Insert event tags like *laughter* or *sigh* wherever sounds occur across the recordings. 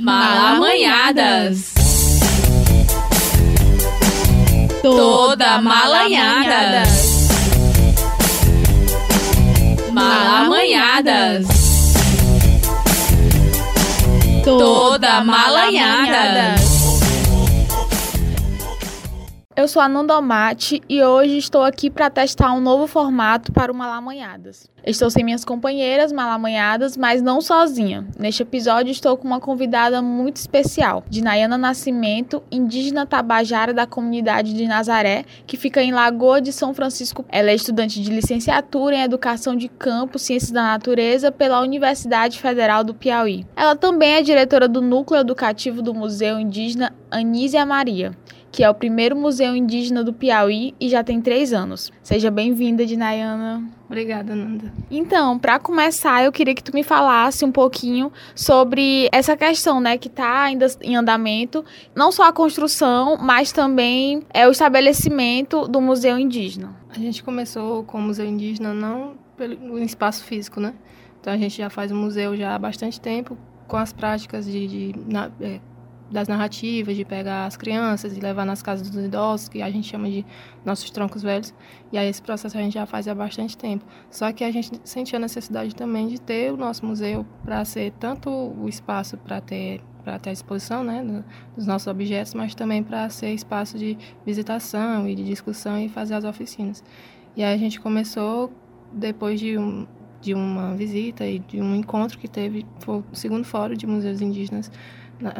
Malamanhadas. Toda malanhadas. Malamanhadas. Toda malanhadas. Eu sou a Nandomate e hoje estou aqui para testar um novo formato para o Malamanhadas. Estou sem minhas companheiras malamanhadas, mas não sozinha. Neste episódio estou com uma convidada muito especial, de Nayana Nascimento, indígena tabajara da comunidade de Nazaré, que fica em Lagoa de São Francisco. Ela é estudante de licenciatura em Educação de Campo, Ciências da Natureza pela Universidade Federal do Piauí. Ela também é diretora do Núcleo Educativo do Museu Indígena Anísia Maria que é o primeiro museu indígena do Piauí e já tem três anos. Seja bem-vinda, Dinayana. Obrigada, Nanda. Então, para começar, eu queria que tu me falasse um pouquinho sobre essa questão, né, que está ainda em andamento, não só a construção, mas também é o estabelecimento do museu indígena. A gente começou com o museu indígena não pelo espaço físico, né? Então a gente já faz o museu já há bastante tempo com as práticas de, de na, é, das narrativas, de pegar as crianças e levar nas casas dos idosos, que a gente chama de nossos troncos velhos. E aí esse processo a gente já faz há bastante tempo. Só que a gente sentia a necessidade também de ter o nosso museu para ser tanto o espaço para ter para ter a exposição né, dos nossos objetos, mas também para ser espaço de visitação e de discussão e fazer as oficinas. E aí a gente começou depois de um, de uma visita e de um encontro que teve, foi o segundo fórum de museus indígenas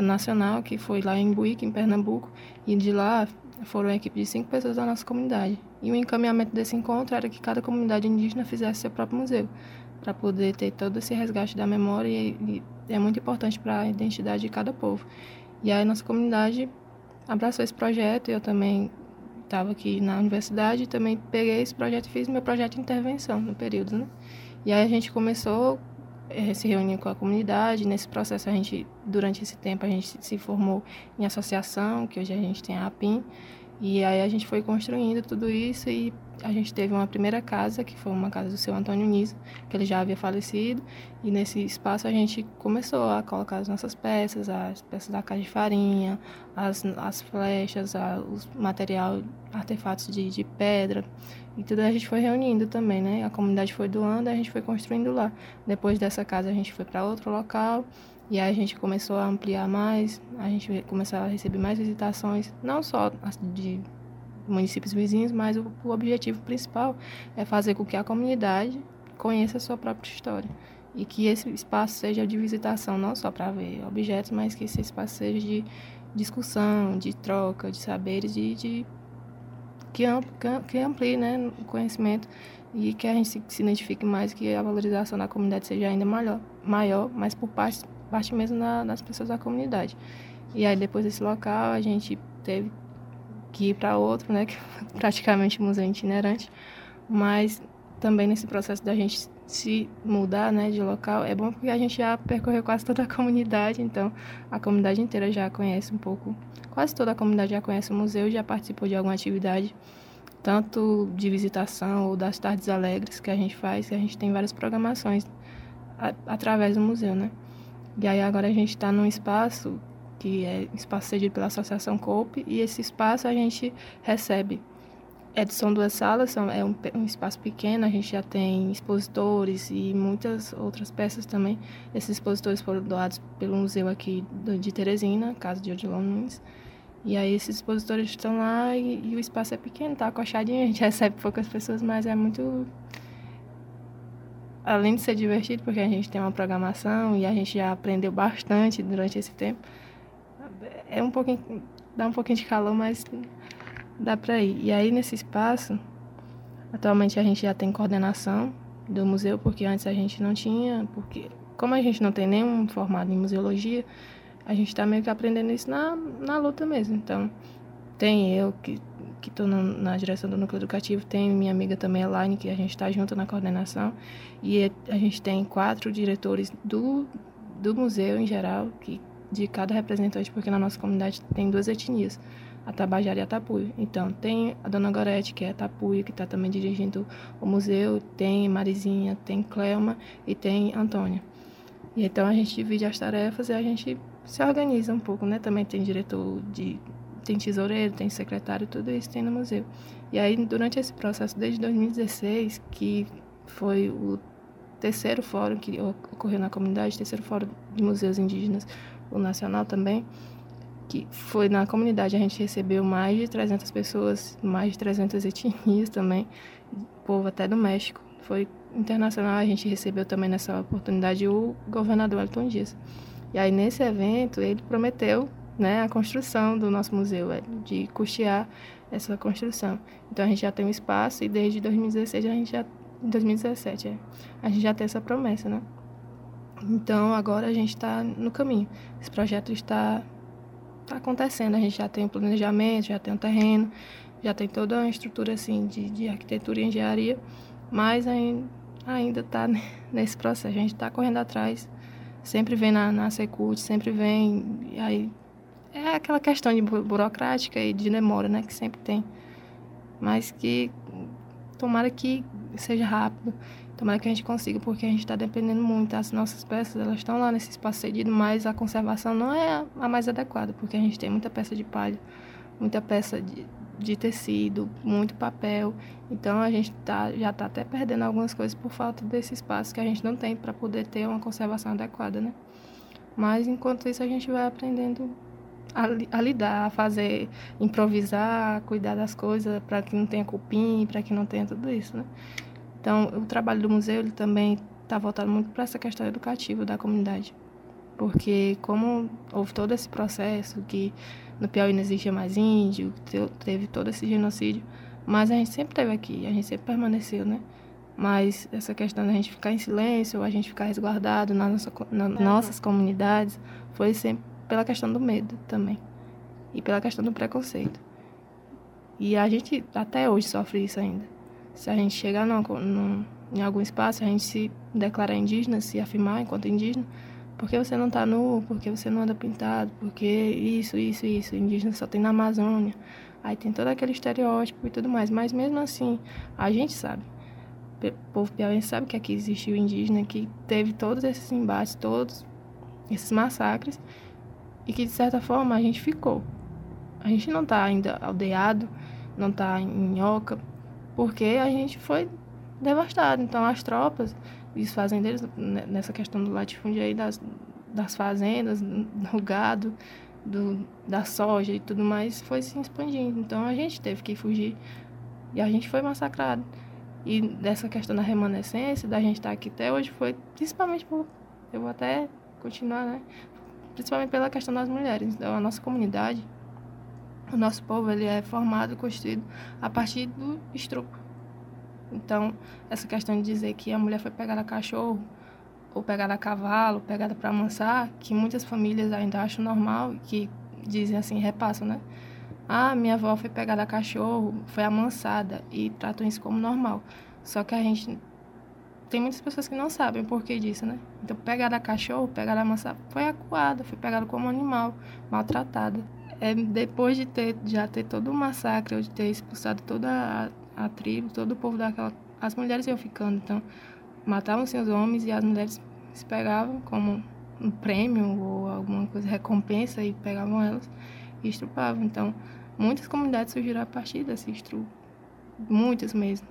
nacional, que foi lá em Buíque, em Pernambuco, e de lá foram uma equipe de cinco pessoas da nossa comunidade. E o encaminhamento desse encontro era que cada comunidade indígena fizesse seu próprio museu, para poder ter todo esse resgate da memória, e, é muito importante para a identidade de cada povo. E aí nossa comunidade abraçou esse projeto, eu também estava aqui na universidade, também peguei esse projeto e fiz meu projeto de intervenção no período, né? E aí a gente começou se reunir com a comunidade. Nesse processo, a gente, durante esse tempo, a gente se formou em associação, que hoje a gente tem a APIM, e aí a gente foi construindo tudo isso e a gente teve uma primeira casa, que foi uma casa do seu Antônio Niso, que ele já havia falecido, e nesse espaço a gente começou a colocar as nossas peças, as peças da caixa de farinha, as, as flechas, a, os material, artefatos de, de pedra, e tudo a gente foi reunindo também, né? A comunidade foi doando, a gente foi construindo lá. Depois dessa casa a gente foi para outro local, e aí a gente começou a ampliar mais, a gente começou a receber mais visitações, não só de municípios vizinhos, mas o, o objetivo principal é fazer com que a comunidade conheça a sua própria história. E que esse espaço seja de visitação, não só para ver objetos, mas que esse espaço seja de discussão, de troca de saberes, de, de que, ampli, que amplie né, o conhecimento e que a gente se, identifique mais, que a valorização da comunidade seja ainda maior, maior mas por parte parte mesmo na, das pessoas da comunidade. E aí depois desse local a gente teve que ir para outro, né, *laughs* que é praticamente museu itinerante, mas também nesse processo da gente se mudar, né, de local, é bom porque a gente já percorreu quase toda a *laughs* comunidade, então a comunidade inteira já conhece um pouco, quase toda a comunidade já conhece o museu e já participou de alguma atividade, tanto de visitação ou das tardes alegres que a gente faz, que a gente tem várias programações a, através do museu, né. E aí agora a gente está num espaço que é espaço cedido pela Associação COPE, e esse espaço a gente recebe. É, são duas salas, são, é um, um, espaço pequeno, a gente já tem expositores e muitas outras peças também. Esses expositores foram doados pelo museu aqui de Teresina, Casa de Odilon Nunes. E aí esses expositores estão lá e, e o espaço é pequeno, tá acochadinho, a gente *laughs* recebe poucas pessoas, mas é muito além de ser divertido, porque a gente tem uma programação e a gente já aprendeu bastante durante esse tempo, é um pouquinho, dá um pouquinho de calor, mas dá para ir. E aí nesse espaço, atualmente a gente já tem coordenação do museu, porque antes a gente não tinha, porque como a gente não tem nenhum formado em museologia, a gente está meio que aprendendo isso na, na luta mesmo. Então, tem eu que que estou na direção do núcleo educativo, tem minha amiga também, Elaine, que a gente está junto na coordenação, e a gente tem quatro diretores do, do museu em geral, que de cada representante, porque na nossa comunidade tem duas etnias, a Tabajara e a Tapuio. Então, tem a Dona Gorete, que é a Tapuio, que está também dirigindo o museu, tem Marizinha, tem Clelma e tem Antônia. E então a gente divide as tarefas e a gente se organiza um pouco, né? Também tem diretor de tem tesoureiro, tem secretário, tudo isso tem no museu. E aí durante esse processo desde 2016, que foi o terceiro fórum que ocorreu na comunidade, terceiro fórum de museus indígenas, o nacional também, que foi na comunidade a gente recebeu mais de 300 pessoas, mais de 300 etnias também, povo até do México. Foi internacional, a gente recebeu também nessa oportunidade o governador Elton Dias. E aí nesse evento ele prometeu né, a construção do nosso museu, é, de custear essa construção. Então a gente já tem um espaço e desde 2016 a gente já 2017, é, a gente já tem essa promessa, né? Então agora a gente está no caminho. Esse projeto está tá acontecendo. A gente já tem o planejamento, já tem o terreno, já tem toda uma estrutura assim de, de arquitetura e engenharia, mas ainda está *laughs* nesse processo. A gente está correndo atrás, sempre vem na, na Secult, sempre vem. aí é aquela questão de burocrática e de demora, né, que sempre tem. Mas que tomara que seja rápido, tomara que a gente consiga, porque a gente está dependendo muito. As nossas peças, elas estão lá nesse espaço cedido, mas a conservação não é a mais adequada, porque a gente tem muita peça de palha, muita peça de, de tecido, muito papel. Então a gente tá, já está até perdendo algumas coisas por falta desse espaço que a gente não tem para poder ter uma conservação adequada, né? Mas enquanto isso a gente vai aprendendo a, a, lidar, a fazer, improvisar, a cuidar das coisas para que não tenha cupim, para que não tenha tudo isso, né? Então, o trabalho do museu ele também está voltado muito para essa questão educativa da comunidade. Porque como houve todo esse processo que no Piauí não existia mais índio, teve todo esse genocídio, mas a gente sempre esteve aqui, a gente sempre permaneceu, né? Mas essa questão da gente ficar em silêncio, a gente ficar resguardado nas nossa, na, nossas comunidades, foi sempre pela questão do medo também. E pela questão do preconceito. E a gente até hoje sofre isso ainda. Se a gente chegar no, em algum espaço, a gente se declarar indígena, se afirmar enquanto indígena, porque você não está nu, porque você não anda pintado, porque isso, isso, isso, indígena só tem na Amazônia. Aí tem todo aquele estereótipo e tudo mais. Mas mesmo assim, a gente sabe. O povo piauiense sabe que aqui existiu indígena, que teve todos esses embates, todos esses massacres, e que de certa forma a gente ficou. A gente não está ainda aldeado, não está em Oca, porque a gente foi devastado. Então as tropas e os fazendeiros, nessa questão do latifúndio aí das, das fazendas, do gado, do, da soja e tudo mais, foi se expandindo. Então a gente teve que fugir e a gente foi massacrado. E dessa questão da remanescência, da gente estar aqui até hoje, foi principalmente por. Eu vou até continuar, né? principalmente pela questão das mulheres. Então, a nossa comunidade, o nosso povo, ele é formado, construído a partir do estrupo. Então, essa questão de dizer que a mulher foi pegada a cachorro, ou pegada a cavalo, pegada para amansar, que muitas famílias ainda acham normal, que dizem assim, repassam, né? Ah, minha avó foi pegada a cachorro, foi amansada, e tratam isso como normal. Só que a gente tem muitas pessoas que não sabem o porquê disso, né? Então, pegada a cachorro, pegada a maçã, foi acuada, foi pegada como animal, maltratada. É, depois de ter, já ter todo o massacre, ou de ter expulsado toda a, a tribo, todo o povo daquela... As mulheres iam ficando, então, matavam seus homens e as mulheres se pegavam como um prêmio ou alguma coisa, recompensa, e pegavam elas e estrupavam. Então, muitas comunidades surgiram a partir desse estrupo. Muitas mesmo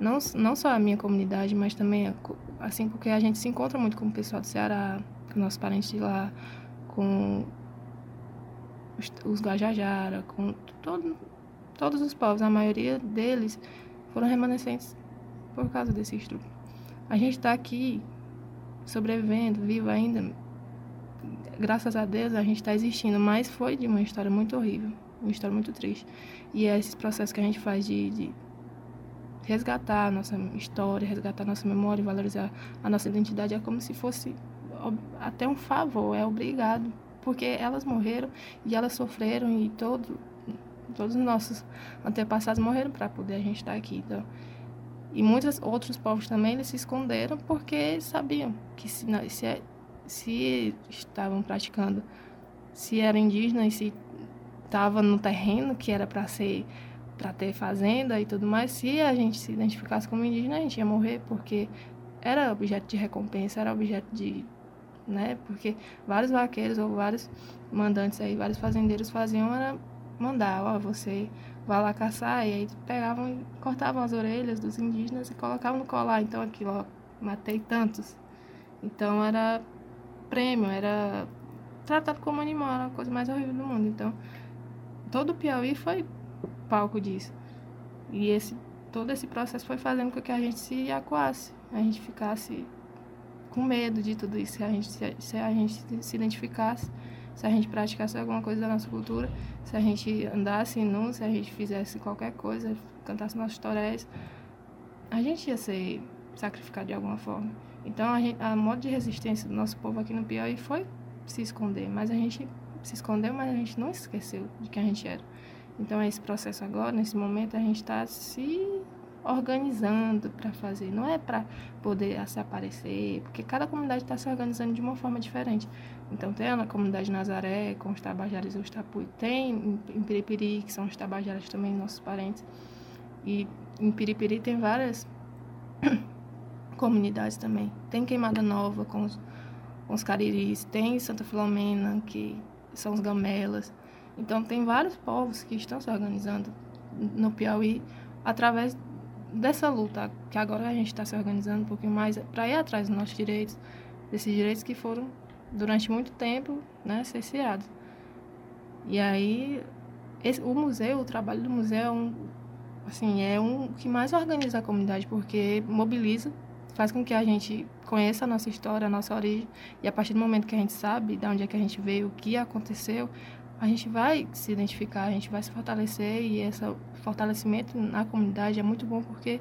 não, não só a minha comunidade, mas também, assim, porque a gente se encontra muito com o pessoal do Ceará, com nossos parentes de lá, com os, os Guajajara, com todo, todos os povos, a maioria deles foram remanescentes por causa desse estudo. A gente está aqui sobrevivendo, vivo ainda, graças a Deus a gente está existindo, mas foi de uma história muito horrível, uma história muito triste. E é esses processos que a gente faz de, de resgatar a nossa história, resgatar a nossa memória, valorizar a nossa identidade é como se fosse até um favor, é obrigado, porque elas morreram e elas sofreram e todo, todos os nossos antepassados morreram para poder a gente estar aqui. Então, e muitos outros povos também eles se esconderam porque sabiam que se, se, se estavam praticando, se era indígena e se estava no terreno que era para ser para ter fazenda e tudo mais, se a gente se identificasse como indígena, a gente ia morrer, porque era objeto de recompensa, era objeto de né? Porque vários vaqueiros ou vários mandantes aí, vários fazendeiros faziam era mandar, ó, você vai lá caçar, e aí pegavam cortavam as orelhas dos indígenas e colocavam no colar. Então aquilo, ó, matei tantos. Então era prêmio, era tratado como animal, era a coisa mais horrível do mundo. Então, todo o Piauí foi palco disso. E esse todo esse processo foi fazendo com que a gente se acuasse, a gente ficasse com medo de tudo isso, se a gente se, a gente se identificasse, se a gente praticasse alguma coisa da nossa cultura, se a gente andasse nu, se a gente fizesse qualquer coisa, cantasse nossos toréis, a gente ia ser sacrificado de alguma forma. Então, a, gente, a modo de resistência do nosso povo aqui no Piauí foi se esconder, mas a gente se escondeu, mas a gente não esqueceu de quem a gente era. Então, esse processo agora, nesse momento, a gente está se organizando para fazer. Não é para poder se aparecer, porque cada comunidade está se organizando de uma forma diferente. Então, tem a comunidade Nazaré, com os Tabajaras e os Tapui. Tem em Piripiri, que são os Tabajaras também, nossos parentes. E em Piripiri tem várias *coughs* comunidades também. Tem Queimada Nova com os, com os Cariris, tem Santa Filomena, que são os Gamelas. Então, tem vários povos que estão se organizando no Piauí através dessa luta, que agora a gente está se organizando um pouquinho mais para ir atrás dos nossos direitos, desses direitos que foram, durante muito tempo, né, cerceados. E aí, esse, o museu, o trabalho do museu é um, assim, é um que mais organiza a comunidade, porque mobiliza, faz com que a gente conheça a nossa história, a nossa origem, e a partir do momento que a gente sabe de onde é que a gente veio, o que aconteceu, a gente vai se identificar, a gente vai se fortalecer e esse fortalecimento na comunidade é muito bom porque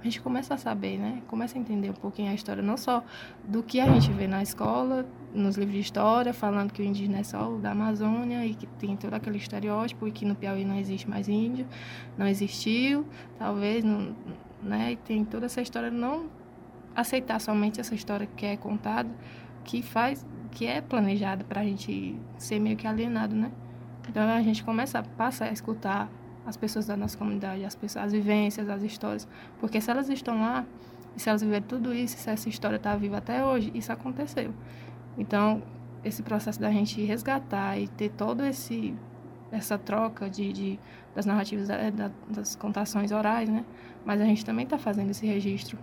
a gente começa a saber, né? Começa a entender um pouquinho a história, não só do que a gente vê na escola, nos livros de história, falando que o indígena é só o da Amazônia e que tem todo aquele estereótipo e que no Piauí não existe mais índio, não existiu, talvez, não, né? E tem toda essa história, não aceitar somente essa história que é contada, que faz que é planejada para a gente ser meio que alienado, né? Então a gente começa a passar a escutar as pessoas da nossa comunidade, as pessoas, as vivências, as histórias, porque se elas estão lá e se elas viverem tudo isso, se essa história está viva até hoje, isso aconteceu. Então esse processo da gente resgatar e ter todo esse essa troca de, de das narrativas da, das contações orais, né? Mas a gente também está fazendo esse registro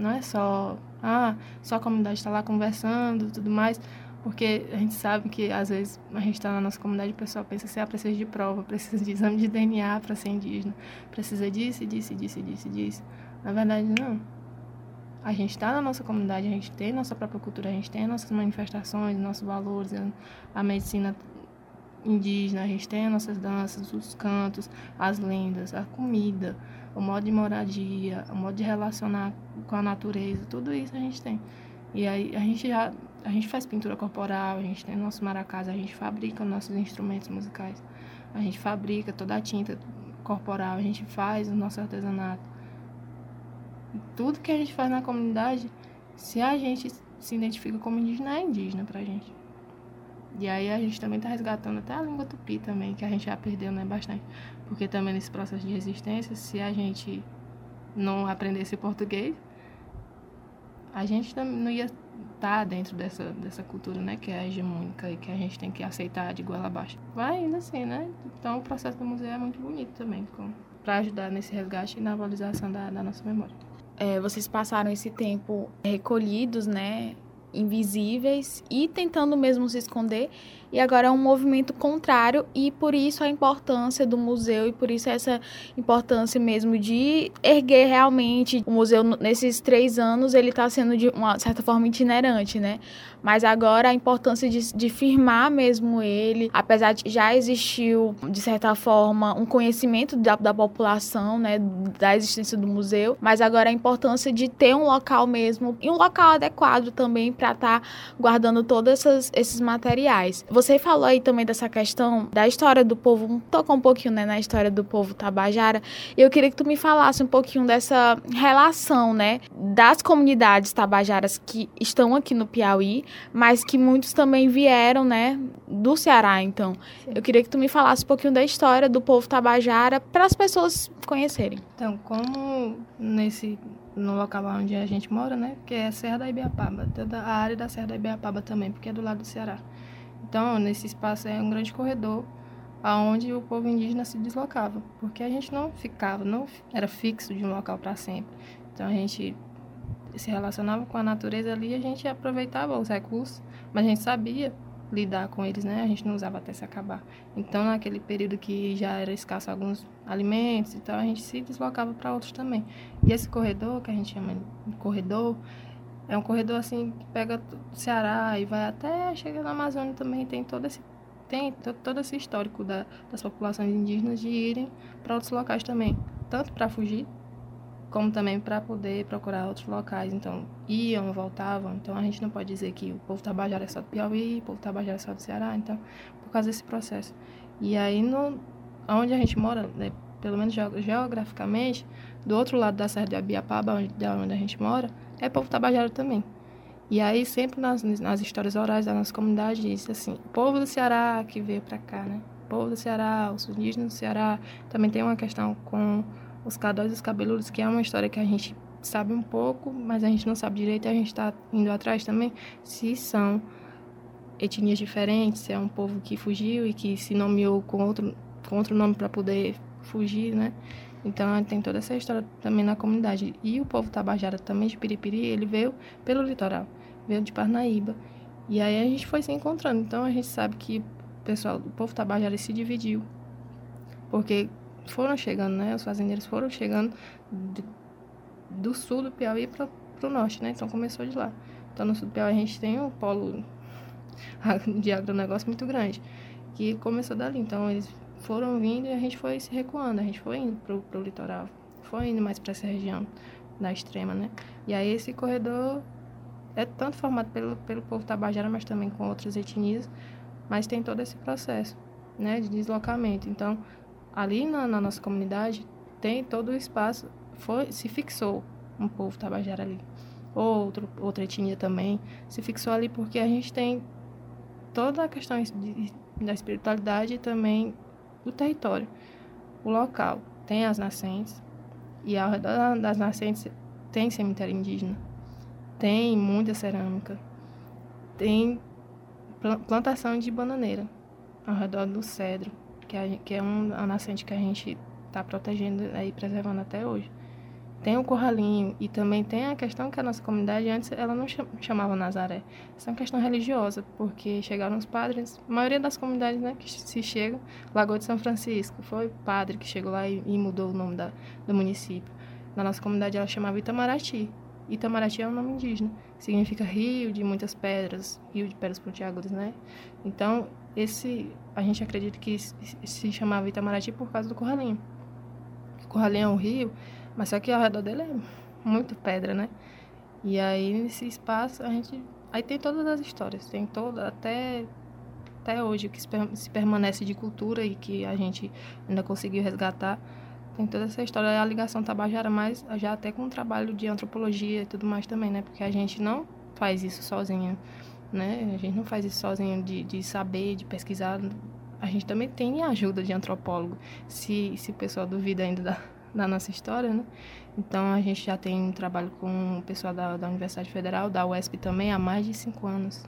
não é só, ah, só a comunidade está lá conversando tudo mais, porque a gente sabe que às vezes a gente está na nossa comunidade e o pessoal pensa assim, ah, precisa de prova, *laughs* precisa de exame de DNA para ser indígena, precisa disso, disso, disso, disso, disso. Na verdade, não. A gente está na nossa comunidade, a gente tem nossa própria cultura, a gente tem nossas manifestações, nossos valores, a medicina indígena, a gente tem as nossas danças, os cantos, as lendas, a comida, o modo de moradia, o modo de relacionar com a natureza, tudo isso a gente tem. E aí a gente já a gente faz pintura corporal, a gente tem nosso maracás, a gente fabrica nossos instrumentos musicais, a gente fabrica toda a tinta corporal, a gente faz o nosso artesanato. E tudo que a gente faz na comunidade, se a gente se identifica como indígena, é indígena pra gente. E aí a gente também está resgatando até a língua tupi também, que a gente já perdeu, né, bastante. Porque também nesse processo de resistência, se a gente não aprendesse português, a gente não ia estar tá dentro dessa, dessa cultura, né, que é hegemônica e que a gente tem que aceitar de goela abaixo. Vai indo assim, né? Então o processo do museu é muito bonito também, para ajudar nesse resgate e na valorização da, da nossa memória. É, vocês passaram esse tempo recolhidos, né, invisíveis e tentando mesmo se esconder e agora é um movimento contrário e por isso a importância do museu e por isso essa importância mesmo de erguer realmente o museu nesses três anos ele está sendo de uma certa forma itinerante, né? Mas agora a importância de, de firmar mesmo ele, apesar de já existiu de certa forma um conhecimento da, da população, né, da existência do museu, mas agora a importância de ter um local mesmo e um local adequado também para estar tá guardando todos esses materiais. Você falou aí também dessa questão da história do povo, tocou um pouquinho né, na história do povo tabajara, e eu queria que tu me falasse um pouquinho dessa relação, né, das comunidades tabajaras que estão aqui no Piauí, mas que muitos também vieram, né, do Ceará, então. Sim. Eu queria que tu me falasse um pouquinho da história do povo tabajara para as pessoas conhecerem. Então, como nesse no local onde a gente mora, né? Que é a Serra da Ibiapaba, toda a área da Serra da Ibiapaba também, porque é do lado do Ceará. Então, nesse espaço é um grande corredor aonde o povo indígena se deslocava, porque a gente não ficava, não era fixo de um local para sempre. Então a gente se relacionava com a natureza ali, a gente aproveitava os recursos, mas a gente sabia lidar com eles, né? A gente não usava até se acabar. Então, naquele período que já era escasso alguns alimentos e tal, a gente se deslocava para outros também. E esse corredor, que a gente chama de corredor, é um corredor assim que pega o Ceará e vai até chegar na Amazônia também, tem todo esse tem todo esse histórico da, das populações indígenas de irem para outros locais também, tanto para fugir como também para poder procurar outros locais. Então, iam, voltavam. Então, a gente não pode dizer que o povo tabajara é só do Piauí, o povo tabajara é só do Ceará. Então, por causa desse processo. E aí, no, onde a gente mora, né, pelo menos geograficamente, do outro lado da Serra de Abiapaba, onde, onde a gente mora, é povo tabajara também. E aí, sempre nas, nas histórias orais da nossa comunidade, diz assim: povo do Ceará que veio para cá, né? povo do Ceará, os indígenas do Ceará. Também tem uma questão com os cadóis e os cabeludos, que é uma história que a gente sabe um pouco, mas a gente não sabe direito, a gente está indo atrás também se são etnias diferentes, se é um povo que fugiu e que se nomeou com outro, com outro nome para poder fugir, né? Então tem toda essa história também na comunidade. E o povo tabajara também de Piripiri, ele veio pelo litoral, veio de Parnaíba. E aí a gente foi se encontrando. Então a gente sabe que o pessoal, o povo tabajara se dividiu. Porque foram chegando, né? Os fazendeiros foram chegando de, do sul do Piauí para o norte, né? Então começou de lá. Então no sul do Piauí a gente tem um polo *laughs* de agronegócio muito grande, que começou dali. Então eles foram vindo e a gente foi se recuando, a gente foi indo para o litoral, foi indo mais para essa região da extrema, né? E aí esse corredor é tanto formado pelo, pelo povo tabajara, mas também com outras etnias, mas tem todo esse processo, né, de deslocamento. Então, ali na, na, nossa comunidade tem todo o espaço, foi, se fixou um povo tabajara ali. Outro, outra etnia também se fixou ali porque a gente tem toda a questão de, da espiritualidade também do território. O local tem as nascentes e ao redor das nascentes tem cemitério indígena, tem muita cerâmica, tem plantação de bananeira ao redor do cedro que é, que é um, uma nascente que a gente está protegendo e preservando até hoje. Tem o Corralinho e também tem a questão que a nossa comunidade antes ela não chamava Nazaré. Essa é uma questão religiosa, porque chegaram os padres, a maioria das comunidades né, que se chegam, Lagoa de São Francisco, foi o padre que chegou lá e, e mudou o nome da, do município. Na nossa comunidade ela chamava Itamaraty. Itamaraty é um nome indígena, significa rio de muitas pedras, rio de pedras pontiagudas, né? Então, esse a gente acredita que se chamava Itamaraty por causa do Corralinho. O Corralinho é um rio, mas só que ao redor dele é muito pedra, né? E aí nesse espaço a gente aí tem todas as histórias, tem toda até até hoje o que se permanece de cultura e que a gente ainda conseguiu resgatar. Tem toda essa história, a ligação Tabajara, mas já até com o trabalho de antropologia e tudo mais também, né? Porque a gente não faz isso sozinho né? A gente não faz isso sozinho de, de saber, de pesquisar. A gente também tem ajuda de antropólogo, se, se o pessoal duvida ainda da, da nossa história, né? Então, a gente já tem um trabalho com o pessoal da, da Universidade Federal, da UESP também, há mais de cinco anos.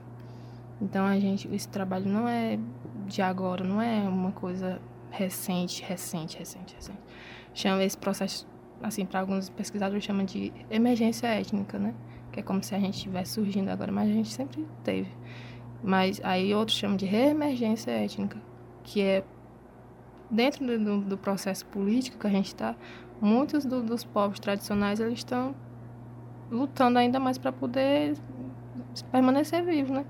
Então, a gente, esse trabalho não é de agora, não é uma coisa recente, recente, recente, recente. Chama esse processo, assim, para alguns pesquisadores, chama de emergência étnica, né? que é como se a gente estivesse surgindo agora, mas a gente sempre teve. Mas aí outros chamam de reemergência étnica, que é dentro do, do processo político que a gente está, muitos do, dos povos tradicionais eles estão lutando ainda mais para poder permanecer vivos, né?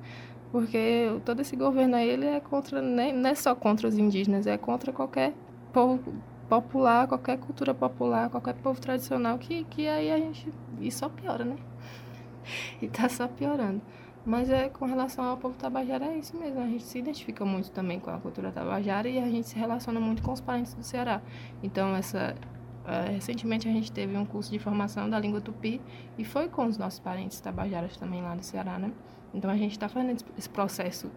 Porque todo esse governo aí ele é contra, nem, não é só contra os indígenas, é contra qualquer povo popular, qualquer cultura popular, qualquer povo tradicional que, que aí a gente. E só piora, né? *laughs* e tá só piorando. Mas é com relação ao povo tabajara é isso mesmo. A gente se identifica muito também com a cultura tabajara e a gente se relaciona muito com os parentes do Ceará. Então, essa uh, recentemente a gente teve um curso de formação da língua tupi e foi com os nossos parentes tabajaras também lá do Ceará, né? Então, a gente está fazendo esse processo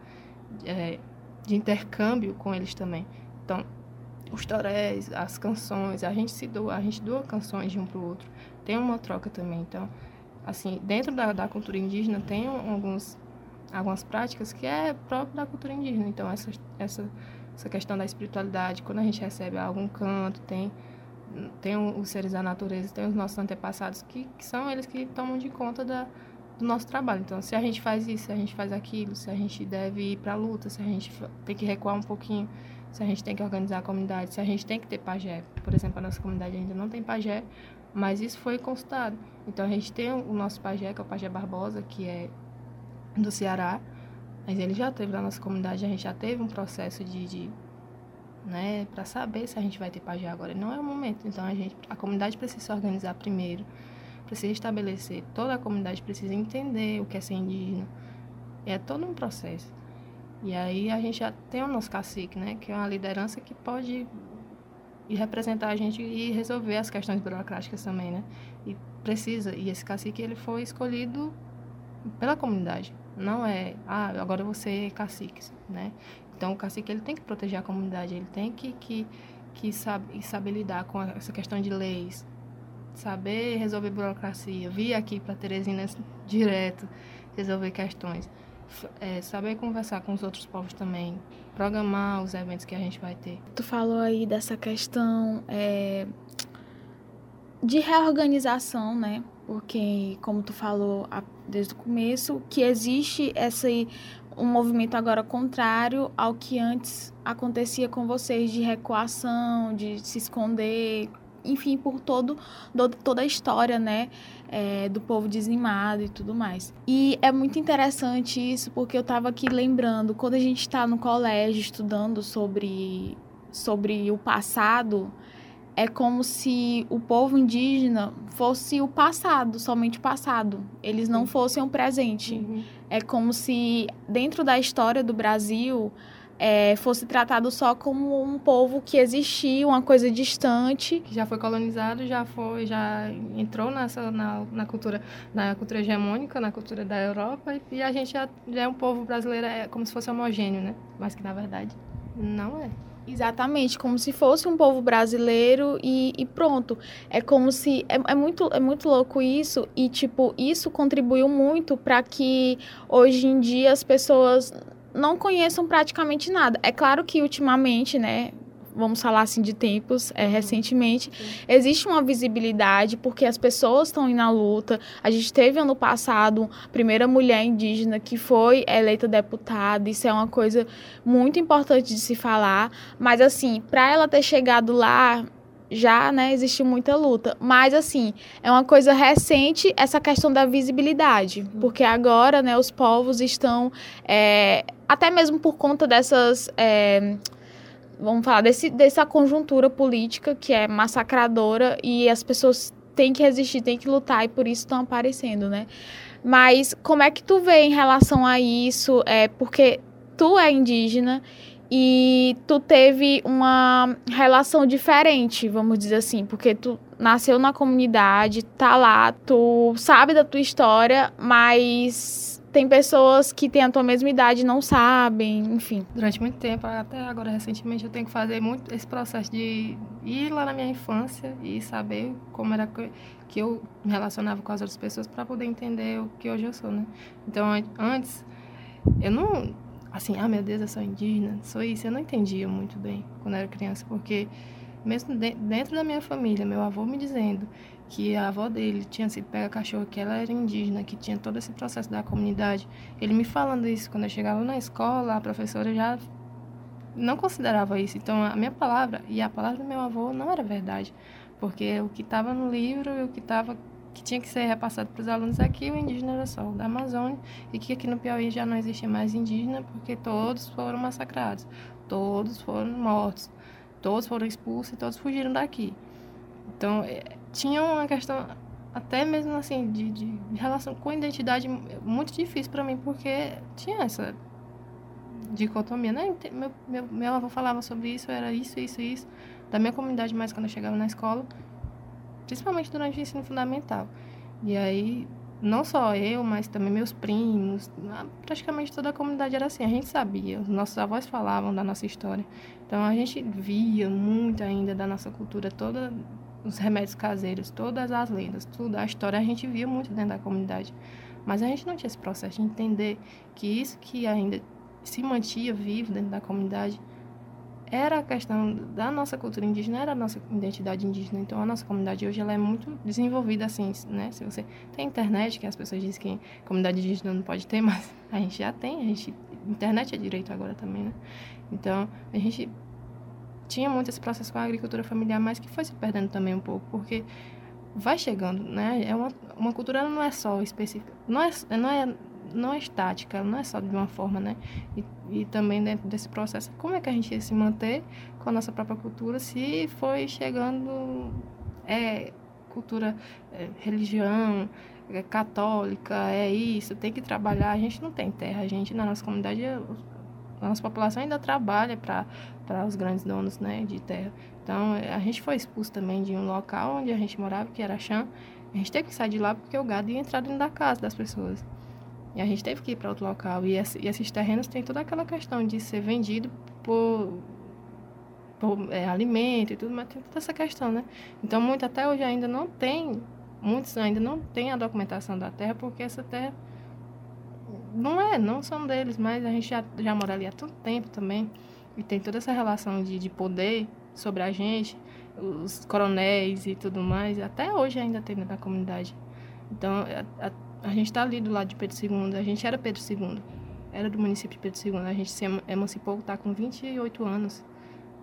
é, de intercâmbio com eles também. Então, os torés, as canções, a gente se doa, a gente doa canções de um para o outro. Tem uma troca também, então, assim, dentro da, da cultura indígena tem alguns algumas práticas que é próprio da cultura indígena. Então, essa, essa, essa questão da espiritualidade, quando a gente recebe algum canto, tem tem os seres da natureza, tem os nossos antepassados, que, que são eles que tomam de conta da, do nosso trabalho. Então, se a gente faz isso, se a gente faz aquilo, se a gente deve ir para a luta, se a gente tem que recuar um pouquinho, se a gente tem que organizar a comunidade, se a gente tem que ter pajé. Por exemplo, a nossa comunidade ainda não tem pajé, mas isso foi consultado. Então, a gente tem o nosso pajé, que é o pajé Barbosa, que é do Ceará, mas ele já teve na nossa comunidade, a gente já teve um processo de, de né, para saber se a gente vai ter pajé agora. Não é o momento. Então, a gente, a comunidade precisa se organizar primeiro precisa estabelecer, toda a comunidade precisa entender o que é ser indígena. É todo um processo. E aí a gente já tem o nosso cacique, né, que é uma liderança que pode ir representar a gente e resolver as questões burocráticas também, né? E precisa. E esse cacique ele foi escolhido pela comunidade. Não é, ah, agora você é cacique, né? Então o cacique ele tem que proteger a comunidade, ele tem que que que sabe, saber lidar com essa questão de leis, saber resolver burocracia, vir aqui para Teresina direto resolver questões, é, saber conversar com os outros povos também, programar os eventos que a gente vai ter. Tu falou aí dessa questão é, de reorganização, né? Porque, como tu falou desde o começo, que existe esse um movimento agora contrário ao que antes acontecia com vocês de recuação, de se esconder, enfim, por todo, do, toda a história, né, é, do povo dizimado e tudo mais. E é muito interessante isso, porque eu estava aqui lembrando, quando a gente está no colégio estudando sobre, sobre o passado, é como se o povo indígena fosse o passado, somente o passado. Eles não fossem o presente. Uhum. É como se dentro da história do Brasil é, fosse tratado só como um povo que existia, uma coisa distante. Que já foi colonizado, já foi, já entrou nessa, na, na cultura, na cultura hegemônica, na cultura da Europa, e a gente já, já é um povo brasileiro, é como se fosse homogêneo, né? Mas que na verdade não é. Exatamente, como se fosse um povo brasileiro e, e pronto. É como se. É, é, muito, é muito louco isso, e, tipo, isso contribuiu muito para que hoje em dia as pessoas não conheçam praticamente nada. É claro que ultimamente, né, vamos falar assim de tempos, é, recentemente, existe uma visibilidade porque as pessoas estão indo à luta. A gente teve ano passado a primeira mulher indígena que foi eleita deputada, isso é uma coisa muito importante de se falar, mas assim, para ela ter chegado lá, já, né, existe muita luta. Mas, assim, é uma coisa recente essa questão da visibilidade. Porque agora, né, os povos estão, é, até mesmo por conta dessas... É, vamos falar, desse, dessa conjuntura política que é massacradora e as pessoas têm que resistir, têm que lutar e por isso estão aparecendo, né? Mas como é que tu vê em relação a isso? É, porque tu é indígena e tu teve uma relação diferente, vamos dizer assim, porque tu nasceu na comunidade, tá lá, tu sabe da tua história, mas tem pessoas que têm a tua mesma idade e não sabem, enfim. Durante muito tempo, até agora recentemente, eu tenho que fazer muito esse processo de ir lá na minha infância e saber como era que eu me relacionava com as outras pessoas para poder entender o que hoje eu sou, né? Então, antes, eu não assim, ah, meu Deus, eu sou indígena, sou isso. Eu não entendia muito bem quando era criança, porque mesmo dentro da minha família, meu avô me dizendo que a avó dele tinha sido pega cachorro, que ela era indígena, que tinha todo esse processo da comunidade. Ele me falando isso quando eu chegava na escola, a professora já não considerava isso. Então, a minha palavra e a palavra do meu avô não era verdade, porque o que estava no livro e o que estava que tinha que ser repassado para os alunos aqui, o indígena era só o da Amazônia, e que aqui no Piauí já não existia mais indígena, porque todos foram massacrados, todos foram mortos, todos foram expulsos e todos fugiram daqui. Então, é, tinha uma questão, até mesmo assim, de, de relação com identidade muito difícil para mim, porque tinha essa dicotomia, né? Meu, meu, meu avô falava sobre isso, era isso, isso, isso, da minha comunidade, mais quando eu chegava na escola, principalmente durante o ensino fundamental. E aí, não só eu, mas também meus primos, praticamente toda a comunidade era assim. A gente sabia, os nossos avós falavam da nossa história. Então a gente via muito ainda da nossa cultura, todos os remédios caseiros, todas as lendas, tudo, a história a gente via muito dentro da comunidade. Mas a gente não tinha esse processo de entender que isso que ainda se mantinha vivo dentro da comunidade era a questão da nossa cultura indígena, era a nossa identidade indígena. Então, a nossa comunidade hoje ela é muito desenvolvida assim, né? Se você tem internet, que as pessoas dizem que comunidade indígena não pode ter, *laughs* mas a gente já tem, a gente internet é direito agora também, né? Então, a gente tinha muito esse processo com a agricultura familiar, mas que foi se perdendo também um pouco, porque vai chegando, né? É uma, uma cultura não é só específica, não é, não é não é estática, não é só de uma forma, né? E, e também dentro desse processo, como é que a gente ia se manter com a nossa própria cultura se foi chegando é, cultura, é, religião, é, católica, é isso, tem que trabalhar. A gente não tem terra, a gente na nossa comunidade, a nossa população ainda trabalha para os grandes donos né, de terra. Então, a gente foi expulso também de um local onde a gente morava, que era Chã. A gente teve que sair de lá porque o gado ia entrar dentro da casa das pessoas. E a gente teve que ir para outro local. E, esse, e, esses terrenos têm toda aquela questão de ser vendido por, por é, alimento e tudo, mas tem toda essa questão, né? Então, muito até hoje ainda não tem, muitos ainda não têm a documentação da terra, porque essa terra não é, não são deles, mas a gente já, já mora ali há tanto tempo também. E tem toda essa relação de, de poder sobre a gente, os coronéis e tudo mais. Até hoje ainda tem na comunidade. Então, a, a, a gente está ali do lado de Pedro II. A gente era Pedro II. Era do município de Pedro II. A gente se emancipou, está com 28 anos.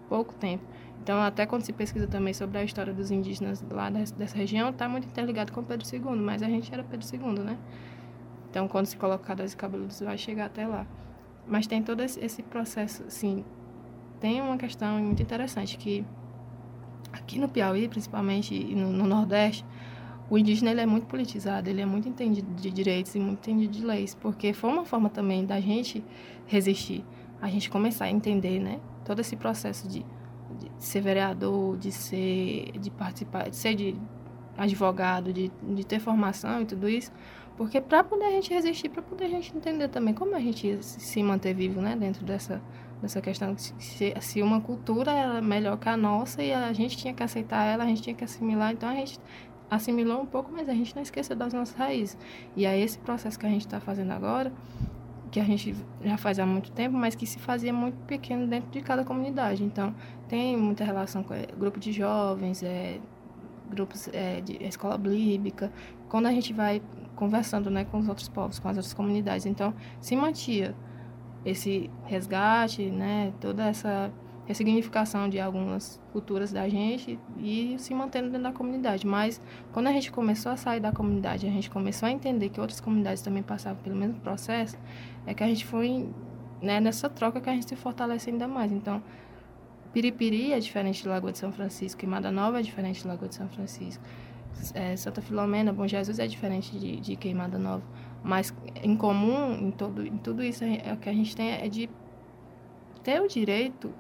Pouco tempo. Então, até quando se pesquisa também sobre a história dos indígenas lá dessa região, está muito interligado com Pedro II. Mas a gente era Pedro II, né? Então, quando se colocar das cabeludos, vai chegar até lá. Mas tem todo esse processo, assim. Tem uma questão muito interessante que aqui no Piauí, principalmente, e no Nordeste, o indígena ele é muito politizado, ele é muito entendido de direitos e muito entendido de leis, porque foi uma forma também da gente resistir, a gente começar a entender, né, todo esse processo de, de ser vereador, de ser, de participar, de ser de advogado, de, de ter formação e tudo isso, porque para poder a gente resistir, para poder a gente entender também como a gente se manter vivo, né, dentro dessa dessa questão se, se uma cultura era melhor que a nossa e a gente tinha que aceitar ela, a gente tinha que assimilar, então a gente assimilou um pouco, mas a gente não esqueceu das nossas raízes. E é esse processo que a gente está fazendo agora, que a gente já faz há muito tempo, mas que se fazia muito pequeno dentro de cada comunidade. Então, tem muita relação com é, grupo de jovens, é, grupos é, de escola bíblica, quando a gente vai conversando né, com os outros povos, com as outras comunidades. Então, se mantia esse resgate, né, toda essa ressignificação de algumas culturas da gente e se mantendo dentro da comunidade. Mas quando a gente começou a sair da comunidade, a gente começou a entender que outras comunidades também passavam pelo mesmo processo, é que a gente foi né, nessa troca que a gente se fortalece ainda mais. Então, Piripiri é diferente de Lagoa de São Francisco, Queimada Nova é diferente de Lagoa de São Francisco. É, Santa Filomena, Bom Jesus é diferente de, de Queimada Nova. Mas em comum, em, todo, em tudo isso, é, o que a gente tem é de ter o direito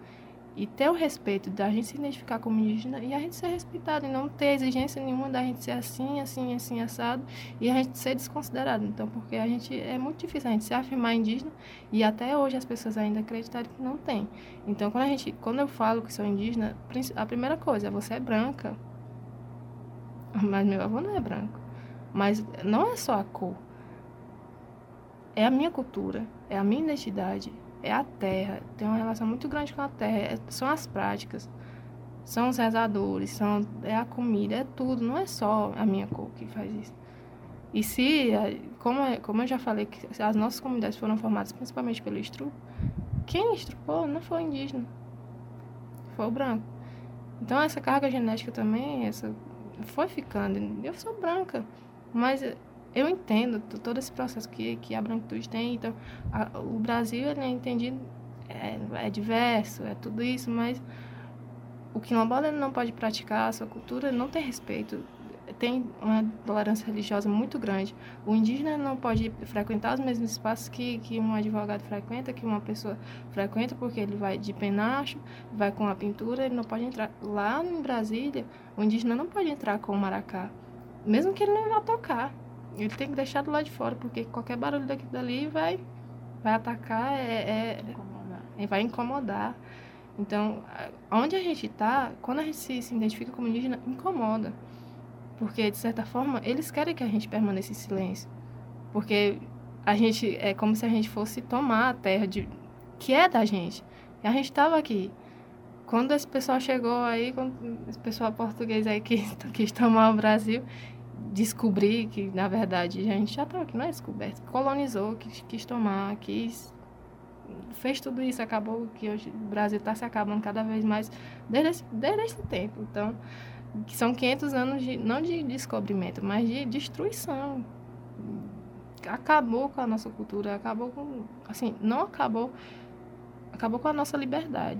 e ter o respeito da gente se identificar como indígena e a gente ser respeitado e não ter exigência nenhuma da gente ser assim, assim, assim, assado e a gente ser desconsiderado. Então, porque a gente é muito difícil a gente se afirmar indígena e até hoje as pessoas ainda acreditarem que não tem. Então, quando a gente, quando eu falo que sou indígena, a primeira coisa, você é branca. Mas meu avô não é branco. Mas não é só a cor. É a minha cultura, é a minha identidade, é a terra, tem uma relação muito grande com a terra, é, são as práticas, são os rezadores, são, é a comida, é tudo, não é só a minha cor que faz isso. E se, como, como eu já falei, que as nossas comunidades foram formadas principalmente pelo estrupo, quem estrupou não foi o indígena, foi o branco. Então essa carga genética também, essa foi ficando. Eu sou branca, mas eu entendo todo esse processo que, que a branquitude tem. Então, a, o Brasil ele é entendido, é, é, diverso, é tudo isso, mas o quilombola não pode praticar, a sua cultura não tem respeito. Tem uma tolerância religiosa muito grande. O indígena não pode frequentar os mesmos espaços que, que um advogado frequenta, que uma pessoa frequenta, porque ele vai de penacho, vai com a pintura, ele não pode entrar. Lá em Brasília, o indígena não pode entrar com o maracá, mesmo que ele não vá tocar ele tem que deixar do lado de fora, porque qualquer barulho daqui dali vai, vai atacar, é, é, vai incomodar. Então, onde a gente está, quando a gente se, se identifica como indígena, incomoda. Porque, de certa forma, eles querem que a gente permaneça em silêncio. Porque a gente é como se a gente fosse tomar a terra de, que é da gente. E a gente estava aqui. Quando esse pessoal chegou aí, quando esse pessoal português aí que quis tomar o Brasil, descobrir que, na verdade, a gente já estava aqui, não é descoberto, colonizou, quis, quis tomar, quis fez tudo isso, acabou que hoje o Brasil está se acabando cada vez mais desde esse, desde esse tempo. Então, são 500 anos de, não de descobrimento, mas de destruição. Acabou com a nossa cultura, acabou com, assim, não acabou, acabou com a nossa liberdade.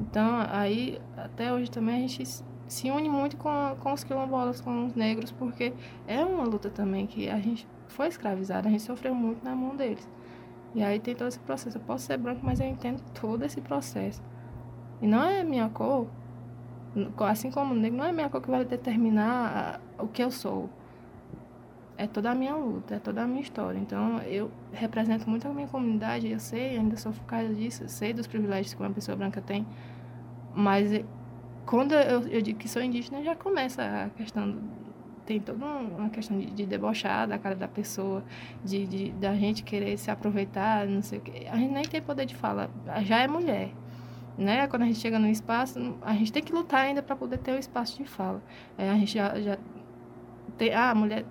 Então, aí, até hoje também a gente se une muito com, com os quilombolas, com os negros, porque é uma luta também que a gente foi escravizado, a gente sofreu muito na mão deles. E aí tem todo esse processo. Eu posso ser branco, mas eu entendo todo esse processo. E não é minha cor, assim como o negro, não é minha cor que vai determinar o que eu sou. É toda a minha luta, é toda a minha história. Então, eu represento muito a minha comunidade, eu sei, ainda sou por causa disso, sei dos privilégios que uma pessoa branca tem. Mas quando eu, eu digo que sou indígena, já começa a questão tem toda uma questão de, de, debochar da cara da pessoa, de, de da gente querer se aproveitar, não sei o quê. A gente nem tem poder de fala, já é mulher. Né? Quando a gente chega no espaço, a gente tem que lutar ainda para poder ter o espaço de fala. É, a gente já, já tem, ah, a mulher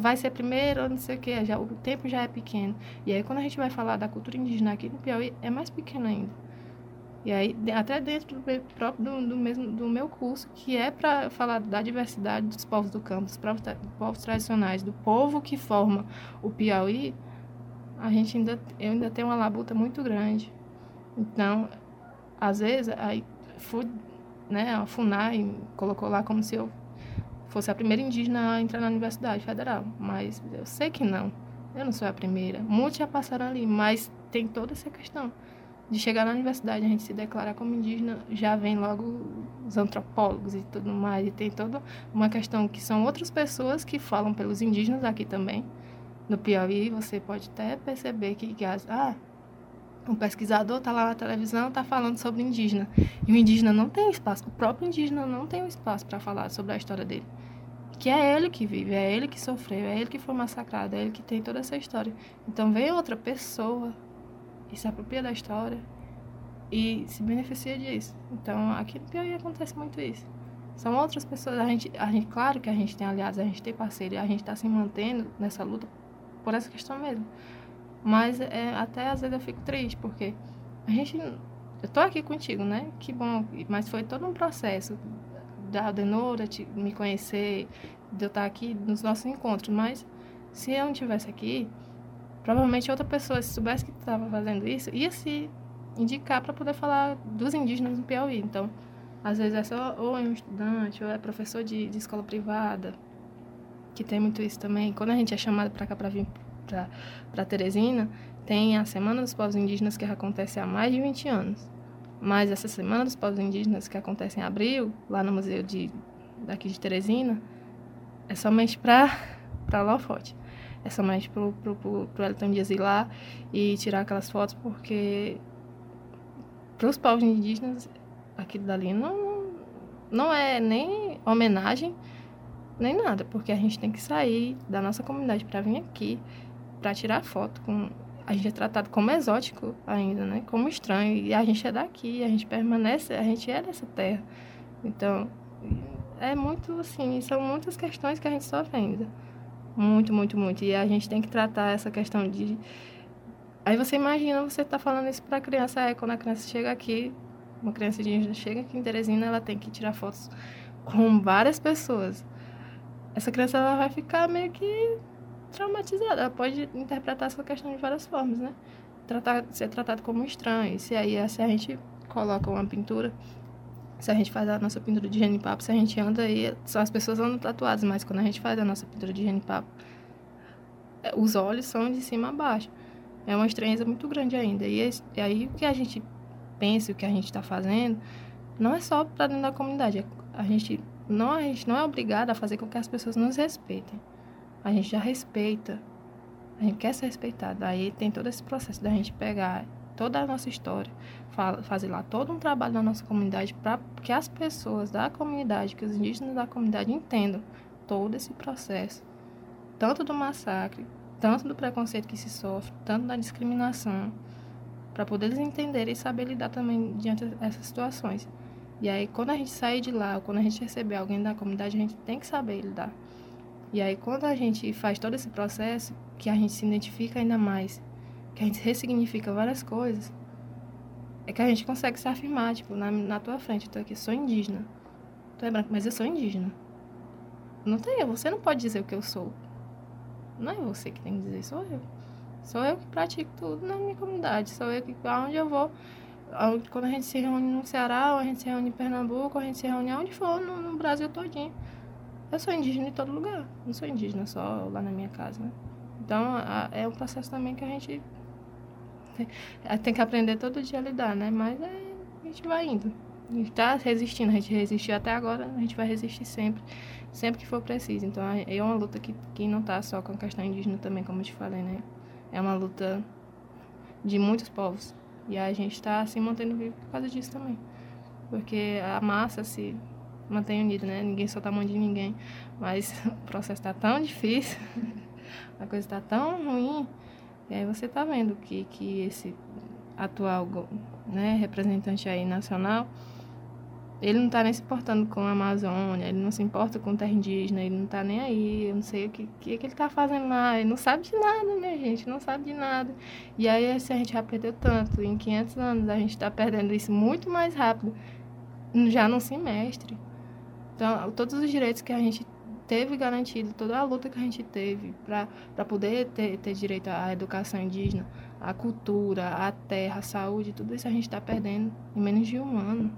vai ser primeiro, não sei o quê, já, o tempo já é pequeno. E aí, quando a gente vai falar da cultura indígena aqui no Piauí, é mais pequeno ainda. E aí, até dentro do próprio do, do mesmo do meu curso, que é para falar da diversidade dos povos do campo, dos povos, povos, tradicionais, do povo que forma o Piauí, a gente ainda eu ainda tenho uma labuta muito grande. Então, às vezes, aí fui, né, a FUNAI colocou lá como se eu fosse a primeira indígena a entrar na Universidade Federal, mas eu sei que não. Eu não sou a primeira. Muitos já passaram ali, mas tem toda essa questão de chegar na universidade, a gente se declarar como indígena, já vem logo os antropólogos e tudo mais. E tem toda uma questão que são outras pessoas que falam pelos indígenas aqui também. No Piauí, você pode até perceber que, que as, ah, um pesquisador está lá na televisão, está falando sobre indígena. E o indígena não tem espaço, o próprio indígena não tem um espaço para falar sobre a história dele. Que é ele que vive, é ele que sofreu, é ele que foi massacrado, é ele que tem toda essa história. Então vem outra pessoa e se apropria da história e se beneficia disso. Então, aqui no Piauí acontece muito isso. São outras pessoas, a gente, a gente, claro que a gente tem aliados, a gente tem parceiro, a gente está se mantendo nessa luta por essa questão mesmo. Mas é, até às vezes eu fico triste, porque a gente. Eu tô aqui contigo, né? Que bom, mas foi todo um processo da Aldenora me conhecer, de eu estar aqui nos nossos encontros. Mas se eu não estivesse aqui, Provavelmente outra pessoa, se soubesse que estava fazendo isso, ia se indicar para poder falar dos indígenas no Piauí. Então, às vezes é só ou é um estudante, ou é professor de, de escola privada, que tem muito isso também. Quando a gente é chamado para cá para vir para Teresina, tem a Semana dos Povos Indígenas que acontece há mais de 20 anos. Mas essa Semana dos Povos Indígenas que acontece em abril, lá no museu de, daqui de Teresina, é somente para Lofote é somente pro, pro, pro, pro Elton Dias ir lá e tirar aquelas fotos, porque para os povos indígenas, aquilo dali não, não é nem homenagem, nem nada, porque a gente tem que sair da nossa comunidade para vir aqui, para tirar foto com... A gente é tratado como exótico ainda, né? Como estranho. E a gente é daqui, a gente permanece, a gente é dessa terra. Então, é muito assim, são muitas questões que a gente sofre ainda. Muito, muito, muito. E a gente tem que tratar essa questão de. Aí você imagina você tá falando isso para criança, é quando a criança chega aqui, uma criança de chega aqui em Teresina, ela tem que tirar fotos com várias pessoas. Essa criança ela vai ficar meio que traumatizada. Ela pode interpretar essa questão de várias formas, né? Tratar, ser tratado como estranho. E se aí se a gente coloca uma pintura se a gente faz a nossa pintura de genipapo, se a gente anda aí, só as pessoas andam tatuadas, mas quando a gente faz a nossa pintura de genipapo, é, os olhos são de cima a baixo. É uma estranheza muito grande ainda. E, esse, e aí o que a gente pensa, o que a gente está fazendo, não é só para dentro da comunidade. A gente não, a gente não é obrigado a fazer com que as pessoas nos respeitem. a gente já respeita. A gente quer ser respeitado. Aí tem todo esse processo da gente pegar toda a nossa história, fazer lá todo um trabalho na nossa comunidade para que as pessoas da comunidade, que os indígenas da comunidade entendam todo esse processo, tanto do massacre, tanto do preconceito que se sofre, tanto da discriminação, para poder eles entenderem e saber lidar também diante dessas situações. E aí, quando a gente sair de lá, quando a gente receber alguém da comunidade, a gente tem que saber lidar. E aí, quando a gente faz todo esse processo, que a gente se identifica ainda mais, que a gente ressignifica várias coisas, é que a gente consegue se afirmar, tipo, na, na tua frente, eu tô aqui, sou indígena. Tu é branco, mas eu sou indígena. Não tem, você não pode dizer o que eu sou. Não é você que tem que dizer, sou eu. Sou eu que pratico tudo na minha comunidade. Sou eu que, aonde eu vou, quando a gente se reúne no Ceará, ou a gente se reúne em Pernambuco, ou a gente se reúne aonde for, no, no Brasil todinho. Eu sou indígena em todo lugar. Não sou indígena só lá na minha casa, né? Então, a, é um processo também que a gente tem, tem que aprender todo dia a lidar, né? Mas é, a gente vai indo. A gente tá resistindo, a gente resistiu até agora, a gente vai resistir sempre, sempre que for preciso. Então, é uma luta que, que não tá só com a questão indígena também, como eu te falei, né? É uma luta de muitos povos. E a gente está se mantendo vivo por causa disso também. Porque a massa se mantém unida, né? Ninguém solta a mão de ninguém. Mas *laughs* o processo está tão difícil, *laughs* a coisa está tão ruim. E aí você está vendo que, que esse atual né, representante aí nacional ele não está nem se importando com a Amazônia, ele não se importa com terra indígena, ele não está nem aí, eu não sei o que, que, que ele está fazendo lá, ele não sabe de nada, minha gente, não sabe de nada. E aí, se a gente já perdeu tanto, em 500 anos, a gente está perdendo isso muito mais rápido, já num semestre. Então, todos os direitos que a gente teve garantido, toda a luta que a gente teve para poder ter, ter direito à educação indígena, à cultura, à terra, à saúde, tudo isso a gente está perdendo em menos de um ano.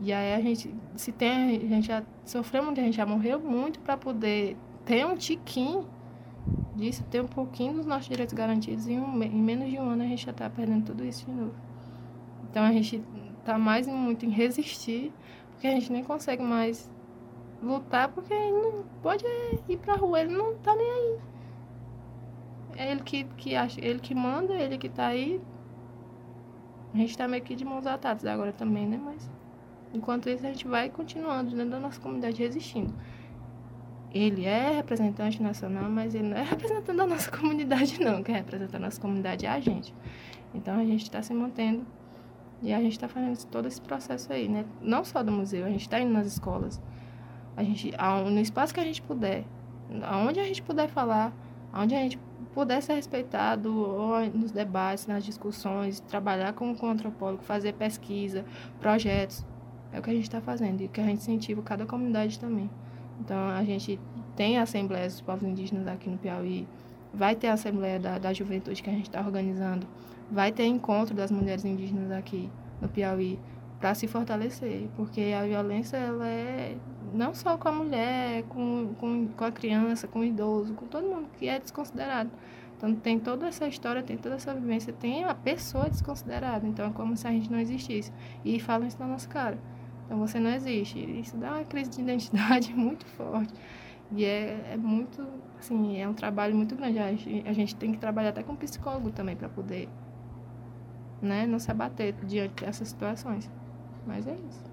E aí a gente, se tem, a gente já sofreu muito, a gente já morreu muito para poder ter um tiquinho disso, ter um pouquinho dos nossos direitos garantidos. Em, um, em menos de um ano a gente já está perdendo tudo isso de novo. Então a gente está mais muito em resistir, porque a gente nem consegue mais lutar, porque ele não pode ir pra rua, ele não tá nem aí. É ele que, que acha, ele que manda, ele que tá aí. A gente tá meio que de mãos atadas agora também, né? Mas Enquanto isso, a gente vai continuando dentro da nossa comunidade resistindo. Ele é representante nacional, mas ele não é *laughs* representante da nossa comunidade, não. Quem representa a nossa comunidade é a gente. Então, a gente está se mantendo e a gente está fazendo todo esse processo aí, né? Não só do museu, a gente está indo nas escolas. A gente, no espaço que a gente puder, aonde a gente puder falar, aonde a gente puder ser respeitado nos debates, nas discussões, trabalhar com o antropólogo, fazer pesquisa, projetos, é o que a gente está fazendo e o que a gente incentiva cada comunidade também. Então, a gente tem a Assembleia dos Povos Indígenas aqui no Piauí, vai ter a Assembleia da, da Juventude que a gente está organizando, vai ter encontro das mulheres indígenas aqui no Piauí para se fortalecer, porque a violência ela é não só com a mulher, com, com, com a criança, com o idoso, com todo mundo que é desconsiderado. Então tem toda essa história, tem toda essa vivência, tem a pessoa desconsiderada. Então é como se a gente não existisse. E falam isso na nossa cara. Então você não existe. Isso dá uma crise de identidade *laughs* muito forte. E é, é muito, assim, é um trabalho muito grande. A gente, a gente tem que trabalhar até com psicólogo também para poder, né, não se abater diante dessas situações. Mas é isso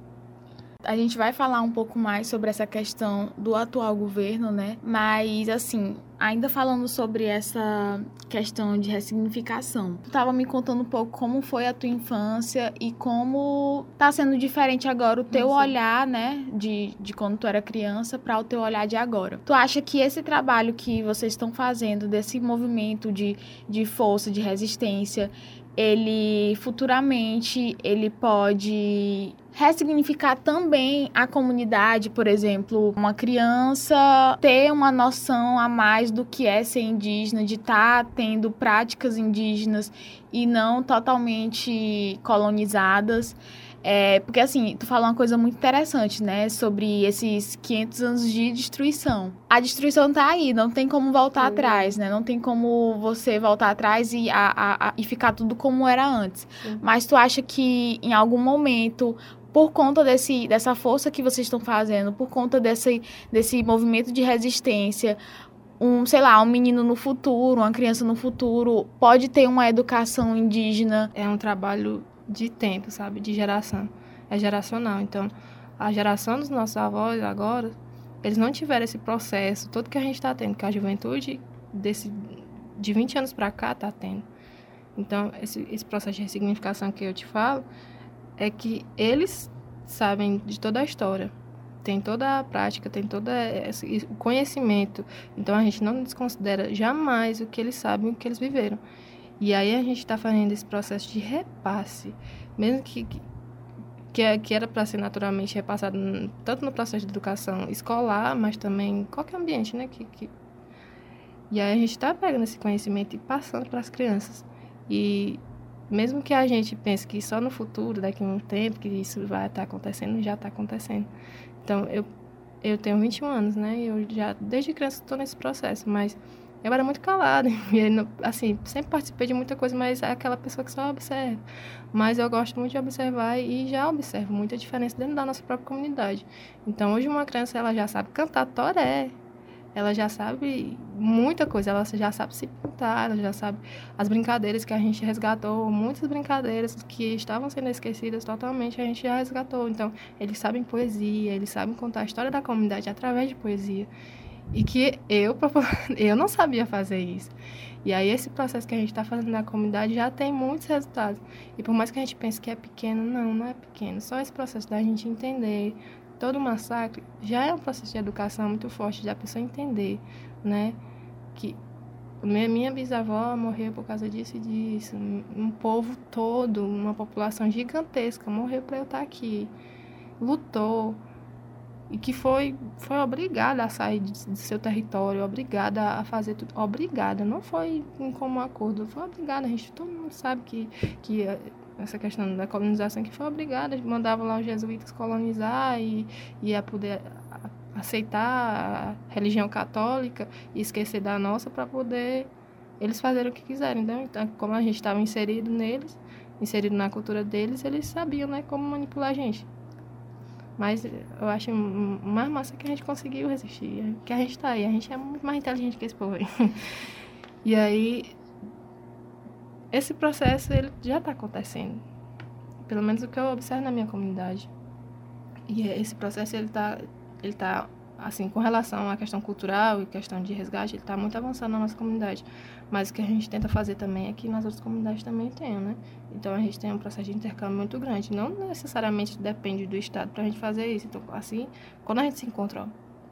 a gente vai falar um pouco mais sobre essa questão do atual governo, né? Mas, assim, ainda falando sobre essa questão de ressignificação, tu estava me contando um pouco como foi a tua infância e como tá sendo diferente agora o teu Nossa. olhar, né, de, de quando tu era criança para o teu olhar de agora. Tu acha que esse trabalho que vocês estão fazendo, desse movimento de, de força, de resistência, ele futuramente ele pode ressignificar também a comunidade, por exemplo, uma criança ter uma noção a mais do que é ser indígena, de estar tá tendo práticas indígenas e não totalmente colonizadas. É, porque assim, tu fala uma coisa muito interessante, né? Sobre esses 500 anos de destruição. A destruição tá aí, não tem como voltar Sim. atrás, né? Não tem como você voltar atrás e, a, a, a, e ficar tudo como era antes. Sim. Mas tu acha que em algum momento por conta desse, dessa força que vocês estão fazendo, por conta desse, desse movimento de resistência, um, sei lá, um menino no futuro, uma criança no futuro, pode ter uma educação indígena. É um trabalho de tempo, sabe? De geração. É geracional. Então, a geração dos nossos avós agora, eles não tiveram esse processo, todo que a gente está tendo, que a juventude desse, de 20 anos para cá está tendo. Então, esse, esse processo de ressignificação que eu te falo é que eles sabem de toda a história, tem toda a prática, tem todo o conhecimento. Então, a gente não desconsidera jamais o que eles sabem, o que eles viveram. E aí a gente está fazendo esse processo de repasse, mesmo que, que, é, que era para ser naturalmente repassado tanto no processo de educação escolar, mas também em qualquer ambiente, né? Que, que... E aí a gente está pegando esse conhecimento e passando para as crianças. E mesmo que a gente pense que só no futuro, daqui a um tempo, que isso vai estar tá acontecendo, já está acontecendo. Então, eu, eu tenho 21 anos, né? Eu já, desde criança, estou nesse processo, mas eu era muito calada. *laughs* E, assim, sempre participei de muita coisa, mas é aquela pessoa que só observa. Mas eu gosto muito de observar e já observo muita diferença dentro da nossa própria comunidade. Então, hoje uma criança, ela já sabe cantar toré, ela já sabe muita coisa, ela já sabe se pintar, ela já sabe as brincadeiras que a gente resgatou, muitas brincadeiras que estavam sendo esquecidas totalmente, a gente já resgatou. Então, eles sabem poesia, eles sabem contar a história da comunidade através de poesia. E que eu, *laughs* eu não sabia fazer isso. E aí esse processo que a gente está fazendo na comunidade já tem muitos resultados. E por mais que a gente pense que é pequeno, não, não é pequeno. Só esse processo da gente entender todo o massacre já é um processo de educação muito forte, da pessoa entender, né? Que minha, minha bisavó morreu por causa disso e disso. Um povo todo, uma população gigantesca morreu para eu estar aqui. Lutou e que foi, foi obrigada a sair de, de, seu território, obrigada a fazer tudo. Obrigada, não foi em comum acordo, foi obrigada. A gente, todo mundo sabe que, que eh, essa questão da colonização que foi obrigada, mandavam lá os jesuítas colonizar e ia poder aceitar a religião católica e esquecer da nossa para poder eles fazerem o que quiserem. Então como a gente estava inserido neles, inserido na cultura deles, eles sabiam né, como manipular a gente. Mas eu acho mais massa que a gente conseguiu resistir, que a gente tá aí, a gente é muito mais inteligente que esse povo aí. *laughs* E aí, esse processo ele já está acontecendo, pelo menos o que eu observo na minha comunidade. E esse processo ele está ele tá assim, com relação à questão cultural e questão de resgate, ele está muito avançado na nossa comunidade. Mas o que a gente tenta fazer também é que nas outras comunidades também tenham, né? Então a gente tem um processo de intercâmbio muito grande. Não necessariamente depende do Estado para a gente fazer isso. Então, assim, quando a gente se encontra, ó,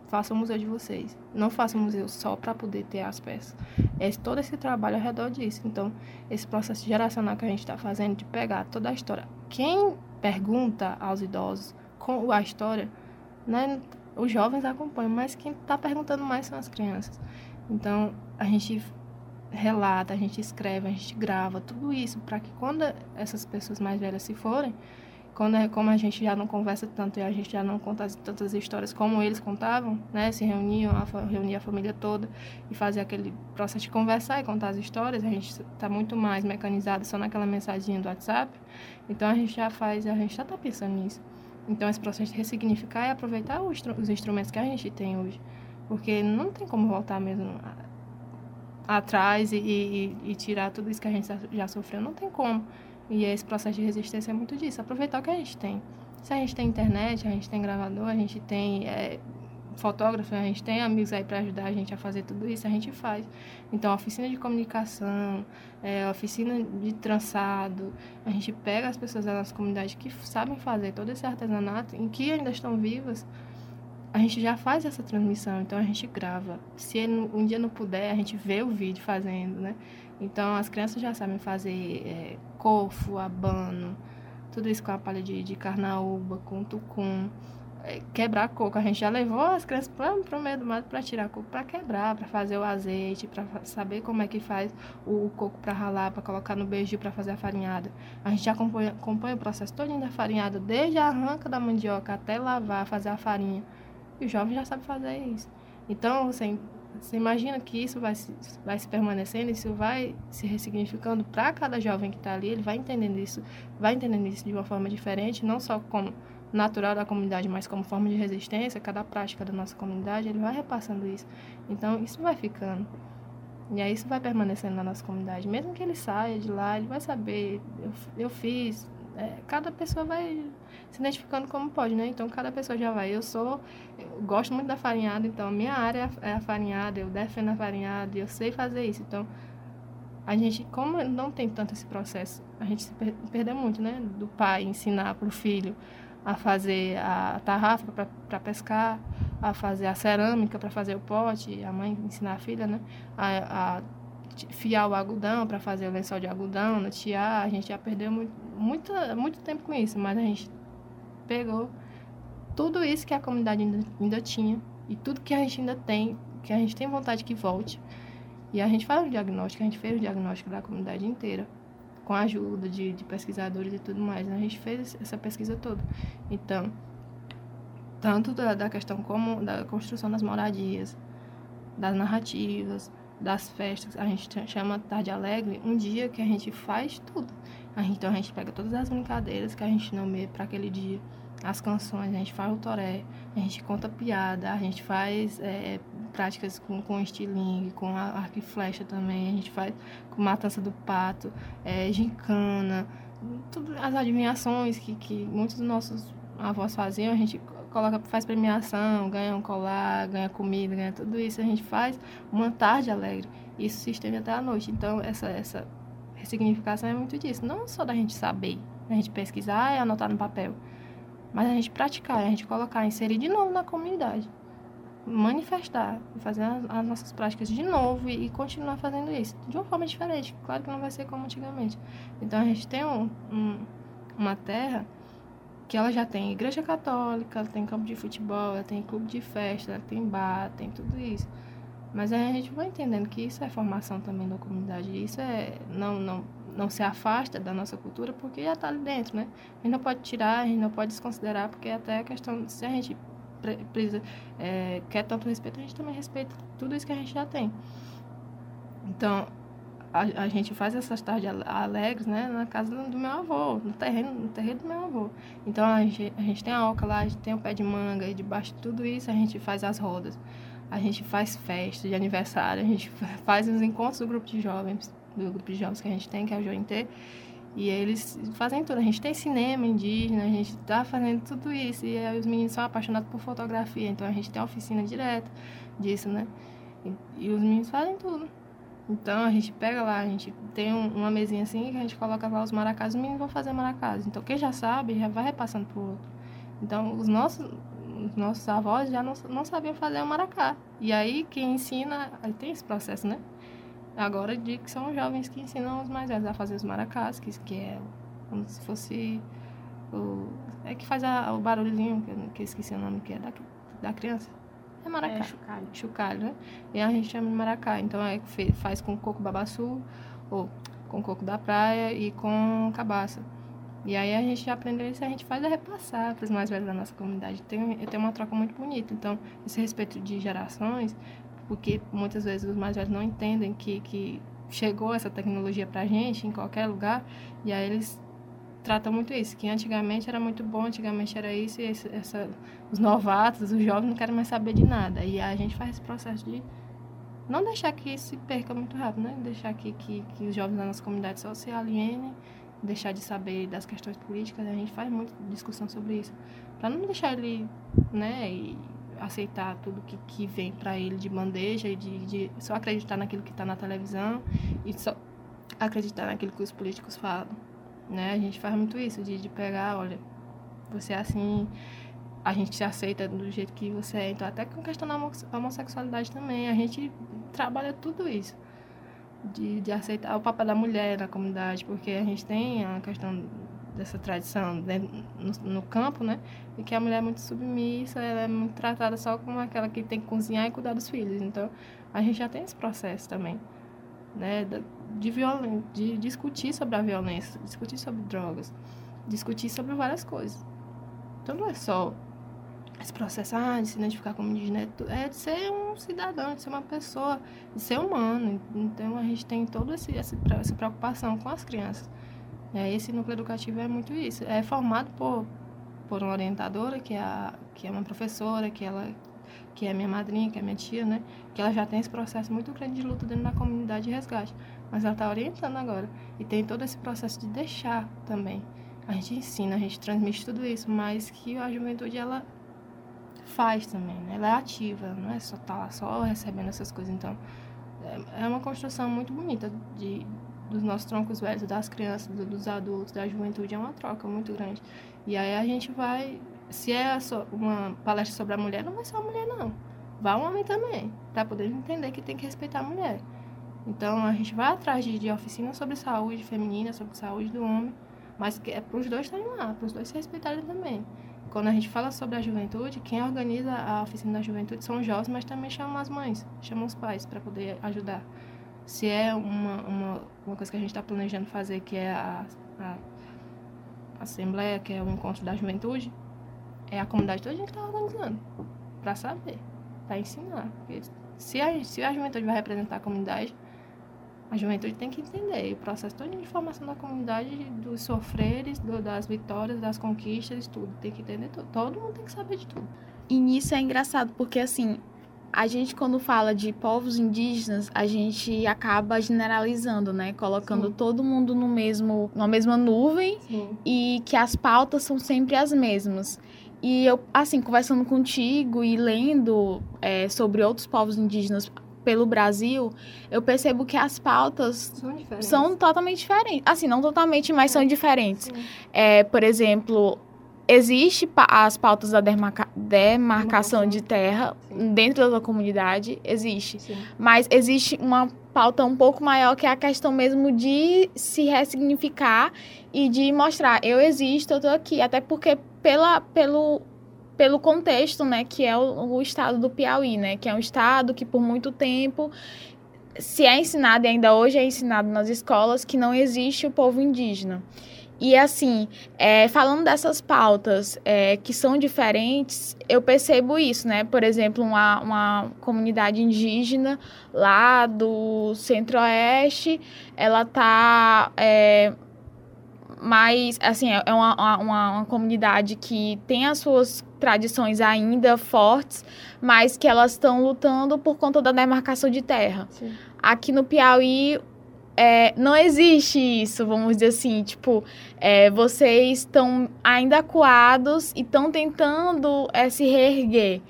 faça o museu de vocês. Não faça o museu só para poder ter as peças. É todo esse trabalho ao redor disso. Então, esse processo geracional que a gente está fazendo de pegar toda a história. Quem pergunta aos idosos com a história, né? os jovens acompanham, mas quem está perguntando mais são as crianças. Então, a gente relata, a gente escreve, a gente grava, tudo isso para que quando essas pessoas mais velhas se forem, quando é, como a gente já não conversa tanto e a gente já não conta tantas histórias como eles contavam, né, se reuniam, a, reunia a família toda e fazer aquele processo de conversar e contar as histórias, a gente está muito mais mecanizado só naquela mensagem do WhatsApp, então a gente já faz, a gente já está pensando nisso. Então, esse processo de ressignificar é aproveitar os, os instrumentos que a gente tem hoje. Porque não tem como voltar mesmo atrás e, e, e, tirar tudo isso que a gente já sofreu. Não tem como. E esse processo de resistência é muito disso. Aproveitar o que a gente tem. Se a gente tem internet, a gente tem gravador, a gente tem é, fotógrafo, a gente tem amigos aí para ajudar a gente a fazer tudo isso, a gente faz. Então, oficina de comunicação, é, oficina de trançado, a gente pega as pessoas da nossa comunidade que sabem fazer todo esse artesanato, em que ainda estão vivas, a gente já faz essa transmissão, então a gente grava. Se ele, um dia não puder, a gente vê o vídeo fazendo, né? Então, as crianças já sabem fazer é, cofo, abano, tudo isso com a palha de, de carnaúba, com tucum. É, quebrar coco. A gente já levou as crianças para o meio do mato para tirar coco, para quebrar, para fazer o azeite, para saber como é que faz o coco para ralar, para colocar no beiju para fazer a farinhada. A gente já acompanha, acompanha o processo todo da farinhada, desde a arranca da mandioca até lavar, fazer a farinha. E o jovem já sabe fazer isso. Então, assim, Você imagina que isso vai se, vai se permanecendo, isso vai se ressignificando para cada jovem que está ali, ele vai entendendo isso, vai entendendo isso de uma forma diferente, não só como natural da comunidade, mas como forma de resistência, cada prática da nossa comunidade, ele vai repassando isso. Então, isso vai ficando. E aí isso vai permanecendo na nossa comunidade. Mesmo que ele saia de lá, ele vai saber, eu, eu fiz. É, cada pessoa vai se identificando como pode, né? Então cada pessoa já vai. Eu sou, eu gosto muito da farinhada, então a minha área é a farinhada, eu defendo a farinhada, eu sei fazer isso. Então a gente, como não tem tanto esse processo, a gente se per perdeu muito, né? Do pai ensinar para o filho a fazer a tarrafa para pescar, a fazer a cerâmica para fazer o pote, a mãe ensinar a filha, né? A, a fiar o algodão para fazer o lençol de algodão, no tiar, a gente já perdeu muito, muito, muito tempo com isso, mas a gente pegou tudo isso que a comunidade ainda, ainda tinha e tudo que a gente ainda tem, que a gente tem vontade que volte. E a gente faz o diagnóstico, a gente fez o diagnóstico da comunidade inteira com a ajuda de, de pesquisadores e tudo mais. Né? A gente fez essa pesquisa toda. Então, tanto da, da questão como da construção das moradias, das narrativas, das festas, a gente chama Tarde Alegre um dia que a gente faz tudo. Então a gente pega todas as brincadeiras que a gente nomeia para aquele dia, as canções, a gente faz o toré, a gente conta piada, a gente faz é, práticas com, com estilingue, com arco e flecha também, a gente faz com matança do pato, é, gincana, tudo, as adivinhações que, que muitos dos nossos avós faziam, a gente coloca, faz premiação, ganha um colar, ganha comida, ganha tudo isso, a gente faz uma tarde alegre. Isso se estende até a noite. Então, essa, essa ressignificação é muito disso. Não só da gente saber, a gente pesquisar e anotar no papel, mas a gente praticar, a gente colocar, inserir de novo na comunidade manifestar, fazer as, nossas práticas de novo e, e, continuar fazendo isso de uma forma diferente. Claro que não vai ser como antigamente. Então a gente tem um, um, uma terra que ela já tem igreja católica, ela tem campo de futebol, ela tem clube de festa, ela tem bar, tem tudo isso. Mas a gente vai entendendo que isso é formação também da comunidade. Isso é não não não se afasta da nossa cultura porque já está ali dentro, né? A gente não pode tirar, a gente não pode desconsiderar porque até a questão se a gente precisa, é, quer tanto respeito, a gente também respeita tudo isso que a gente já tem. Então, a, a gente faz essas tardes alegres, né, na casa do, meu avô, no terreno, no terreno do meu avô. Então, a gente, a gente tem a oca lá, a gente tem o pé de manga, e debaixo de tudo isso a gente faz as rodas. A gente faz festa de aniversário, a gente faz os encontros do grupo de jovens, do grupo de jovens que a gente tem, que é o Jointê. E eles fazem tudo. A gente tem cinema indígena, a gente tá fazendo tudo isso. E aí os meninos são apaixonados por fotografia, então a gente tem oficina direta disso, né? E, e os meninos fazem tudo. Então a gente pega lá, a gente tem um, uma mesinha assim que a gente coloca lá os maracás, os meninos vão fazer maracás. Então quem já sabe já vai repassando pro outro. Então os nossos, os nossos avós já não, não sabiam fazer o maracá. E aí quem ensina, aí tem esse processo, né? Agora de que são jovens que ensinam os mais velhos a fazer os maracás, que, que é como se fosse o. É que faz a, o barulhinho, que, que eu esqueci o nome, que é da, da criança. É maracá. É chocalho. Chocalho, né? E a gente chama de maracá. Então é faz com coco babaçu, ou com coco da praia e com cabaça. E aí a gente aprendeu isso a gente faz a repassar para os mais velhos da nossa comunidade. Tem, tem uma troca muito bonita. Então, esse respeito de gerações porque muitas vezes os mais velhos não entendem que, que chegou essa tecnologia para a gente em qualquer lugar, e aí eles tratam muito isso, que antigamente era muito bom, antigamente era isso, e esse, essa, os novatos, os jovens não querem mais saber de nada. E a gente faz esse processo de não deixar que isso se perca muito rápido, né? Deixar que, que, que os jovens da nossa comunidade só se alienem, deixar de saber das questões políticas, a gente faz muita discussão sobre isso. Para não deixar ele, né, aceitar tudo que, que vem para ele de bandeja e de, de só acreditar naquilo que está na televisão e só acreditar naquilo que os políticos falam. Né? A gente faz muito isso, de, de pegar, olha, você é assim, a gente se aceita do jeito que você é. Então, até com questão da homossexualidade também, a gente trabalha tudo isso. De, de aceitar o papel da mulher na comunidade, porque a gente tem a questão dessa tradição no, no, campo, né? E que a mulher é muito submissa, ela é muito tratada só como aquela que tem que cozinhar e cuidar dos filhos. Então, a gente já tem esse processo também, né? De, violen de discutir sobre a violência, discutir sobre drogas, discutir sobre várias coisas. Então, não é só esse processo ah, de se identificar como indígena é de ser um cidadão, de ser uma pessoa, de ser humano. Então a gente tem toda essa, preocupação com as crianças. É, esse núcleo educativo é muito isso. É formado por, por uma orientadora, que é, a, que é uma professora, que ela que é minha madrinha, que é minha tia, né? Que ela já tem esse processo muito grande de luta dentro da comunidade de resgate. Mas ela está orientando agora. E tem todo esse processo de deixar também. A gente ensina, a gente transmite tudo isso, mas que a juventude, ela faz também, né? Ela é ativa, não é só tá lá só recebendo essas coisas. Então, é, é uma construção muito bonita de, dos nossos troncos velhos, das crianças, dos adultos, da juventude. É uma troca muito grande. E aí a gente vai se é uma palestra sobre a mulher, não vai ser uma mulher, não. Vai um homem também, para poder entender que tem que respeitar a mulher. Então, a gente vai atrás de, de oficinas sobre saúde feminina, sobre saúde do homem, mas é para os dois estarem lá, para os dois se respeitarem também. Quando a gente fala sobre a juventude, quem organiza a oficina da juventude são os jovens, mas também chamam as mães, chamam os pais para poder ajudar. Se é uma, uma, uma coisa que a gente está planejando fazer, que é a, a assembleia, que é o encontro da juventude, é a comunidade toda a gente está organizando para saber, para ensinar. Se a, se a juventude vai representar a comunidade, a juventude tem que entender o processo todo de formação da comunidade, dos sofreres, do, das vitórias, das conquistas, tudo. Tem que entender tudo. Todo mundo tem que saber de tudo. E nisso é engraçado, porque assim, a gente quando fala de povos indígenas, a gente acaba generalizando, né? Colocando Sim. todo mundo no mesmo, na mesma nuvem Sim. e que as pautas são sempre as mesmas. E eu, assim, conversando contigo e lendo é, sobre outros povos indígenas pelo Brasil, eu percebo que as pautas são, são totalmente diferentes. Assim, não totalmente, mas é. são diferentes. É, por exemplo, existe as pautas da demarca, demarcação de terra Sim. dentro da comunidade, existe. Sim. Mas existe uma pauta um pouco maior que é a questão mesmo de se ressignificar e de mostrar eu existo, eu tô aqui, até porque pela pelo pelo contexto, né, que é o, o estado do Piauí, né, que é um estado que por muito tempo se é ensinado e ainda hoje é ensinado nas escolas que não existe o povo indígena. E assim, é, falando dessas pautas é, que são diferentes, eu percebo isso, né? Por exemplo, uma, uma comunidade indígena lá do centro-oeste, ela tá é, mais, assim, é uma, uma, uma comunidade que tem as suas tradições ainda fortes, mas que elas estão lutando por conta da demarcação de terra. Sim. Aqui no Piauí, é, não existe isso, vamos dizer assim, tipo, é, vocês estão ainda acuados e estão tentando é, se reerguer.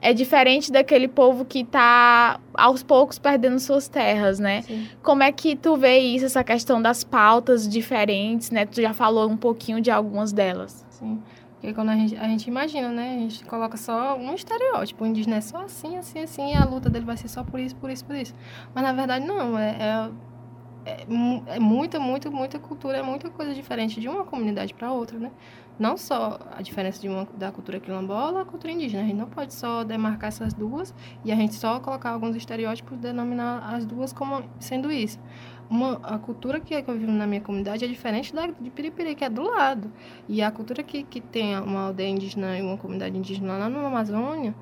É diferente daquele povo que está aos poucos perdendo suas terras, né? Sim. Como é que tu vê isso, essa questão das pautas diferentes, né? Tu já falou um pouquinho de algumas delas. Sim. Porque quando a gente, a gente imagina, né? A gente coloca só um estereótipo. O indígena é só assim, assim, assim, e a luta dele vai ser só por isso, por isso, por isso. Mas na verdade não, é, é é, é muita, muita, muita cultura, é muita coisa diferente de uma comunidade para outra, né? Não só a diferença de uma, da cultura quilombola a cultura indígena. A gente não pode só demarcar essas duas e a gente só colocar alguns estereótipos e denominar as duas como sendo isso. Uma, a cultura que eu vivo na minha comunidade é diferente da de Piripiri, que é do lado. E a cultura que, que tem uma aldeia indígena e uma comunidade indígena lá na Amazônia,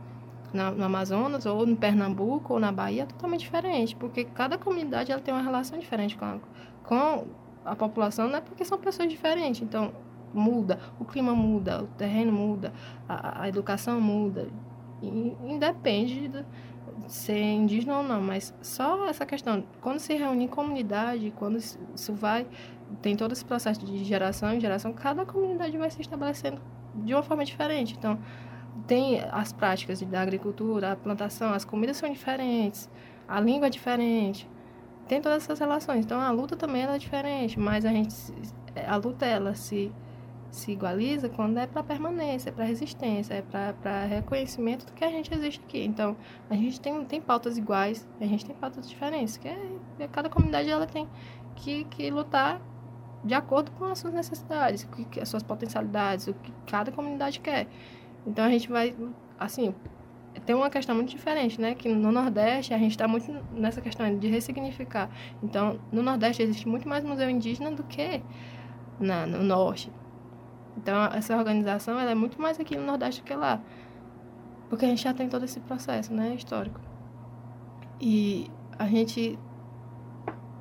na, no Amazonas, ou no Pernambuco, ou na Bahia, é totalmente diferente, porque cada comunidade ela tem uma relação diferente com a, com a população, né? Porque são pessoas diferentes. Então, muda, o clima muda, o terreno muda, a, a educação muda. E, independe de ser indígena ou não, mas só essa questão, quando se reúne em comunidade, quando isso vai, tem todo esse processo de geração em geração, cada comunidade vai se estabelecendo de uma forma diferente. Então, tem as práticas da agricultura, a plantação, as comidas são diferentes, a língua é diferente, tem todas essas relações. Então a luta também é diferente, mas a gente a luta ela se se igualiza quando é para permanência, é para resistência, é para reconhecimento do que a gente existe aqui. Então, a gente tem, tem pautas iguais, a gente tem pautas diferentes, que é, é cada comunidade ela tem que, que lutar de acordo com as suas necessidades, que, que as suas potencialidades, o que cada comunidade quer. Então a gente vai, assim, tem uma questão muito diferente, né? Que no Nordeste a gente está muito nessa questão de ressignificar. Então, no Nordeste existe muito mais museu indígena do que na, no Norte. Então, essa organização ela é muito mais aqui no Nordeste do que lá. Porque a gente já tem todo esse processo, né, histórico. E a gente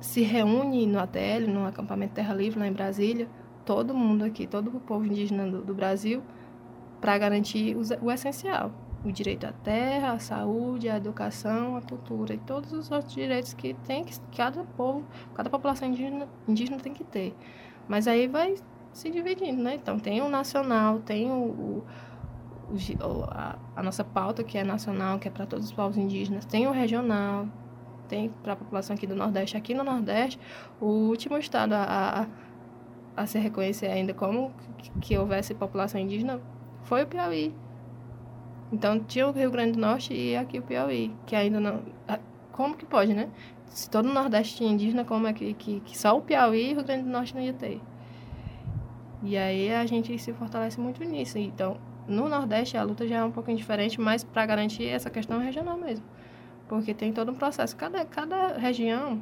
se reúne no ATL, no acampamento Terra Livre, lá em Brasília, todo mundo aqui, todo o povo indígena do, do Brasil, para garantir o, o essencial, o direito à terra, à saúde, à educação, à cultura e todos os outros direitos que tem que cada povo, cada população indígena, indígena tem que ter. Mas aí vai se dividindo, né? Então tem o nacional, tem o, o, o a, a, nossa pauta que é nacional, que é para todos os povos indígenas, tem o regional, tem para a população aqui do Nordeste. Aqui no Nordeste, o último estado a, a, a se reconhecer ainda como que, que houvesse população indígena foi o Piauí. Então tinha o Rio Grande do Norte e aqui o Piauí, que ainda não. Como que pode, né? Se todo o Nordeste tinha indígena, como é que, que, que só o Piauí e o Rio Grande do Norte não ia ter? E aí a gente se fortalece muito nisso. Então, no Nordeste a luta já é um pouquinho diferente, mas para garantir essa questão regional mesmo. Porque tem todo um processo. Cada, cada região,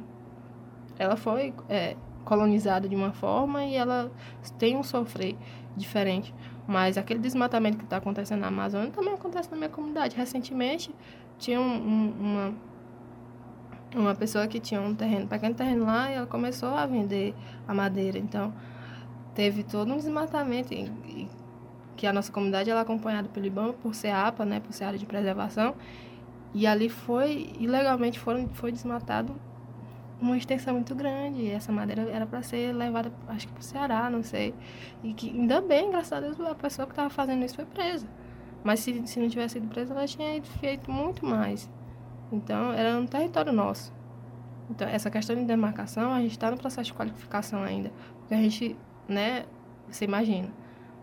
ela foi é, colonizada de uma forma e ela tem um sofrer diferente. Mas aquele desmatamento que está acontecendo na Amazônia também acontece na minha comunidade. Recentemente, tinha um, um, uma, uma pessoa que tinha um terreno, um pequeno terreno lá, e ela começou a vender a madeira. Então, teve todo um desmatamento e, e, que a nossa comunidade ela é acompanhada pelo IBAMA, por CEAPA, né, por ser área de preservação. E ali foi, ilegalmente, foram, foi desmatado uma extensão muito grande. E essa madeira era para ser levada, acho que para o Ceará, não sei. E que ainda bem, graças a Deus, a pessoa que estava fazendo isso foi presa. Mas se, se não tivesse sido presa, ela tinha feito muito mais. Então, era um território nosso. Então, essa questão de demarcação, a gente está no processo de qualificação ainda. Porque a gente, né, você imagina,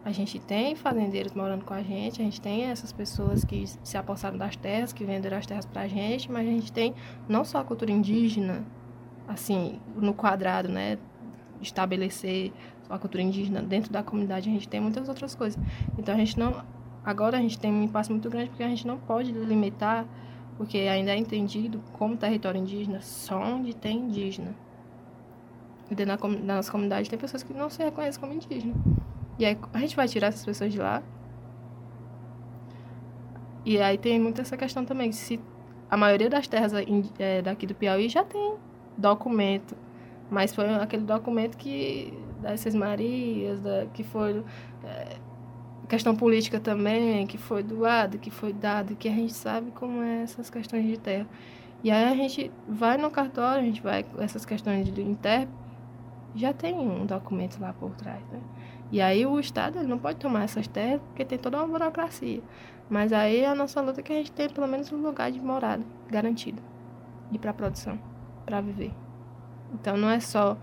a gente tem fazendeiros morando com a gente, a gente tem essas pessoas que se apossaram das terras, que venderam as terras para a gente, mas a gente tem não só a cultura indígena, assim, no quadrado, né? Estabelecer a cultura indígena dentro da comunidade, a gente tem muitas outras coisas. Então a gente não. Agora a gente tem um impasse muito grande porque a gente não pode limitar, porque ainda é entendido como território indígena só onde tem indígena. Dentro da, da nossa comunidade tem pessoas que não se reconhecem como indígena. E aí a gente vai tirar essas pessoas de lá. E aí tem muito essa questão também, se a maioria das terras é, daqui do Piauí já tem documento. Mas foi aquele documento que das Seis Marias, da, que foi é, questão política também, que foi doado, que foi dado, que a gente sabe como é essas questões de terra. E aí a gente vai no cartório, a gente vai essas questões de inter, já tem um documento lá por trás, né? E aí o Estado ele não pode tomar essas terras porque tem toda uma burocracia. Mas aí a nossa luta é que a gente tem pelo menos um lugar de morada garantido e para produção para viver. Então não é só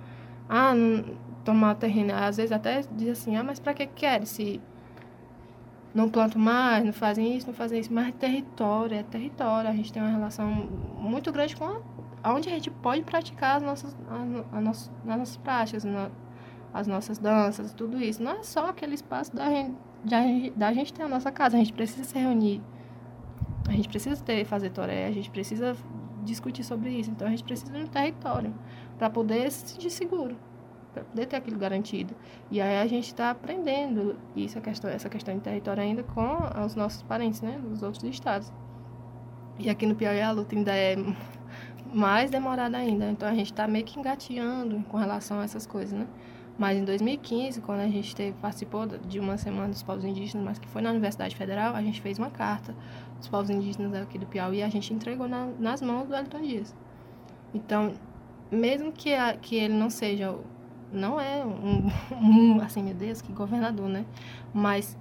ah, não, tomar terreno. Às vezes até diz assim, ah, mas para que querem se não plantam mais, não fazem isso, não fazem isso, mas é território, é território. A gente tem uma relação muito grande com a, onde a gente pode praticar as nossas, as, as nossas, as nossas práticas, as nossas danças, tudo isso. Não é só aquele espaço da gente, da gente ter a nossa casa, a gente precisa se reunir. A gente precisa ter, fazer toré, a gente precisa discutir sobre isso. Então a gente precisa de um território para poder se sentir seguro, para poder ter aquilo garantido. E aí a gente está aprendendo isso, a questão, essa questão de território ainda com os nossos parentes, né, dos outros estados. E aqui no Piauí a luta ainda é mais demorada ainda. Então a gente está meio que engateando com relação a essas coisas, né? Mas em 2015, quando a gente teve, participou de uma semana dos povos indígenas, mas que foi na Universidade Federal, a gente fez uma carta dos povos indígenas aqui do Piauí e a gente entregou na, nas mãos do Elton Dias. Então, mesmo que, a, que ele não seja, não é um, *laughs* um, assim, meu Deus, que governador, né? Mas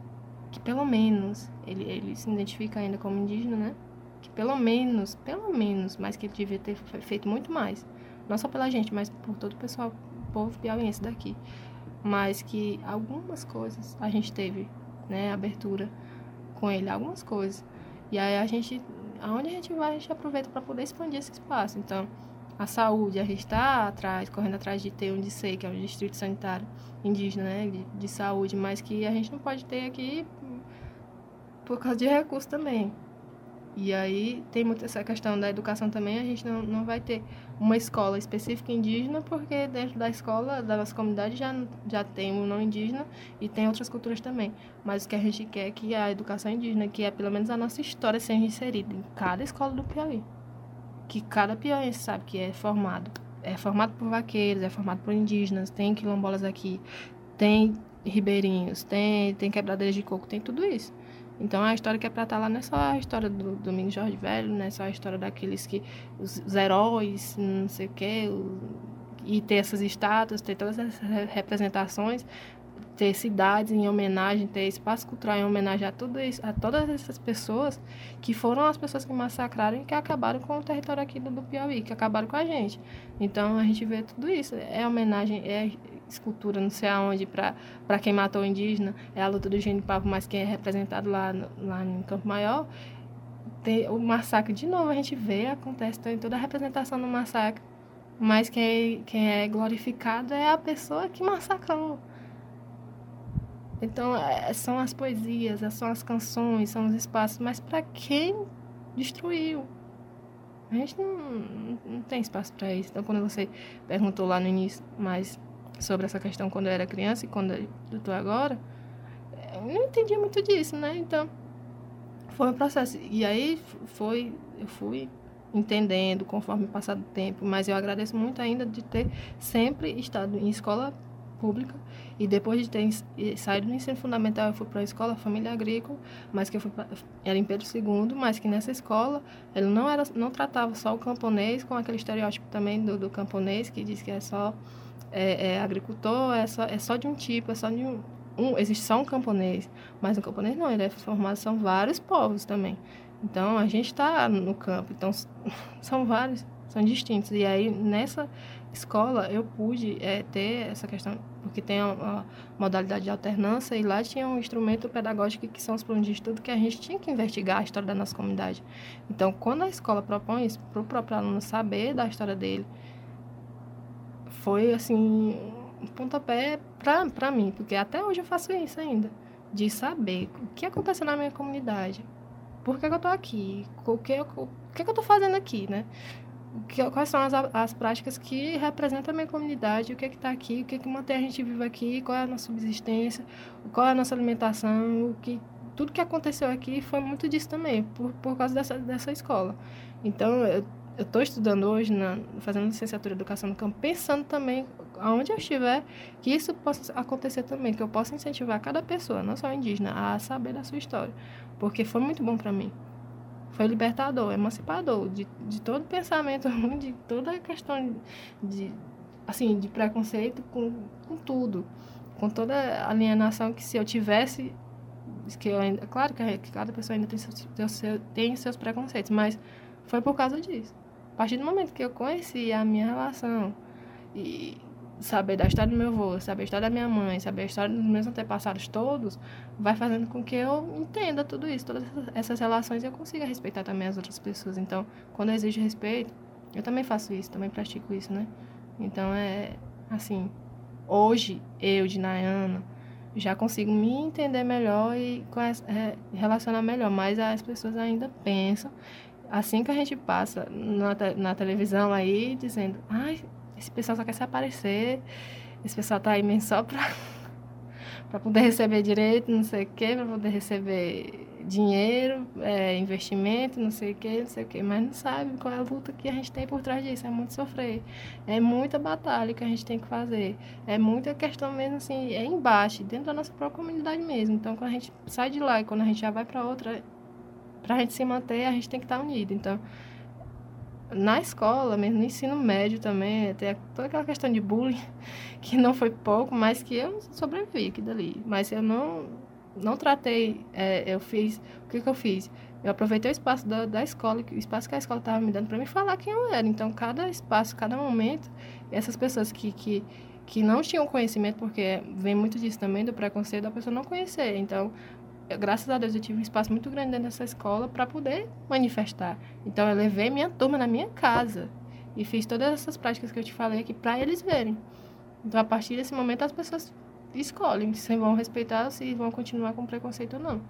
que pelo menos ele, ele se identifica ainda como indígena, né? Pelo menos, pelo menos, mas que ele devia ter feito muito mais. Não só pela gente, mas por todo o pessoal povo piauiense daqui. Mas que algumas coisas a gente teve, né, abertura com ele, algumas coisas. E aí a gente, aonde a gente vai, a gente aproveita para poder expandir esse espaço. Então, a saúde, a gente está atrás, correndo atrás de ter um DICEI, que é um distrito sanitário indígena, né, de, de saúde, mas que a gente não pode ter aqui por causa de recursos também. E aí tem muito essa questão da educação também, a gente não, não vai ter. uma escola específica indígena, porque dentro da escola, da nossa comunidade, já, já tem o não indígena e tem outras culturas também. Mas o que a gente quer é que a educação indígena, que é pelo menos a nossa história, seja inserida em cada escola do Piauí. Que cada piauiense sabe que é formado. É formado por vaqueiros, é formado por indígenas, tem quilombolas aqui, tem ribeirinhos, tem, tem quebradeiras de coco, tem tudo isso. Então a história que é para estar tá lá não é só a história do Domingos Jorge Velho, não é só a história daqueles que. os, os heróis, não sei o quê, o, e ter essas estátuas, ter todas essas representações, ter cidades em homenagem, ter espaço cultural em homenagem a tudo isso, a todas essas pessoas que foram as pessoas que massacraram e que acabaram com o território aqui do, do Piauí, que acabaram com a gente. Então a gente vê tudo isso, é homenagem, é escultura não sei aonde para quem matou o indígena, é a luta do Genipapo, mas quem é representado lá, no, lá no Campo Maior, tem o massacre de novo, a gente vê, acontece tem toda a representação do massacre, mas quem, quem é glorificado é a pessoa que massacrou. Então, é, são as poesias, são as canções, são os espaços, mas para quem destruiu? A gente não, não tem espaço para isso. Então, quando você perguntou lá no início, mas sobre essa questão quando eu era criança e quando eu estou agora, eu não entendia muito disso, né? Então, foi um processo. E aí foi, eu fui entendendo conforme o passar do tempo, mas eu agradeço muito ainda de ter sempre estado em escola pública e depois de ter saído do ensino fundamental eu fui para a escola família agrícola mas que eu fui pra, era em Pedro II mas que nessa escola ele não era não tratava só o camponês com aquele estereótipo também do, do camponês que diz que é só é, é, agricultor é só, é só de um tipo, é só de um, um. Existe só um camponês, mas o camponês não, ele é formado, são vários povos também. Então a gente está no campo, então *laughs* são vários, são distintos. E aí nessa escola eu pude é, ter essa questão, porque tem a, a, modalidade de alternância e lá tinha um instrumento pedagógico que são os planos de estudo que a gente tinha que investigar a história da nossa comunidade. Então quando a escola propõe isso para o próprio aluno saber da história dele, foi assim um pontapé para mim, porque até hoje eu faço isso ainda, de saber o que aconteceu na minha comunidade, por que, que eu estou aqui, o que, o que, que eu estou fazendo aqui, né? Que, quais são as, as práticas que representam a minha comunidade, o que é está aqui, o que, é que mantém a gente vivo aqui, qual é a nossa subsistência, qual é a nossa alimentação, o que, tudo que aconteceu aqui foi muito disso também, por, por causa dessa, dessa escola. Então, eu eu estou estudando hoje, na, fazendo licenciatura em Educação no Campo, pensando também, aonde eu estiver, que isso possa acontecer também, que eu possa incentivar cada pessoa, não só indígena, a saber da sua história. Porque foi muito bom para mim. Foi libertador, emancipador de, de todo pensamento de toda a questão de, assim, de preconceito com, com tudo. Com toda a alienação que se eu tivesse que eu ainda, claro que cada pessoa ainda tem tem seus preconceitos, mas foi por causa disso partir do momento que eu conheci a minha relação e saber da história do meu avô, saber a história da minha mãe, saber a história dos meus antepassados todos, vai fazendo com que eu entenda tudo isso, todas essas relações e eu consiga respeitar também as outras pessoas. Então, quando exijo respeito, eu também faço isso, também pratico isso, né? Então, é assim, hoje, eu, de Nayana, já consigo me entender melhor e relacionar melhor, mas as pessoas ainda pensam assim que a gente passa na, na televisão aí, dizendo, ai, esse pessoal só quer se aparecer, esse pessoal tá aí mesmo só pra, *laughs* pra poder receber direito, não sei o quê, pra poder receber dinheiro, é, investimento, não sei o quê, não sei o quê, mas não sabe qual é a luta que a gente tem por trás disso, é muito sofrer, é muita batalha que a gente tem que fazer, é muita questão mesmo assim, é embaixo, dentro da nossa própria comunidade mesmo, então quando a gente sai de lá e quando a gente já vai para outra, para a gente se manter, a gente tem que estar tá unido. Então, na escola, mesmo no ensino médio também, tem toda aquela questão de bullying, *laughs* que não foi pouco, mas que eu sobrevivi aqui dali. Mas eu não, não tratei, é, eu fiz, o que, que eu fiz? Eu aproveitei o espaço da, da escola, o espaço que a escola estava me dando para me falar quem eu era. Então, cada espaço, cada momento, essas pessoas que, que, que não tinham conhecimento, porque vem muito disso também, do preconceito da pessoa não conhecer. Então, graças a Deus, eu tive um espaço muito grande dentro dessa escola para poder manifestar. Então, eu levei minha turma na minha casa e fiz todas essas práticas que eu te falei aqui para eles verem. Então, a partir desse momento, as pessoas escolhem se vão respeitar, se vão continuar com preconceito ou não.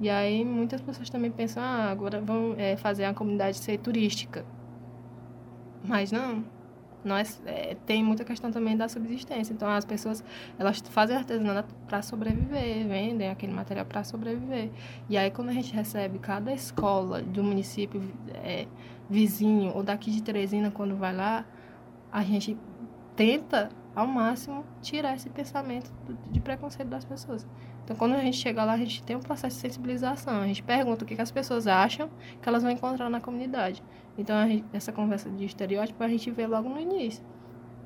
E aí, muitas pessoas também pensam, ah, agora vão é, fazer a comunidade ser turística. Mas não, nós é, tem muita questão também da subsistência. Então as pessoas elas fazem artesanato para sobreviver, vendem aquele material para sobreviver. E aí quando a gente recebe cada escola do município é, vizinho ou daqui de Teresina quando vai lá, a gente tenta ao máximo tirar esse pensamento de preconceito das pessoas. Então, quando a gente chega lá, a gente tem um processo de sensibilização. A gente pergunta o que, que as pessoas acham que elas vão encontrar na comunidade. Então, gente, essa conversa de estereótipo a gente vê logo no início.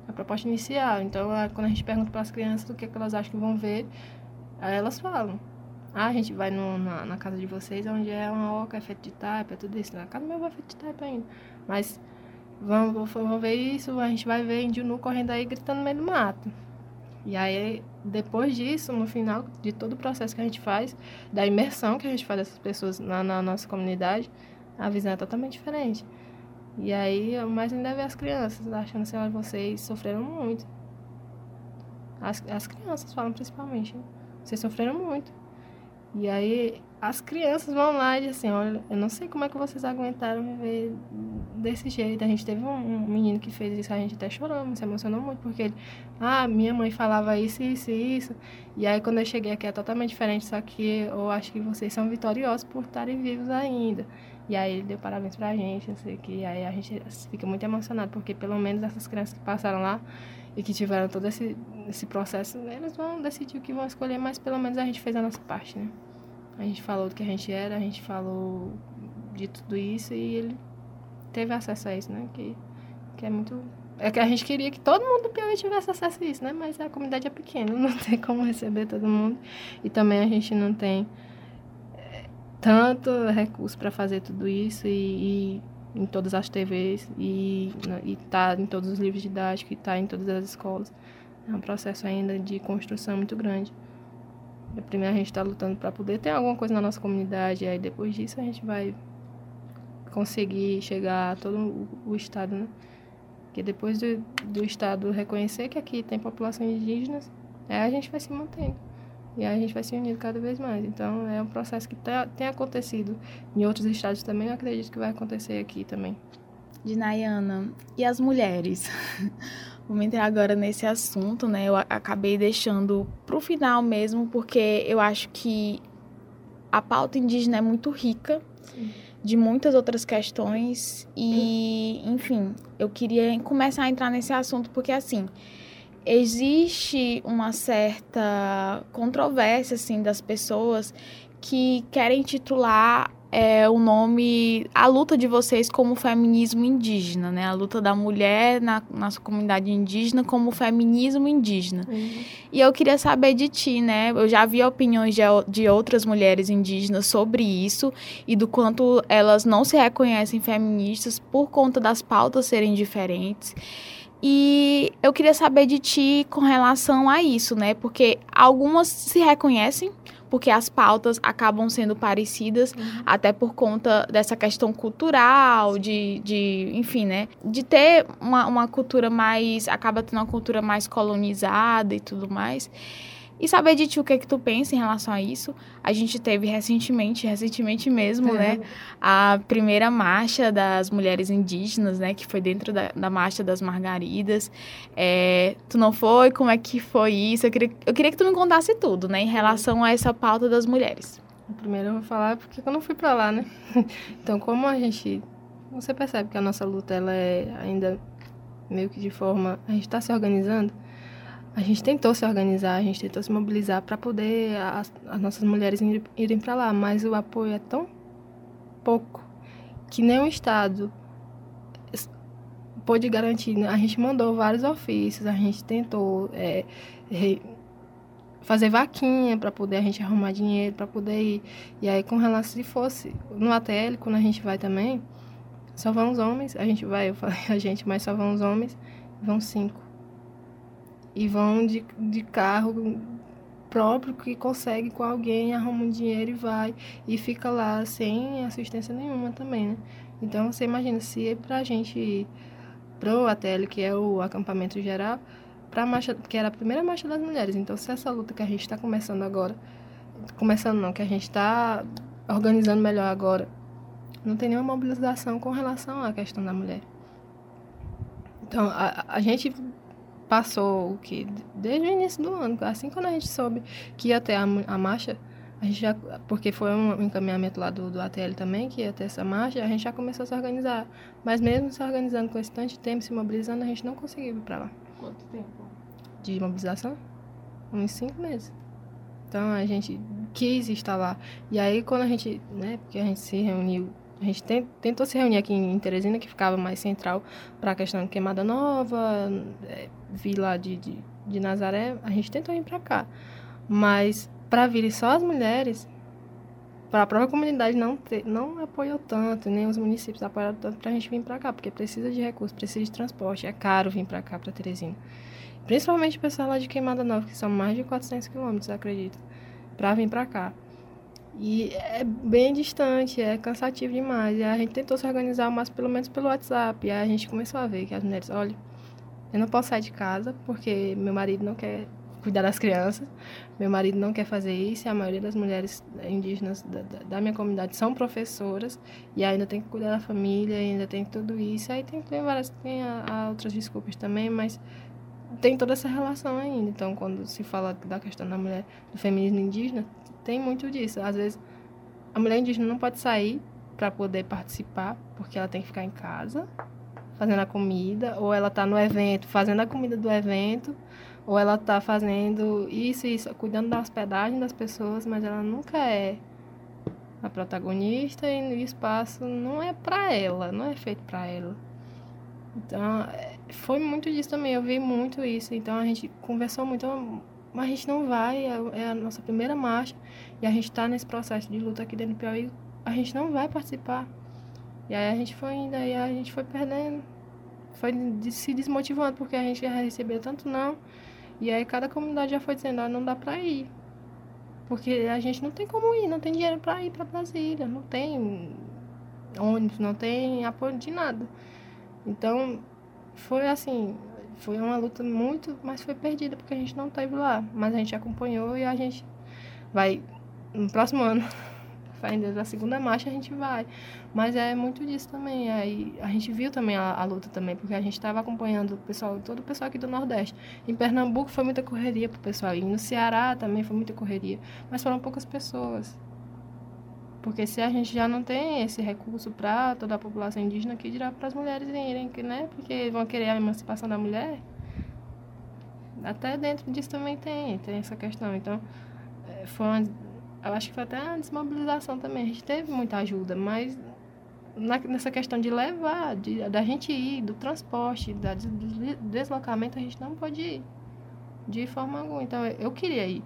A proposta inicial. Então, quando a gente pergunta para as crianças o que, que elas acham que vão ver, elas falam. Ah, a gente vai no, na, na, casa de vocês, onde é uma oca, é feito de taipa, é tudo isso. Na casa meu vai é feito de taipa ainda. Mas vamos, vamos ver isso, a gente vai ver índio nu correndo aí, gritando no meio do mato. E aí, depois disso, no final de todo o processo que a gente faz, da imersão que a gente faz dessas pessoas na, na nossa comunidade, a visão é totalmente diferente. E aí, o mais ainda ver as crianças, achando assim, olha, vocês sofreram muito. As, as crianças falam principalmente, né? vocês sofreram muito. E aí, as crianças vão lá e dizem assim, olha, eu não sei como é que vocês aguentaram viver desse jeito. A gente teve um, um menino que fez isso, a gente até chorou, se emocionou muito, porque ele, ah, minha mãe falava isso, isso e isso. E aí quando eu cheguei aqui é totalmente diferente, só que eu acho que vocês são vitoriosos por estarem vivos ainda. E aí ele deu parabéns pra gente, não sei o que. Aí a gente fica muito emocionado, porque pelo menos essas crianças que passaram lá e que tiveram todo esse, esse processo, eles vão decidir o que vão escolher, mas pelo menos a gente fez a nossa parte, né? A gente falou do que a gente era, a gente falou de tudo isso e ele teve acesso a isso, né? Que, que é muito. É que a gente queria que todo mundo do Piauí tivesse acesso a isso, né? Mas a comunidade é pequena, *laughs* não tem como receber todo mundo. E também a gente não tem tanto recurso para fazer tudo isso e, e, em todas as TVs e, e tá em todos os livros didáticos e tá em todas as escolas. É um processo ainda de construção muito grande. Primeiro a gente está lutando para poder ter alguma coisa na nossa comunidade, e aí depois disso a gente vai conseguir chegar a todo o, o estado, né? Porque depois do, do estado reconhecer que aqui tem populações indígenas, aí a gente vai se mantendo. E aí a gente vai se unindo cada vez mais. Então é um processo que tá, tem acontecido em outros estados também, eu acredito que vai acontecer aqui também. De Nayana, e as mulheres? *laughs* Vamos entrar agora nesse assunto, né? Eu acabei deixando para o final mesmo, porque eu acho que a pauta indígena é muito rica Sim. de muitas outras questões e, enfim, eu queria começar a entrar nesse assunto porque assim existe uma certa controvérsia assim das pessoas que querem titular é, o nome, a luta de vocês como feminismo indígena, né? A luta da mulher na nossa comunidade indígena como feminismo indígena. Uhum. E eu queria saber de ti, né? Eu já vi opiniões de, de outras mulheres indígenas sobre isso e do quanto elas não se reconhecem feministas por conta das pautas serem diferentes. E eu queria saber de ti com relação a isso, né? Porque algumas se reconhecem porque as pautas acabam sendo parecidas, uhum. até por conta dessa questão cultural, de, de enfim, né? De ter uma, uma cultura mais. acaba tendo uma cultura mais colonizada e tudo mais. E saber de ti o que é que tu pensa em relação a isso. A gente teve recentemente, recentemente mesmo, é. né, a primeira marcha das mulheres indígenas, né, que foi dentro da, da marcha das margaridas. É, tu não foi? Como é que foi isso? Eu queria, eu queria que tu me contasse tudo, né, em relação a essa pauta das mulheres. Primeiro eu vou falar porque eu não fui para lá, né? *laughs* Então, como a gente, você percebe que a nossa luta ela é ainda meio que de forma, a gente está se organizando a gente tentou se organizar, a gente tentou se mobilizar para poder as, as, nossas mulheres irem para lá, mas o apoio é tão pouco que nem o Estado pôde garantir. A gente mandou vários ofícios, a gente tentou é, fazer vaquinha para poder a gente arrumar dinheiro, para poder ir. E aí, com relação se fosse no ATL, quando a gente vai também, só vão os homens, a gente vai, eu falei *laughs* a gente, mas só vão os homens, vão cinco e vão de, de carro próprio que consegue com alguém, arruma um dinheiro e vai e fica lá sem assistência nenhuma também, né? Então você imagina se é pra gente pro ATL, que é o acampamento geral, pra marcha, que era a primeira marcha das mulheres. Então se essa luta que a gente está começando agora, começando não, que a gente está organizando melhor agora, não tem nenhuma mobilização com relação à questão da mulher. Então, a, a gente passou o que desde o início do ano, assim quando a gente soube que ia ter a, a marcha, a gente já, porque foi um encaminhamento lá do, do ATL também, que ia ter essa marcha, a gente já começou a se organizar. Mas mesmo se organizando com esse tanto de tempo, se mobilizando, a gente não conseguiu ir para lá. Quanto tempo? De mobilização? Uns cinco meses. Então a gente quis estar lá. E aí quando a gente, né, porque a gente se reuniu, a gente tentou se reunir aqui em Teresina, que ficava mais central para a questão de Queimada Nova, é, lá de, de, de Nazaré, a gente tentou ir para cá. Mas para virem só as mulheres, para a própria comunidade não ter, não apoiou tanto, nem os municípios apoiaram tanto para a gente vir para cá, porque precisa de recursos, precisa de transporte, é caro vir para cá, para Teresina. Principalmente o pessoal lá de Queimada Nova, que são mais de 400 quilômetros, acredito, para vir para cá. E é bem distante, é cansativo demais. E a gente tentou se organizar, mas pelo menos pelo WhatsApp. E a gente começou a ver que as mulheres, olha, eu não posso sair de casa porque meu marido não quer cuidar das crianças, meu marido não quer fazer isso, e a maioria das mulheres indígenas da, da, minha comunidade são professoras, e ainda tem que cuidar da família, ainda tem tudo isso. Aí tem, tem várias, tem a, a outras desculpas também, mas tem toda essa relação ainda. Então, quando se fala da questão da mulher, do feminismo indígena, tem muito disso. Às vezes, a mulher indígena não pode sair para poder participar, porque ela tem que ficar em casa fazendo a comida, ou ela está no evento fazendo a comida do evento, ou ela está fazendo isso e isso, cuidando da hospedagem das pessoas, mas ela nunca é a protagonista e o espaço não é para ela, não é feito para ela. Então, é, foi muito disso também, eu vi muito isso. Então, a gente conversou muito, mas a gente não vai, é, é a nossa primeira marcha, e a gente está nesse processo de luta aqui dentro do Piauí, a gente não vai participar. E aí a gente foi indo, aí a gente foi perdendo, foi se desmotivando, porque a gente já recebeu tanto não. E aí cada comunidade já foi dizendo, ah, não dá pra ir. Porque a gente não tem como ir, não tem dinheiro para ir para Brasília, não tem ônibus, não tem apoio de nada. Então, foi assim, foi uma luta muito, mas foi perdida porque a gente não esteve lá. Mas a gente acompanhou e a gente vai no próximo ano, *laughs* ainda da segunda marcha a gente vai. Mas é muito disso também. Aí a gente viu também a, a luta também, porque a gente estava acompanhando o pessoal, todo o pessoal aqui do Nordeste. Em Pernambuco foi muita correria pro pessoal e no Ceará também foi muita correria, mas foram poucas pessoas. Porque se a gente já não tem esse recurso para toda a população indígena, que dirá para as mulheres irem, né? Porque vão querer a emancipação da mulher. Até dentro disso também tem, tem essa questão. Então, é, foi uma, eu acho que foi até uma desmobilização também. A gente teve muita ajuda, mas na, nessa questão de levar, de, da gente ir, do transporte, da, do deslocamento, a gente não pode ir de forma alguma. Então, eu queria ir.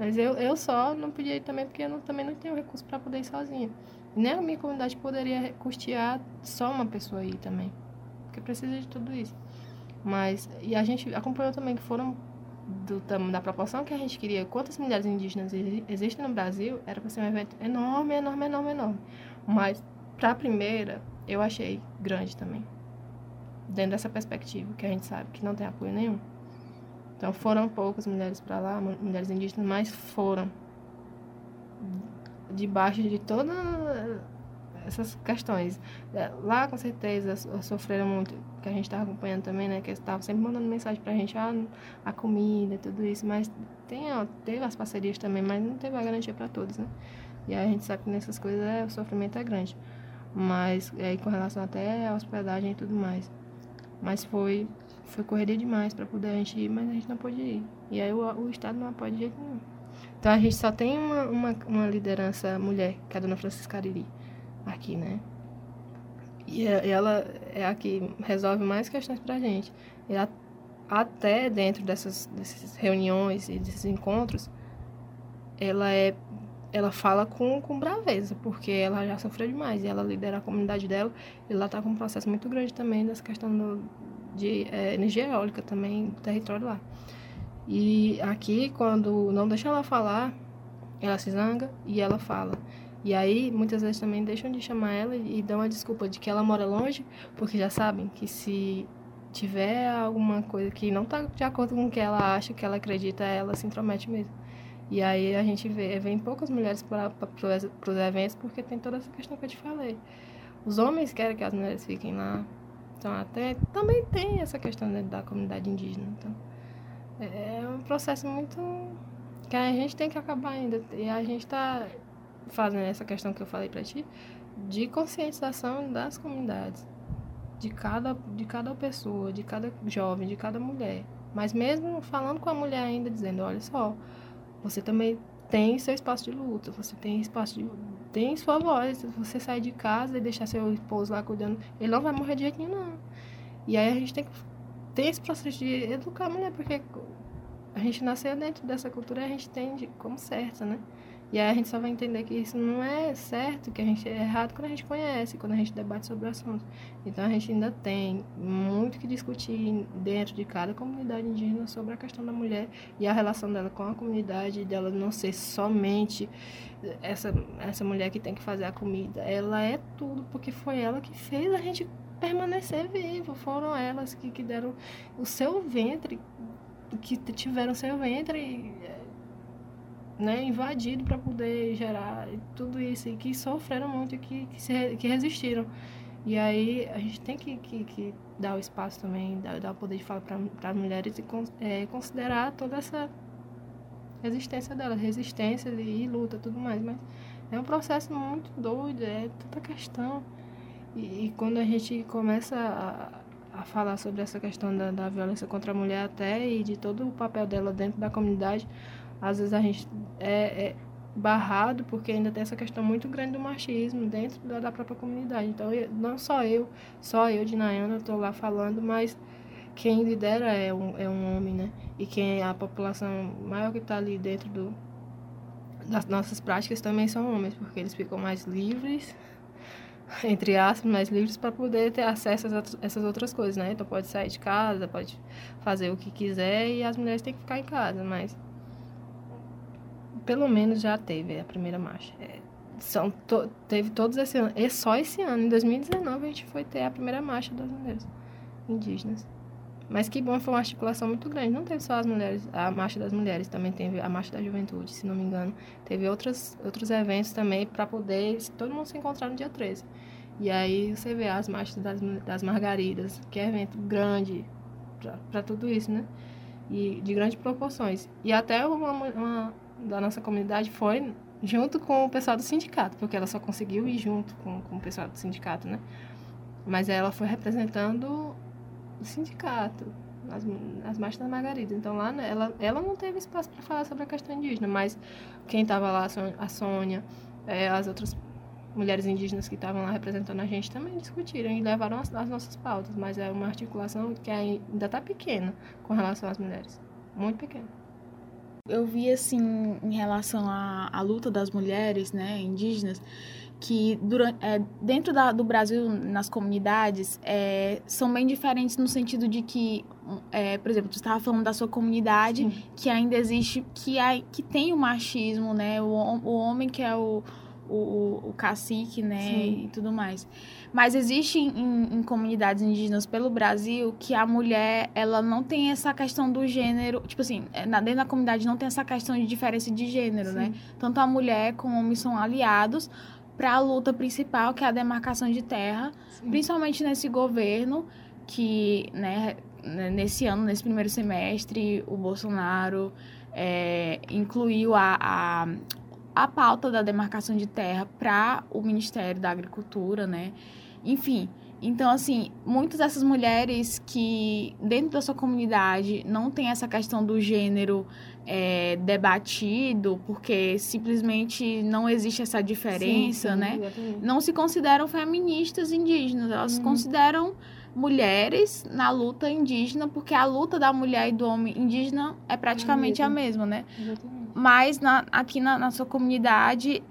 Mas eu, eu só não podia ir também porque eu não, também não tenho recurso para poder ir sozinha. Nem a minha comunidade poderia custear só uma pessoa aí também. Porque precisa de tudo isso. Mas, e a gente acompanhou também que foram do, da proporção que a gente queria, quantas mulheres indígenas existem no Brasil, era para ser um evento enorme, enorme, enorme, enorme. Mas, para a primeira, eu achei grande também. Dentro dessa perspectiva, que a gente sabe que não tem apoio nenhum. Então foram poucas mulheres para lá, mulheres indígenas, mas foram debaixo de todas essas questões. É, lá, com certeza, sofreram muito, que a gente estava acompanhando também, né? Que eles estavam sempre mandando mensagem para a gente, ah, a comida, tudo isso. Mas tem, ó, teve as parcerias também, mas não teve a garantia para todos, né? E aí a gente sabe que nessas coisas é, o sofrimento é grande. Mas aí com relação até à hospedagem e tudo mais. Mas foi foi correria demais para poder a gente ir, mas a gente não pôde ir. E aí o, o Estado não apoia de jeito nenhum. Então a gente só tem uma, uma, uma liderança mulher, que é a dona Francisca Ariri, aqui, né? E é, ela é a que resolve mais questões pra gente. E a, até dentro dessas, dessas reuniões e desses encontros, ela é ela fala com, com braveza, porque ela já sofreu demais e ela lidera a comunidade dela e ela está com um processo muito grande também dessa questão do, de é, energia eólica também do território lá. E aqui, quando não deixa ela falar, ela se zanga e ela fala. E aí, muitas vezes também deixam de chamar ela e dão a desculpa de que ela mora longe, porque já sabem que se tiver alguma coisa que não está de acordo com o que ela acha, que ela acredita, ela se intromete mesmo. E aí a gente vê, vem poucas mulheres para os eventos porque tem toda essa questão que eu te falei. Os homens querem que as mulheres fiquem lá, Então, até também tem essa questão dentro da comunidade indígena. Então, é, é um processo muito que a gente tem que acabar ainda. E a gente está fazendo essa questão que eu falei para ti, de conscientização das comunidades, de cada, de cada pessoa, de cada jovem, de cada mulher. Mas mesmo falando com a mulher ainda, dizendo, olha só, você também tem seu espaço de luta, você tem espaço de tem sua voz. Você sair de casa e deixar seu esposo lá cuidando, ele não vai morrer de jeito nenhum, não. E aí a gente tem que ter esse processo de educar a mulher, porque a gente nasceu dentro dessa cultura e a gente tem como certo, né? E aí a gente só vai entender que isso não é certo, que a gente é errado quando a gente conhece, quando a gente debate sobre o assunto. Então a gente ainda tem muito que discutir dentro de cada comunidade indígena sobre a questão da mulher e a relação dela com a comunidade, dela não ser somente essa, essa mulher que tem que fazer a comida. Ela é tudo, porque foi ela que fez a gente permanecer vivo. Foram elas que, que deram o seu ventre, que tiveram seu ventre né, invadido para poder gerar tudo isso e que sofreram muito que, que, se, que resistiram. E aí a gente tem que, que, que dar o espaço também, dar, dar o poder de fala para as mulheres e é, considerar toda essa resistência delas, resistência e, e luta tudo mais. Mas é um processo muito doido, é tanta questão. E, e quando a gente começa a, a falar sobre essa questão da, da violência contra a mulher até e de todo o papel dela dentro da comunidade, às vezes a gente é, é barrado porque ainda tem essa questão muito grande do machismo dentro da, da própria comunidade. Então, não só eu, só eu de Nayana estou lá falando, mas quem lidera é um, é um homem, né? E quem é a população maior que está ali dentro do, das nossas práticas também são homens, porque eles ficam mais livres, *laughs* entre aspas, mais livres para poder ter acesso a essas outras coisas, né? Então pode sair de casa, pode fazer o que quiser e as mulheres têm que ficar em casa, mas pelo menos já teve a primeira marcha. É, são to, teve todos esse ano, e só esse ano, em 2019, a gente foi ter a primeira marcha das mulheres indígenas. Mas que bom, foi uma articulação muito grande. Não teve só as mulheres, a marcha das mulheres, também teve a marcha da juventude, se não me engano. Teve outros, outros eventos também para poder todo mundo se encontrar no dia 13. E aí você vê as marchas das, das margaridas, que é evento grande para tudo isso, né? E de grandes proporções. E até uma, uma da nossa comunidade foi junto com o pessoal do sindicato, porque ela só conseguiu ir junto com, com o pessoal do sindicato, né? Mas ela foi representando o sindicato, as, as marchas da Margarida. Então lá né, ela, ela não teve espaço para falar sobre a questão indígena, mas quem estava lá, a Sônia, é, as outras mulheres indígenas que estavam lá representando a gente também discutiram e levaram as, as nossas pautas, mas é uma articulação que ainda está pequena com relação às mulheres, muito pequena eu vi assim em relação à, à luta das mulheres, né, indígenas, que durante, é, dentro da, do Brasil, nas comunidades, é, são bem diferentes no sentido de que, é, por exemplo, tu estava falando da sua comunidade, Sim. que ainda existe, que, há, que tem o machismo, né? O, o homem que é o, o, o cacique, né? Sim. E tudo mais. Mas existe em, em, comunidades indígenas pelo Brasil que a mulher, ela não tem essa questão do gênero. Tipo assim, é, na, dentro da comunidade não tem essa questão de diferença de gênero, né? Sim. né? Tanto a mulher como o homem são aliados para a luta principal, que é a demarcação de terra, Sim. principalmente nesse governo que, né, nesse ano, nesse primeiro semestre, o Bolsonaro é, incluiu a, a, a pauta da demarcação de terra para o Ministério da Agricultura, né? Enfim, então, assim, muitas dessas mulheres que dentro da sua comunidade não tem essa questão do gênero é, debatido, porque simplesmente não existe essa diferença, sim, sim, né? Exatamente. Não se consideram feministas indígenas, elas uhum. se consideram mulheres na luta indígena, porque a luta da mulher e do homem indígena é praticamente é a mesma, né? Exatamente. Mas na, aqui na, na sua comunidade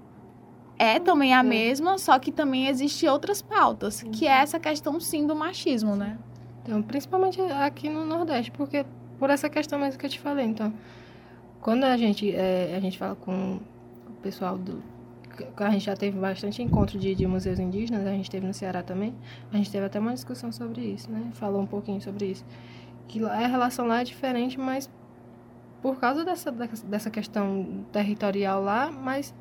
é também a é. mesma, só que também existe outras pautas, que é essa questão sim do machismo, né? Então, principalmente aqui no Nordeste, porque por essa questão mesmo que eu te falei, então, quando a gente é, a gente fala com o pessoal do a gente já teve bastante encontro de, de museus indígenas, a gente teve no Ceará também, a gente teve até uma discussão sobre isso, né? Falou um pouquinho sobre isso. Que a relação lá é diferente, mas por causa dessa, dessa questão territorial lá, mas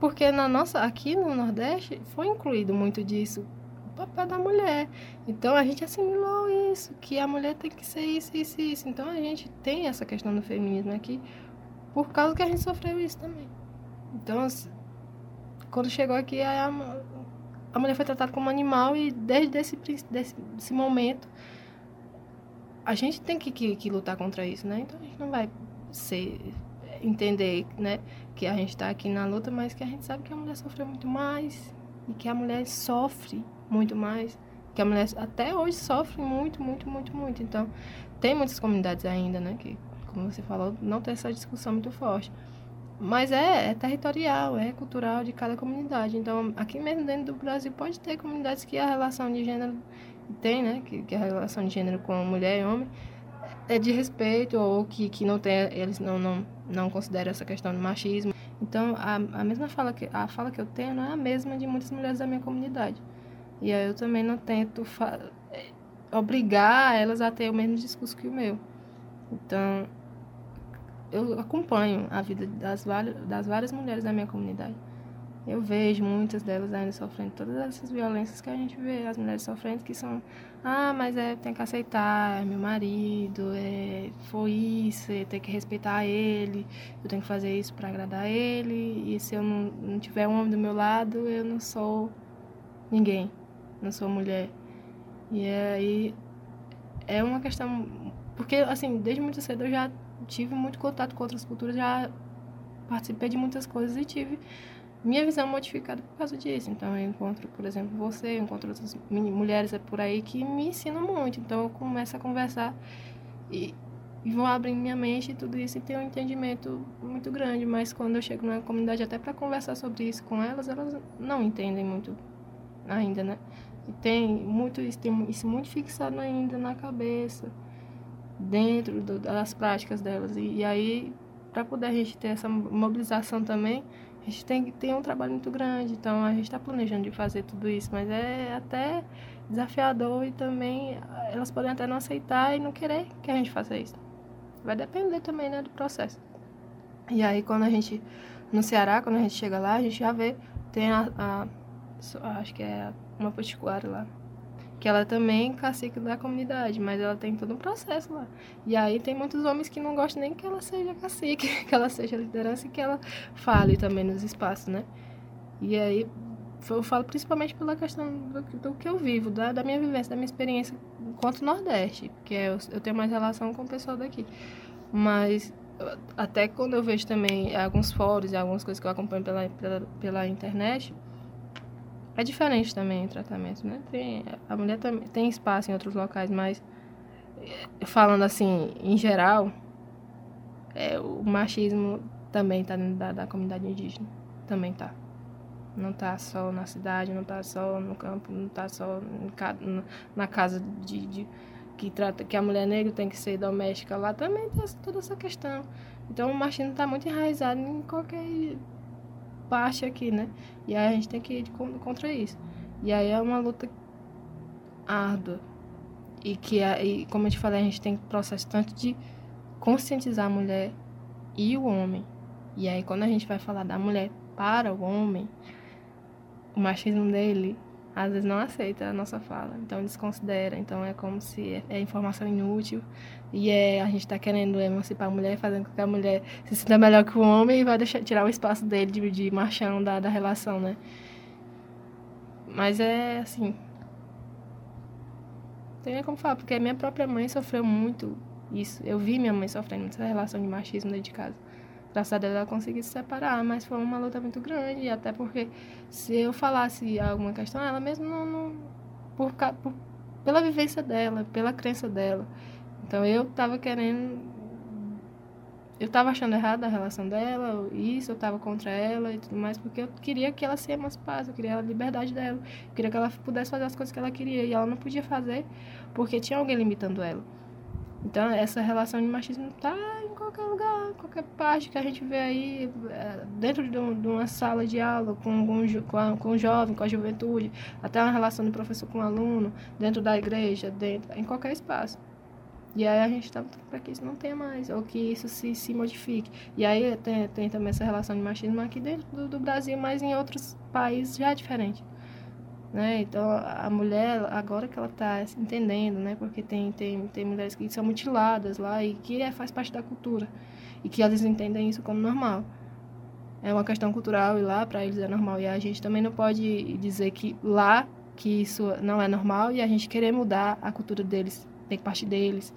porque na nossa aqui no Nordeste foi incluído muito disso papel da mulher. Então a gente assimilou isso, que a mulher tem que ser isso, isso, isso. Então a gente tem essa questão do feminismo aqui por causa que a gente sofreu isso também. Então, quando chegou aqui, a, a mulher foi tratada como animal e desde esse, desse, desse momento a gente tem que, que, que, lutar contra isso, né? Então a gente não vai ser, entender, né, que a gente está aqui na luta, mas que a gente sabe que a mulher sofreu muito mais e que a mulher sofre muito mais, que a mulher até hoje sofre muito, muito, muito, muito. Então tem muitas comunidades ainda, né, que como você falou, não tem essa discussão muito forte. Mas é, é, territorial, é cultural de cada comunidade. Então, aqui mesmo dentro do Brasil pode ter comunidades que a relação de gênero tem, né? Que, que a relação de gênero com mulher e homem é de respeito ou que, que não tem, eles não, não, não consideram essa questão do machismo. Então, a, a mesma fala que a fala que eu tenho não é a mesma de muitas mulheres da minha comunidade. E aí eu também não tento é, obrigar elas a ter o mesmo discurso que o meu. Então, eu acompanho a vida das das várias mulheres da minha comunidade. Eu vejo muitas delas ainda sofrendo todas essas violências que a gente vê, as mulheres sofrendo, que são, ah, mas é, tem que aceitar, é meu marido, é, foi isso, é, tem que respeitar ele, eu tenho que fazer isso para agradar ele, e se eu não, não tiver um homem do meu lado, eu não sou ninguém, não sou mulher. E aí é uma questão, porque assim, desde muito cedo eu já tive muito contato com outras culturas, já participei de muitas coisas e tive minha visão modificada por causa disso. Então, eu encontro, por exemplo, você, eu encontro outras mulheres por aí que me ensinam muito. Então, eu começo a conversar e, e vou abrindo minha mente e tudo isso e tenho um entendimento muito grande. Mas quando eu chego na comunidade, até para conversar sobre isso com elas, elas não entendem muito ainda, né? E tem muito isso, tem isso muito fixado ainda na cabeça dentro do, das práticas delas. E, e aí, para poder a gente ter essa mobilização também, a gente tem ter um trabalho muito grande. Então, a gente está planejando de fazer tudo isso, mas é até desafiador e também elas podem até não aceitar e não querer que a gente faça isso. Vai depender também né, do processo. E aí, quando a gente, no Ceará, quando a gente chega lá, a gente já vê, tem a, a acho que é uma particular lá, que ela também é cacique da comunidade, mas ela tem todo um processo lá. E aí tem muitos homens que não gostam nem que ela seja cacique, *laughs* que ela seja liderança e que ela fale também nos espaços, né? E aí eu falo principalmente pela questão do, do que eu vivo, da, da, minha vivência, da minha experiência enquanto Nordeste, que é, eu, eu tenho mais relação com o pessoal daqui. Mas até quando eu vejo também alguns fóruns e algumas coisas que eu acompanho pela, pela, pela internet, é diferente também o tratamento, né? Tem, a mulher também tem espaço em outros locais, mas eh, falando assim, em geral, é, o machismo também está dentro da, da comunidade indígena. Também está. Não está só na cidade, não está só no campo, não está só na casa de, de, que trata que a mulher negra tem que ser doméstica lá também tem toda essa questão. Então o machismo está muito enraizado em qualquer parte aqui, né? E aí a gente tem que ir contra isso. E aí é uma luta árdua. E que, e, como eu te falei, a gente tem processo tanto de conscientizar a mulher e o homem. E aí, quando a gente vai falar da mulher para o homem, o machismo dele às vezes não aceita a nossa fala, então desconsidera, então é como se é, é informação inútil e é a gente está querendo emancipar a mulher, fazendo com que a mulher se sinta melhor que o homem e vai deixar tirar o espaço dele de, de machão da, da relação, né? Mas é assim, tem como falar, porque a minha própria mãe sofreu muito isso. Eu vi minha mãe sofrendo essa relação de machismo dentro de casa graças a Deus ela conseguiu se separar, mas foi uma luta muito grande, até porque se eu falasse alguma questão, ela mesmo não. não por, por, pela vivência dela, pela crença dela. Então eu tava querendo. Eu tava achando errado a relação dela, isso, eu tava contra ela e tudo mais, porque eu queria que ela se emancipasse, eu queria a liberdade dela, eu queria que ela pudesse fazer as coisas que ela queria, e ela não podia fazer porque tinha alguém limitando ela. Então, essa relação de machismo tá qualquer lugar, qualquer parte que a gente vê aí, é, dentro de, uma sala de aula, com, com, a, com o jovem, com a juventude, até uma relação de professor com aluno, dentro da igreja, dentro, em qualquer espaço. E aí a gente está para que isso não tenha mais, ou que isso se, se modifique. E aí tem, tem também essa relação de machismo aqui dentro do, do Brasil, mas em outros países já é diferente. Né? Então a mulher agora que ela está entendendo, né? Porque tem tem tem mulheres que são mutiladas lá e que é, faz parte da cultura e que eles entendem isso como normal. É uma questão cultural e lá para eles é normal e a gente também não pode dizer que lá que isso não é normal e a gente querer mudar a cultura deles, tem que partir deles.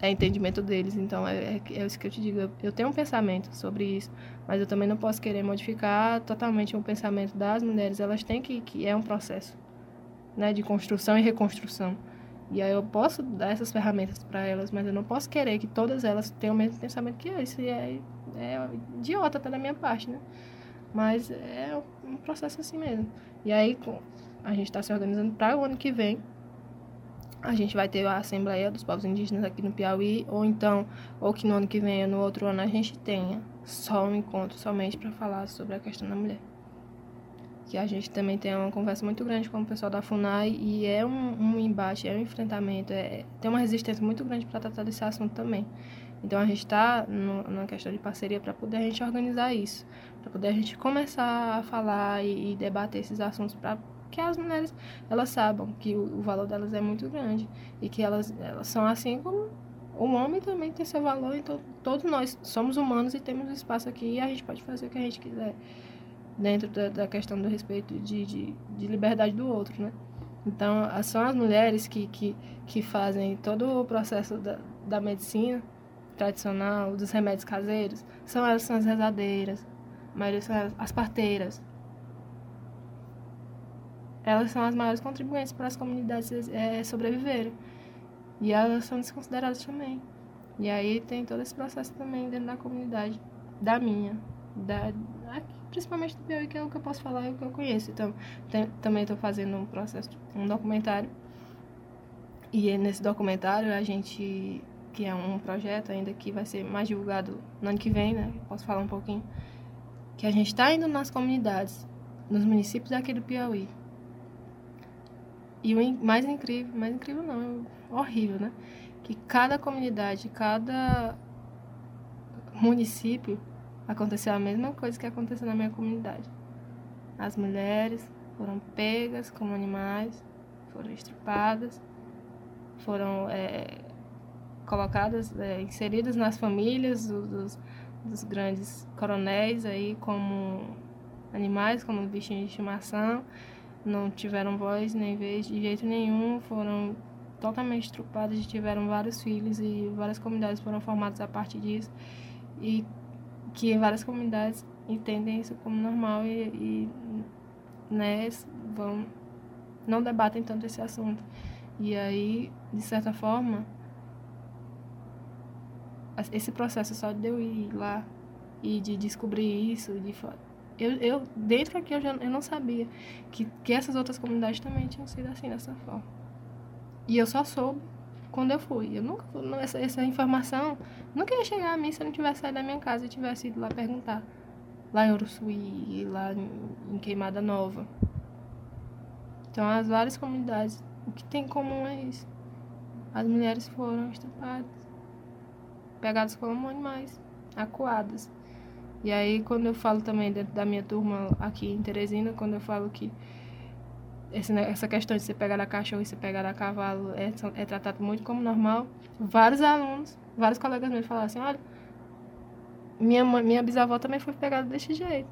É entendimento deles, então é, é, é isso que eu te digo. Eu, tenho um pensamento sobre isso, mas eu também não posso querer modificar totalmente o pensamento das mulheres. Elas têm que, que é um processo, né, de construção e reconstrução. E aí eu posso dar essas ferramentas para elas, mas eu não posso querer que todas elas tenham o mesmo pensamento que eu. Isso é, é idiota até da minha parte, né? Mas é um processo assim mesmo. E aí a gente está se organizando para o ano que vem. A gente vai ter a Assembleia dos Povos Indígenas aqui no Piauí, ou então, ou que no ano que vem, no outro ano, a gente tenha só um encontro somente para falar sobre a questão da mulher. Que a gente também tem uma conversa muito grande com o pessoal da FUNAI e é um, um embate, é um enfrentamento, é, tem uma resistência muito grande para tratar desse assunto também. Então a gente está numa questão de parceria para poder a gente organizar isso, para poder a gente começar a falar e, e debater esses assuntos para que as mulheres elas saibam que o, o, valor delas é muito grande e que elas, elas são assim como o homem também tem seu valor, então todos nós somos humanos e temos espaço aqui e a gente pode fazer o que a gente quiser dentro da, da questão do respeito de, de, de, liberdade do outro, né? Então, são as mulheres que, que, que fazem todo o processo da, da medicina tradicional, dos remédios caseiros, são elas são as rezadeiras, a maioria são as, as parteiras. Elas são as maiores contribuintes para as comunidades é, sobreviverem. E elas são desconsideradas também. E aí tem todo esse processo também dentro da comunidade, da minha, da, aqui, principalmente do Piauí, que é o que eu posso falar e o que eu conheço. Então, tem, também estou fazendo um processo, um documentário. E nesse documentário a gente, que é um projeto ainda que vai ser mais divulgado no ano que vem, né? Posso falar um pouquinho. Que a gente está indo nas comunidades, nos municípios daqui do Piauí. E o mais incrível, mais incrível não, é horrível, né? Que cada comunidade, cada município aconteceu a mesma coisa que aconteceu na minha comunidade. As mulheres foram pegas como animais, foram estrupadas, foram é, colocadas, é, inseridas nas famílias dos, dos, grandes coronéis aí como animais, como bichinhos de estimação, não tiveram voz nem vez de jeito nenhum, foram totalmente estrupadas, tiveram vários filhos e várias comunidades foram formadas a partir disso. E que várias comunidades entendem isso como normal e, e né, vão não debatem tanto esse assunto. E aí, de certa forma, esse processo só de eu ir lá e de descobrir isso, de eu, eu dentro aqui eu já eu não sabia que, que essas outras comunidades também tinham sido assim dessa forma. E eu só soube quando eu fui. Eu nunca, essa, essa informação nunca ia chegar a mim se eu não tivesse saído da minha casa e tivesse ido lá perguntar. Lá em Uruçuí, lá em, em Queimada Nova. Então, as várias comunidades, o que tem em comum é isso. As mulheres foram estupradas, pegadas como animais, acuadas. E aí, quando eu falo também dentro da minha turma aqui em Teresina, quando eu falo que essa questão de você pegar a cachorro e você pegar a cavalo é, é tratado muito como normal. Vários alunos, vários colegas meus falaram assim, olha, minha, mãe, minha bisavó também foi pegada desse jeito.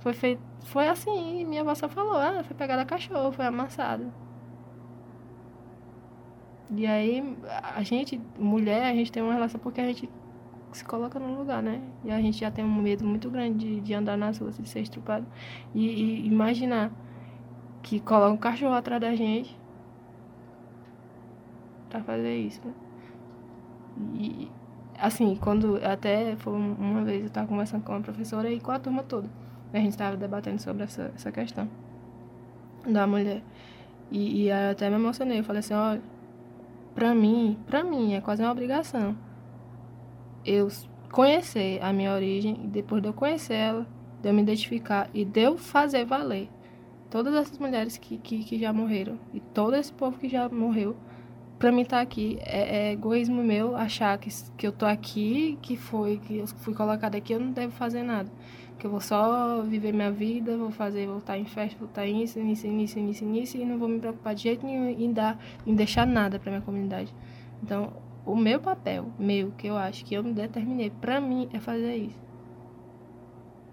Foi feito, foi assim, minha avó só falou, ah, foi pegada a cachorro, foi amassada. E aí, a gente, mulher, a gente tem uma relação porque a gente se coloca no lugar, né? E a gente já tem um medo muito grande de, de andar nas ruas, de ser estrupado. E, e imaginar que coloca um cachorro atrás da gente pra fazer isso, né? E, assim, quando até foi uma vez eu tava conversando com uma professora e com a turma toda. A gente tava debatendo sobre essa, essa questão da mulher. E, e até me emocionei. Eu falei assim, olha, pra mim, pra mim, é quase uma obrigação eu conhecer a minha origem, depois de eu conhecer ela, de eu me identificar e de eu fazer valer todas essas mulheres que, que, que já morreram e todo esse povo que já morreu, pra mim estar tá aqui. É, é, egoísmo meu achar que, que eu tô aqui, que foi, que eu fui colocada aqui, eu não devo fazer nada. Que eu vou só viver minha vida, vou fazer, vou estar em festa, vou estar nisso, nisso, nisso, nisso, nisso, e não vou me preocupar de jeito nenhum em dar, em deixar nada pra minha comunidade. Então, o meu papel, meu, que eu acho que eu me determinei pra mim, é fazer isso.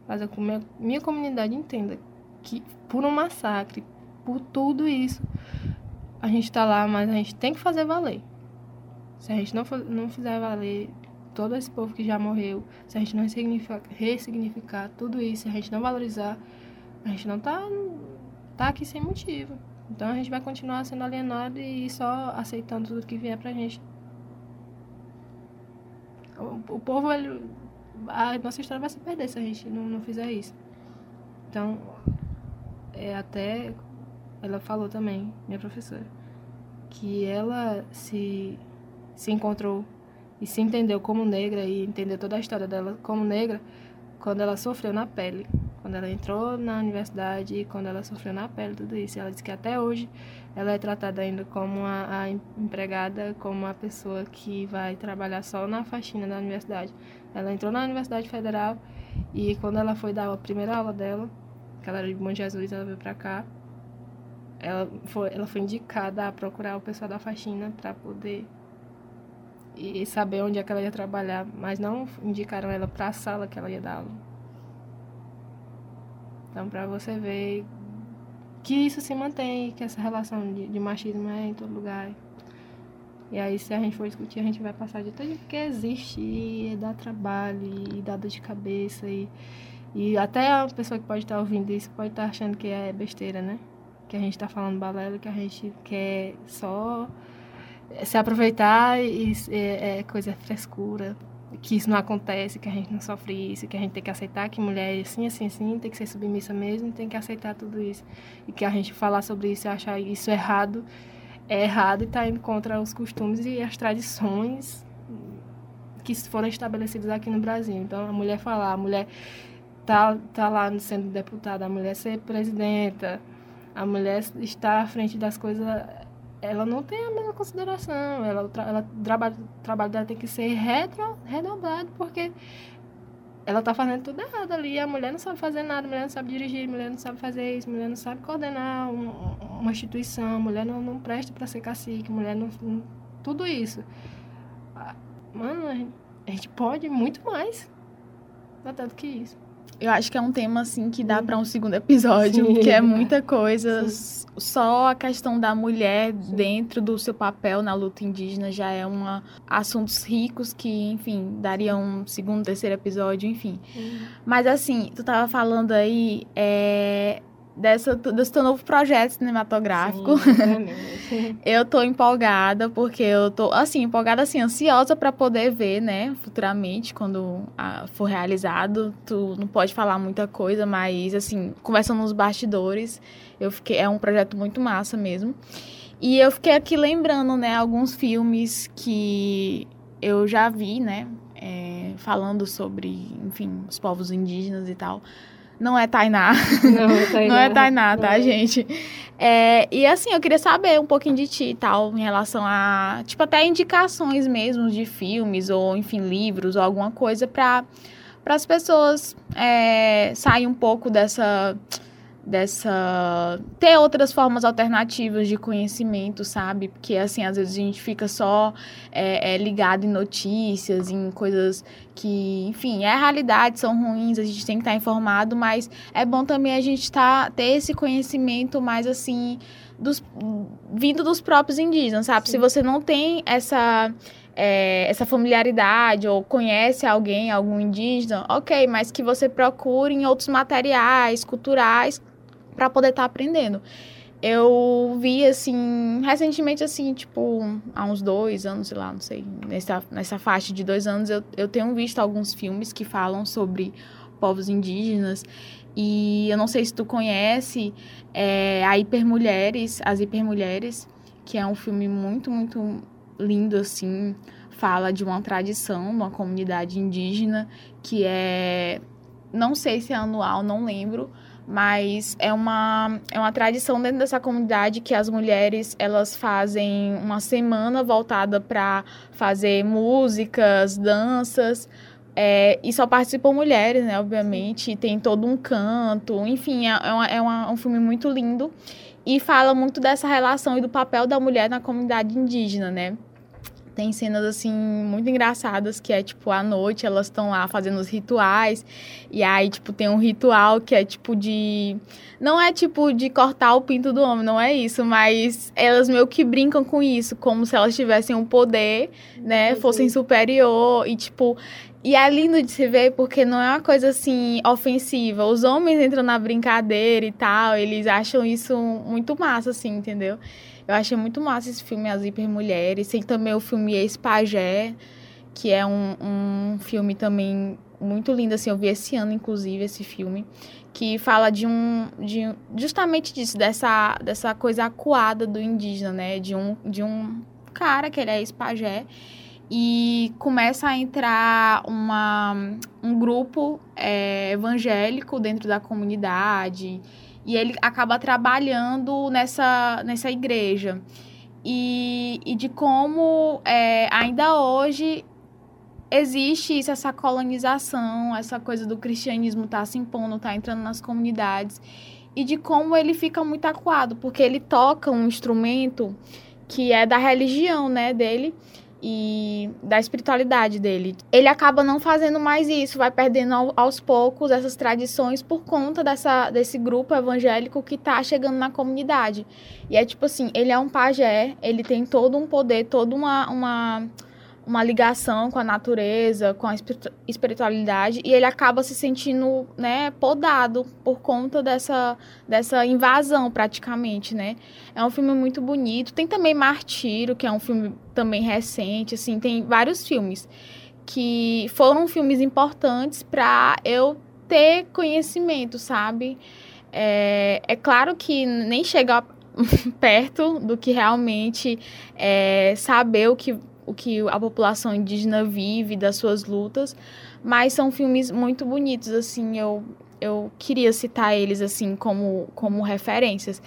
Fazer com que minha, minha comunidade entenda que por um massacre, por tudo isso, a gente tá lá, mas a gente tem que fazer valer. Se a gente não, não fizer valer todo esse povo que já morreu, se a gente não ressignificar, ressignificar tudo isso, se a gente não valorizar, a gente não tá, tá aqui sem motivo. Então a gente vai continuar sendo alienado e só aceitando tudo que vier pra gente. O, povo, ele, a nossa história vai se perder se a gente não, não fizer isso. Então, é até ela falou também, minha professora, que ela se, se encontrou e se entendeu como negra e entendeu toda a história dela como negra quando ela sofreu na pele. Quando ela entrou na universidade quando ela sofreu na pele tudo isso. Ela disse que até hoje ela é tratada ainda como a, a empregada, como uma pessoa que vai trabalhar só na faxina da universidade. Ela entrou na Universidade Federal e quando ela foi dar a primeira aula dela, que ela era de Bom Jesus, ela veio para cá, ela foi, ela foi indicada a procurar o pessoal da faxina para poder e saber onde é que ela ia trabalhar, mas não indicaram ela para a sala que ela ia dar aula. Então, para você ver que isso se mantém, que essa relação de, de, machismo é em todo lugar. E aí, se a gente for discutir, a gente vai passar de tudo que existe e dá trabalho e dá dor de cabeça. E, e até a pessoa que pode estar ouvindo isso pode estar achando que é besteira, né? que a gente está falando balela, que a gente quer só se aproveitar e é, é coisa frescura, que isso não acontece, que a gente não sofre isso, que a gente tem que aceitar que mulher é assim, assim, assim, tem que ser submissa mesmo, tem que aceitar tudo isso. E que a gente falar sobre isso e achar isso errado, é errado e está indo contra os costumes e as tradições que foram estabelecidas aqui no Brasil. Então, a mulher falar, a mulher tá, tá lá sendo deputada, a mulher ser presidenta, a mulher está à frente das coisas, ela não tem a mesma consideração. Ela, ela, o trabalho, o trabalho dela tem que ser retro, redobrado, porque ela está fazendo tudo errado ali. A mulher não sabe fazer nada, a mulher não sabe dirigir, a mulher não sabe fazer isso, a mulher não sabe coordenar um, uma instituição, a mulher não, não presta para ser cacique, a mulher não, não, Tudo isso. Mano, a gente, a gente pode muito mais. Até do que isso. Eu acho que é um tema, assim, que dá para um segundo episódio, Sim. que é muita coisa. Sim. Só a questão da mulher Sim. dentro do seu papel na luta indígena já é um assuntos ricos que, enfim, daria um segundo, terceiro episódio, enfim. Mas, assim, tu tava falando aí, é, dessa, desse teu novo projeto cinematográfico. Sim, *laughs* eu tô empolgada, porque eu tô, assim, empolgada, assim, ansiosa para poder ver, né, futuramente, quando a, for realizado. Tu não pode falar muita coisa, mas, assim, conversando nos bastidores, eu fiquei, é um projeto muito massa mesmo. E eu fiquei aqui lembrando, né, alguns filmes que eu já vi, né, é, falando sobre, enfim, os povos indígenas e tal. Não é Tainá. Não é Tainá, *laughs* Não é Tainá tá, é. gente? É, e assim, eu queria saber um pouquinho de ti e tal, em relação a, tipo, até indicações mesmo de filmes, ou enfim, livros, ou alguma coisa para as pessoas é, sair um pouco dessa dessa ter outras formas alternativas de conhecimento, sabe? Porque assim às vezes a gente fica só é, é, ligado em notícias, em coisas que, enfim, é a realidade, são ruins, a gente tem que estar informado, mas é bom também a gente tá, ter esse conhecimento mais assim dos vindo dos próprios indígenas, sabe? Sim. Se você não tem essa é, essa familiaridade ou conhece alguém, algum indígena, ok, mas que você procure em outros materiais culturais para poder estar tá aprendendo. Eu vi, assim, recentemente, assim, tipo, há uns dois anos, sei lá, não sei, nessa, nessa faixa de dois anos, eu, eu tenho visto alguns filmes que falam sobre povos indígenas. E eu não sei se tu conhece é, a Hipermulheres, As Hipermulheres, que é um filme muito, muito lindo, assim. Fala de uma tradição, uma comunidade indígena que é. Não sei se é anual, não lembro, mas é uma, é uma tradição dentro dessa comunidade que as mulheres elas fazem uma semana voltada para fazer músicas, danças, é, e só participam mulheres, né, obviamente, tem todo um canto, enfim, é, é, uma, é uma, um filme muito lindo e fala muito dessa relação e do papel da mulher na comunidade indígena, né. Tem cenas, assim, muito engraçadas, que é, tipo, à noite elas estão lá fazendo os rituais. E aí, tipo, tem um ritual que é, tipo, de... Não é, tipo, de cortar o pinto do homem, não é isso. Mas elas meio que brincam com isso, como se elas tivessem um poder, né? Fossem superior. E, tipo, e é lindo de se ver porque não é uma coisa assim ofensiva. Os homens entram na brincadeira e tal, eles acham isso muito massa, assim, entendeu? Eu achei muito massa esse filme As Hiper Mulheres. Tem também o filme Ex-Pagé, que é um, um filme também muito lindo, assim, eu vi esse ano, inclusive, esse filme, que fala de um, de, justamente disso, dessa, dessa coisa acuada do indígena, né, de um, de um cara que ele é ex-pajé, e começa a entrar uma, um grupo é, evangélico dentro da comunidade, e ele acaba trabalhando nessa, nessa igreja. E, e de como é, ainda hoje existe isso, essa colonização, essa coisa do cristianismo tá se impondo, tá entrando nas comunidades. E de como ele fica muito acuado, porque ele toca um instrumento que é da religião, né, dele e da espiritualidade dele. Ele acaba não fazendo mais isso, vai perdendo ao, aos poucos essas tradições por conta dessa, desse grupo evangélico que tá chegando na comunidade. E é tipo assim, ele é um pajé, ele tem todo um poder, toda uma, uma uma ligação com a natureza, com a espiritualidade, e ele acaba se sentindo, né, podado por conta dessa, dessa invasão, praticamente, né. É um filme muito bonito. Tem também Martírio, que é um filme também recente, assim, tem vários filmes que foram filmes importantes para eu ter conhecimento, sabe? É, é claro que nem chega *laughs* perto do que realmente é saber o que o que a população indígena vive, das suas lutas, mas são filmes muito bonitos, assim, eu, eu queria citar eles, assim, como, como referências.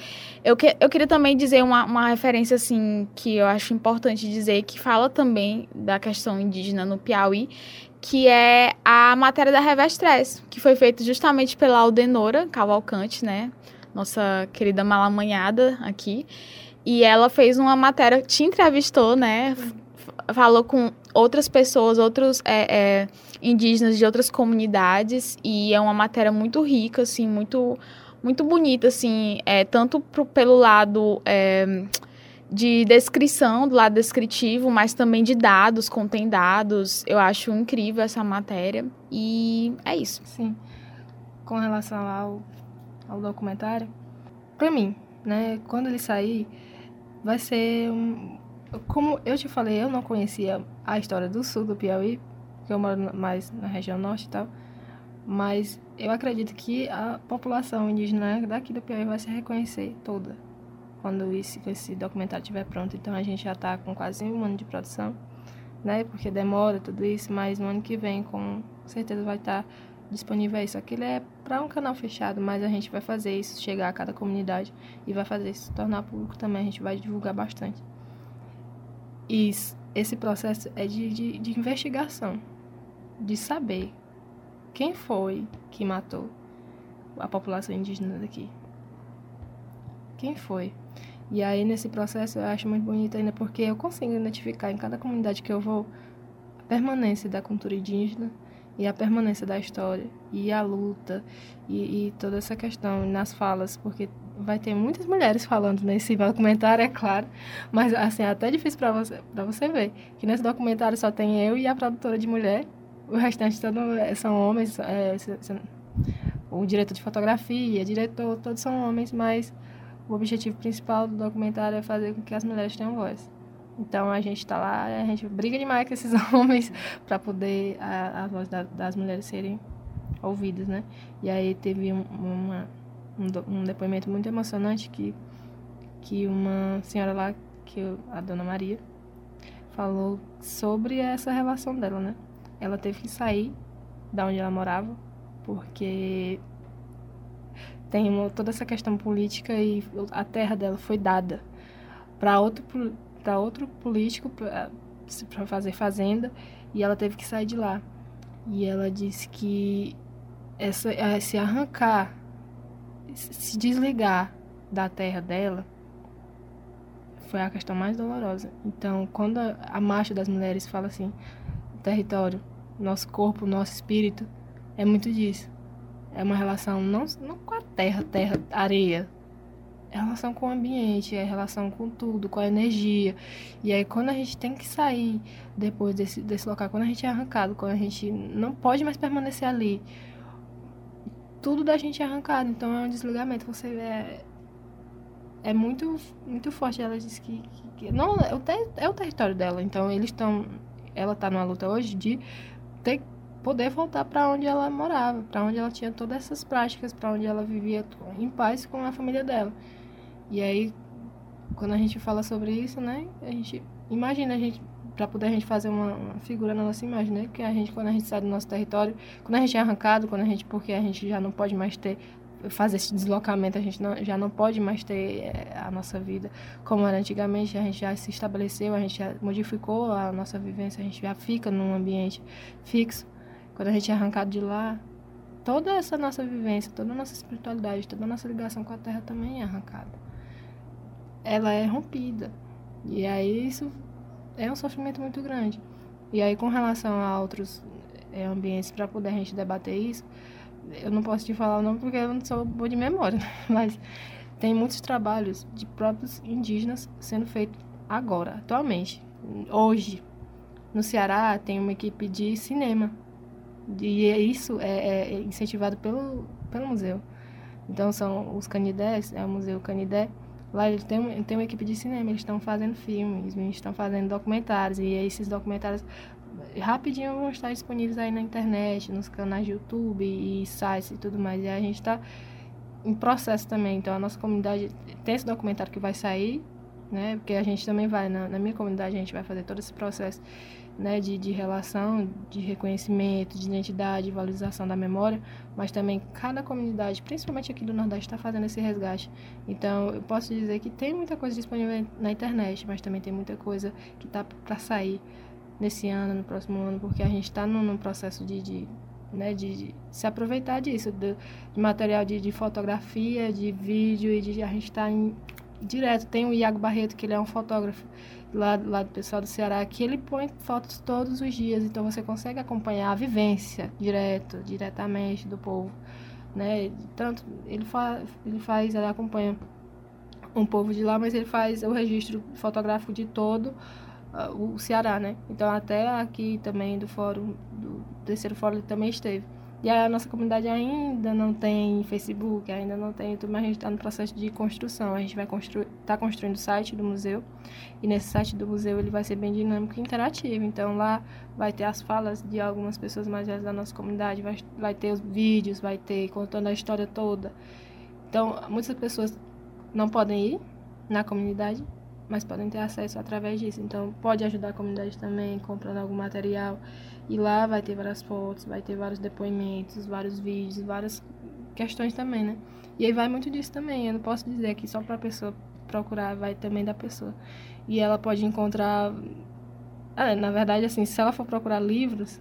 Eu, que, eu queria também dizer uma, uma referência, assim, que eu acho importante dizer, que fala também da questão indígena no Piauí, que é a matéria da Revestress, que foi feita justamente pela Aldenora Cavalcante, né, nossa querida malamanhada aqui, e ela fez uma matéria, te entrevistou, né? Falou com outras pessoas, outros é, é, indígenas de outras comunidades e é uma matéria muito rica, assim, muito muito bonita, assim, é, tanto pro, pelo lado é, de descrição, do lado descritivo, mas também de dados, contém dados. Eu acho incrível essa matéria e é isso. Sim. Com relação ao, ao documentário, para mim, né, quando ele sair, vai ser um, como eu te falei, eu não conhecia a história do sul do Piauí, porque eu moro mais na região norte e tal. Mas eu acredito que a população indígena daqui do Piauí vai se reconhecer toda quando esse, esse documentário estiver pronto. Então a gente já está com quase um ano de produção, né? Porque demora tudo isso, mas no ano que vem com certeza vai estar tá disponível isso. Aquilo é para um canal fechado, mas a gente vai fazer isso chegar a cada comunidade e vai fazer isso se tornar público também. A gente vai divulgar bastante. E esse processo é de, de, de investigação, de saber quem foi que matou a população indígena daqui. Quem foi? E aí, nesse processo, eu acho muito bonito ainda porque eu consigo identificar em cada comunidade que eu vou a permanência da cultura indígena e a permanência da história e a luta e, e toda essa questão nas falas, porque vai ter muitas mulheres falando nesse documentário, é claro, mas assim, é até difícil para você, pra você ver que nesse documentário só tem eu e a produtora de mulher, o restante todo é, são homens, é, o diretor de fotografia, diretor, todos são homens, mas o objetivo principal do documentário é fazer com que as mulheres tenham voz. Então a gente está lá, a gente briga demais com esses *laughs* homens para poder a, a voz da, das mulheres serem ouvidas, né? E aí teve um, uma um, um depoimento muito emocionante que, que uma senhora lá, que a dona Maria, falou sobre essa relação dela, né? Ela teve que sair da onde ela morava, porque tem toda essa questão política e a terra dela foi dada para outro para outro político para fazer fazenda e ela teve que sair de lá. E ela disse que essa se arrancar, se desligar da terra dela foi a questão mais dolorosa. Então, quando a, a marcha das mulheres fala assim, território, nosso corpo, nosso espírito, é muito disso. É uma relação não, não com a terra, terra, areia. É relação com o ambiente, é relação com tudo, com a energia. E aí quando a gente tem que sair depois desse, desse local, quando a gente é arrancado, quando a gente não pode mais permanecer ali, tudo da gente é arrancado. Então é um desligamento. Você é, é muito, muito forte. Ela disse que, que, que não é o, ter, é o território dela. Então eles estão, ela está numa luta hoje de ter poder voltar para onde ela morava, para onde ela tinha todas essas práticas, para onde ela vivia em paz com a família dela. E aí, quando a gente fala sobre isso, né, a gente imagina a gente para poder a gente fazer uma, uma, figura na nossa imagem, né, que a gente quando a gente sai do nosso território, quando a gente é arrancado, quando a gente porque a gente já não pode mais ter fazer esse deslocamento, a gente não, já não pode mais ter é, a nossa vida como era antigamente, a gente já se estabeleceu, a gente já modificou a nossa vivência, a gente já fica num ambiente fixo. Quando a gente é arrancado de lá, toda essa nossa vivência, toda a nossa espiritualidade, toda a nossa ligação com a Terra também é arrancada. Ela é rompida. E aí isso é um sofrimento muito grande. E aí com relação a outros é, ambientes, para poder a gente debater isso, eu não posso te falar o nome porque eu não sou boa de memória, *laughs* mas tem muitos trabalhos de próprios indígenas sendo feitos agora, atualmente, hoje. No Ceará tem uma equipe de cinema e é isso é, é, incentivado pelo, pelo museu. Então são os Canidés, é o Museu Canidé. Lá ele tem, tem uma equipe de cinema, eles estão fazendo filmes, eles estão fazendo documentários. E esses documentários rapidinho vão estar disponíveis aí na internet, nos canais de YouTube e sites e tudo mais. E a gente está em processo também. Então a nossa comunidade tem esse documentário que vai sair, né? Porque a gente também vai, na, na minha comunidade, a gente vai fazer todo esse processo né, de, de relação, de reconhecimento, de identidade, de valorização da memória, mas também cada comunidade, principalmente aqui do Nordeste, está fazendo esse resgate. Então, eu posso dizer que tem muita coisa disponível na internet, mas também tem muita coisa que está para sair nesse ano, no próximo ano, porque a gente está num, num, processo de, de né, de, de, se aproveitar disso, de, de material de, de, fotografia, de vídeo, e de, a gente está direto. Tem o Iago Barreto, que ele é um fotógrafo lá, lá do pessoal do Ceará, que ele põe fotos todos os dias, então você consegue acompanhar a vivência direto, diretamente do povo, né? Tanto ele faz, ele faz, ele acompanha um povo de lá, mas ele faz o registro fotográfico de todo uh, o Ceará, né? Então até aqui também do fórum, do terceiro fórum ele também esteve. E a nossa comunidade ainda não tem Facebook, ainda não tem YouTube, mas a gente está no processo de construção. A gente vai construir, está construindo o site do museu e nesse site do museu ele vai ser bem dinâmico e interativo. Então lá vai ter as falas de algumas pessoas mais velhas da nossa comunidade, vai, vai ter os vídeos, vai ter contando a história toda. Então muitas pessoas não podem ir na comunidade, mas podem ter acesso através disso. Então pode ajudar a comunidade também comprando algum material. E lá vai ter várias fotos, vai ter vários depoimentos, vários vídeos, várias questões também, né? E aí vai muito disso também. Eu não posso dizer que só para a pessoa procurar, vai também da pessoa. E ela pode encontrar. É, na verdade, assim, se ela for procurar livros,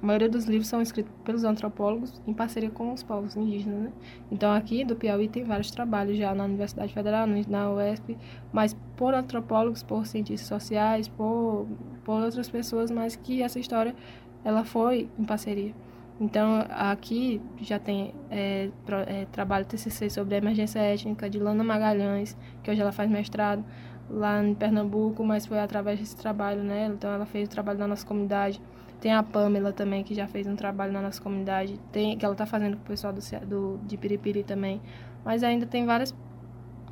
a maioria dos livros são escritos pelos antropólogos em parceria com os povos indígenas, né? Então aqui do Piauí tem vários trabalhos já na Universidade Federal, na UESP, mas por antropólogos, por cientistas sociais, por, por outras pessoas, mas que essa história ela foi em parceria. Então aqui já tem é, pro, é, trabalho TCC sobre a emergência étnica de Lana Magalhães, que hoje ela faz mestrado lá em Pernambuco, mas foi através desse trabalho, né? Então ela fez o trabalho na nossa comunidade. Tem a Pamela também, que já fez um trabalho na nossa comunidade, tem, que ela está fazendo com o pessoal do, do, de Piripiri também. Mas ainda tem várias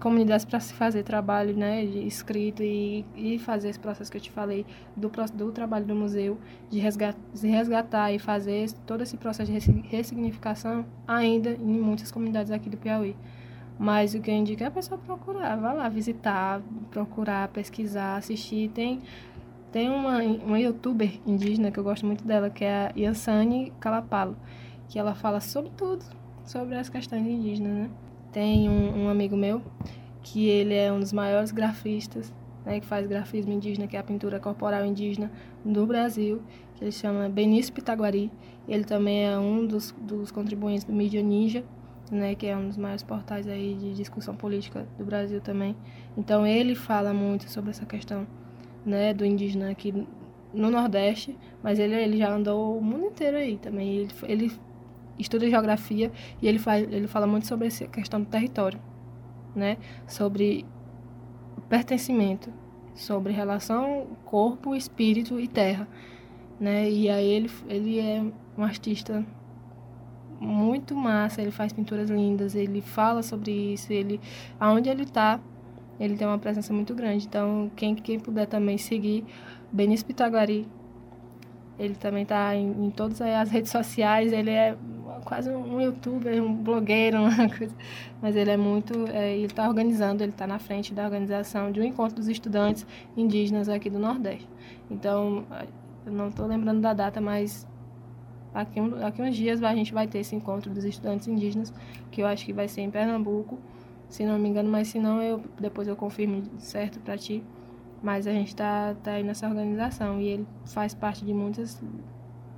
comunidades para se fazer trabalho né, de escrito e, e fazer esse processo que eu te falei do, do trabalho do museu, de resgatar, de resgatar e fazer todo esse processo de ressignificação ainda em muitas comunidades aqui do Piauí. Mas o que eu indico é a pessoa procurar, vá lá visitar, procurar, pesquisar, assistir. Tem tem uma, uma youtuber indígena que eu gosto muito dela, que é a Yansani Calapalo, que ela fala sobre tudo, sobre as questões indígenas, né? tem um, um amigo meu que ele é um dos maiores grafistas, né, que faz grafismo indígena, que é a pintura corporal indígena do Brasil, que ele chama Benício Pitaguari. Ele também é um dos, dos contribuintes do Mídia Ninja, né, que é um dos maiores portais aí de discussão política do Brasil também. Então ele fala muito sobre essa questão, né, do indígena aqui no Nordeste, mas ele, ele já andou o mundo inteiro aí também. Ele, ele estuda geografia e ele, faz, ele fala muito sobre essa questão do território, né, sobre pertencimento, sobre relação corpo, espírito e terra, né? E aí ele, ele é um artista muito massa, ele faz pinturas lindas, ele fala sobre isso, ele aonde ele está, ele tem uma presença muito grande. Então, quem quem puder também seguir Benício Pitaguari, ele também está em, em, todas as redes sociais, ele é quase um youtuber, um blogueiro, *laughs* uma coisa. Mas ele é muito. É, ele está organizando, ele está na frente da organização de um encontro dos estudantes indígenas aqui do Nordeste. Então, eu não estou lembrando da data, mas Aqui, aqui uns dias a gente vai ter esse encontro dos estudantes indígenas, que eu acho que vai ser em Pernambuco, se não me engano, mas se não, eu, depois eu confirmo certo para ti. Mas a gente está tá aí nessa organização e ele faz parte de muitas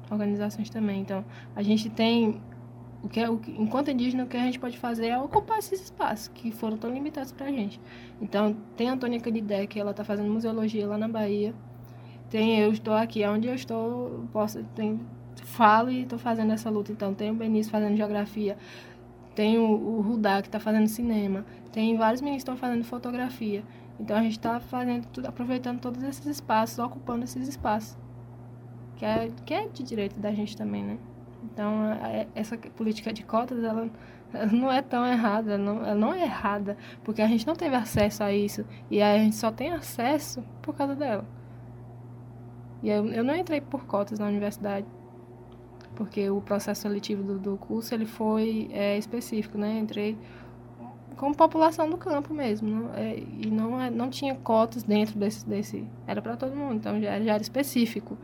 organizações também. Então, a gente tem o que é, o, enquanto indígena, o que a gente pode fazer é ocupar esses espaços que foram tão limitados para a gente. Então, tem a Antônia Canidé, que ela está fazendo museologia lá na Bahia. Tem eu estou aqui, onde eu estou, posso, tem falo e estou fazendo essa luta. Então, tem o Benício fazendo geografia, tem o, o Rudá, que está fazendo cinema, tem vários meninos que estão fazendo fotografia. Então, a gente está fazendo tudo, aproveitando todos esses espaços, ocupando esses espaços. Que é, que é de direito da gente também, né? Então, é, essa política de cotas, ela, ela não é tão errada, ela não, ela não é errada, porque a gente não teve acesso a isso, e a gente só tem acesso por causa dela. E eu, eu não entrei por cotas na universidade, porque o processo seletivo do, do curso ele foi é, específico, né? Entrei como população do campo mesmo, é, e não, é, não tinha cotas dentro desse, desse era para todo mundo, então já, já era específico,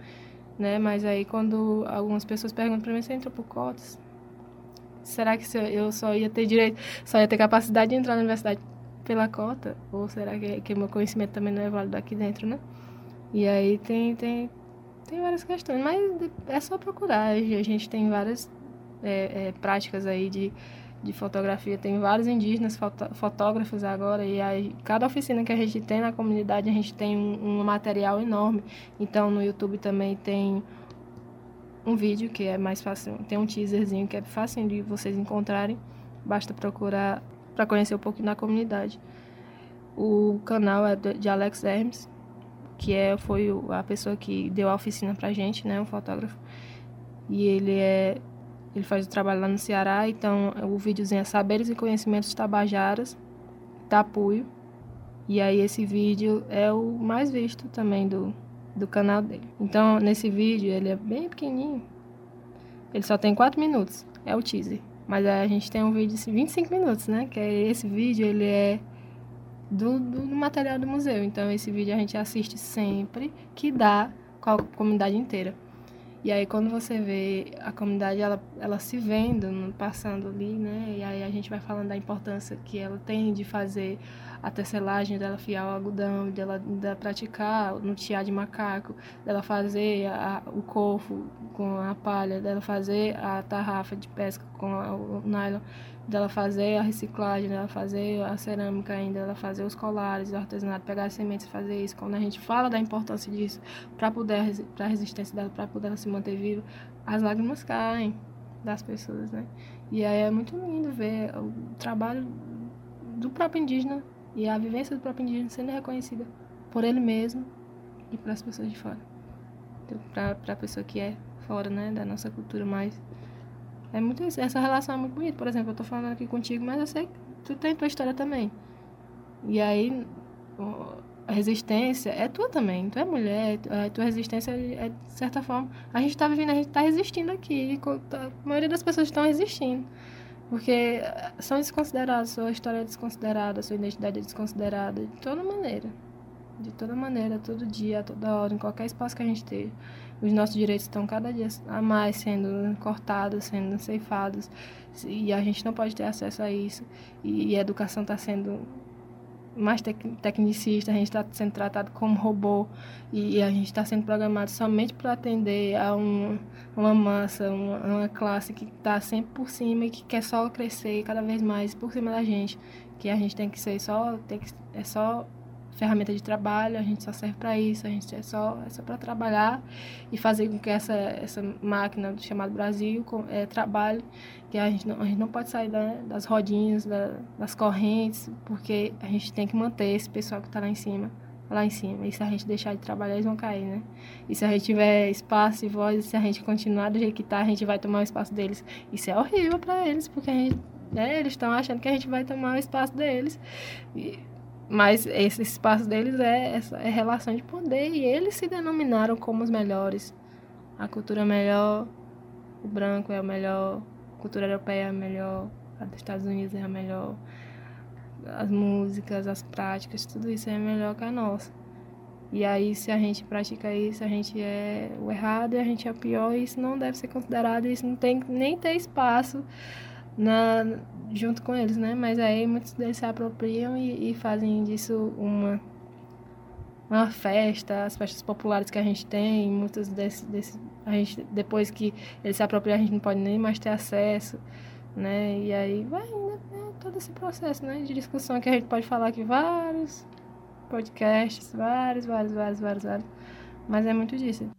né? Mas aí quando algumas pessoas perguntam para mim, você entrou por cotas? Será que eu só ia ter direito, só ia ter capacidade de entrar na universidade pela cota? Ou será que, que meu conhecimento também não é válido aqui dentro, né? E aí tem, tem, tem várias questões, mas é só procurar. A gente tem várias é, é, práticas aí de, de fotografia. Tem vários indígenas foto, fotógrafos agora. E aí, cada oficina que a gente tem na comunidade, a gente tem um, um material enorme. Então, no YouTube também tem um vídeo que é mais fácil. Tem um teaserzinho que é fácil de vocês encontrarem. Basta procurar para conhecer um pouquinho da comunidade. O canal é de Alex Hermes, que é, foi a pessoa que deu a oficina pra gente, né, um fotógrafo. E ele é ele faz o trabalho lá no Ceará, então o videozinho é Saberes e Conhecimentos Tabajaras, Tapuio. E aí esse vídeo é o mais visto também do, do canal dele. Então nesse vídeo ele é bem pequenininho. Ele só tem 4 minutos, é o teaser. Mas a gente tem um vídeo de 25 minutos, né? Que é esse vídeo, ele é do, do, material do museu. Então, esse vídeo a gente assiste sempre, que dá com a comunidade inteira. E aí, quando você vê a comunidade, ela, ela se vendo, passando ali, né? E aí a gente vai falando da importância que ela tem de fazer a tecelagem, dela fiar o algodão, dela, dela praticar no tiar de macaco, dela fazer a, o cofo com a palha, dela fazer a tarrafa de pesca com o nylon dela fazer a reciclagem, dela fazer a cerâmica ainda, dela fazer os colares, o artesanato, pegar as sementes fazer isso. Quando a gente fala da importância disso para poder para a resistência dela, para poder ela se manter viva, as lágrimas caem das pessoas, né? E aí é muito lindo ver o trabalho do próprio indígena e a vivência do próprio indígena sendo reconhecida por ele mesmo e para as pessoas de fora. Então, para a pessoa que é fora, né, da nossa cultura mais é muito isso. Essa relação é muito bonita. Por exemplo, eu tô falando aqui contigo, mas eu sei que tu tem tua história também. E aí, a resistência é tua também. Tu é mulher, a tua resistência é, de certa forma. A gente tá vivendo, a gente tá resistindo aqui. A maioria das pessoas estão resistindo. Porque são desconsiderados, sua história é desconsiderada, sua identidade é desconsiderada, de toda maneira. De toda maneira, todo dia, toda hora, em qualquer espaço que a gente esteja. Os nossos direitos estão cada dia a mais sendo cortados, sendo ceifados, e a gente não pode ter acesso a isso. E, a educação está sendo mais tec tecnicista, a gente está sendo tratado como robô e, a gente está sendo programado somente para atender a um, uma massa, uma, uma classe que está sempre por cima e que quer só crescer cada vez mais por cima da gente, que a gente tem que ser só, tem que, é só ferramenta de trabalho, a gente só serve para isso, a gente é só, é só para trabalhar e fazer com que essa, essa máquina chamada Brasil é, trabalhe, que a gente não, a gente não pode sair da, das rodinhas, da, das correntes, porque a gente tem que manter esse pessoal que está lá em cima, lá em cima. E se a gente deixar de trabalhar, eles vão cair, né? E se a gente tiver espaço e voz, se a gente continuar do jeito que está, a gente vai tomar o espaço deles. Isso é horrível para eles, porque a gente, né, eles estão achando que a gente vai tomar o espaço deles. E, mas esse espaço deles é essa é relação de poder e eles se denominaram como os melhores. A cultura é melhor, o branco é o melhor, a cultura europeia é a melhor, a dos Estados Unidos é a melhor, as músicas, as práticas, tudo isso é melhor que a nossa. E aí, se a gente pratica isso, a gente é o errado e a gente é o pior, e isso não deve ser considerado, isso não tem nem ter espaço na, junto com eles, né? Mas aí muitos deles se apropriam e, e fazem disso uma uma festa, as festas populares que a gente tem, muitos desses, desses a gente depois que eles se apropriam a gente não pode nem mais ter acesso, né? E aí vai né, todo esse processo, né, de discussão que a gente pode falar aqui vários podcasts, vários, vários, vários, vários, vários. Mas é muito disso.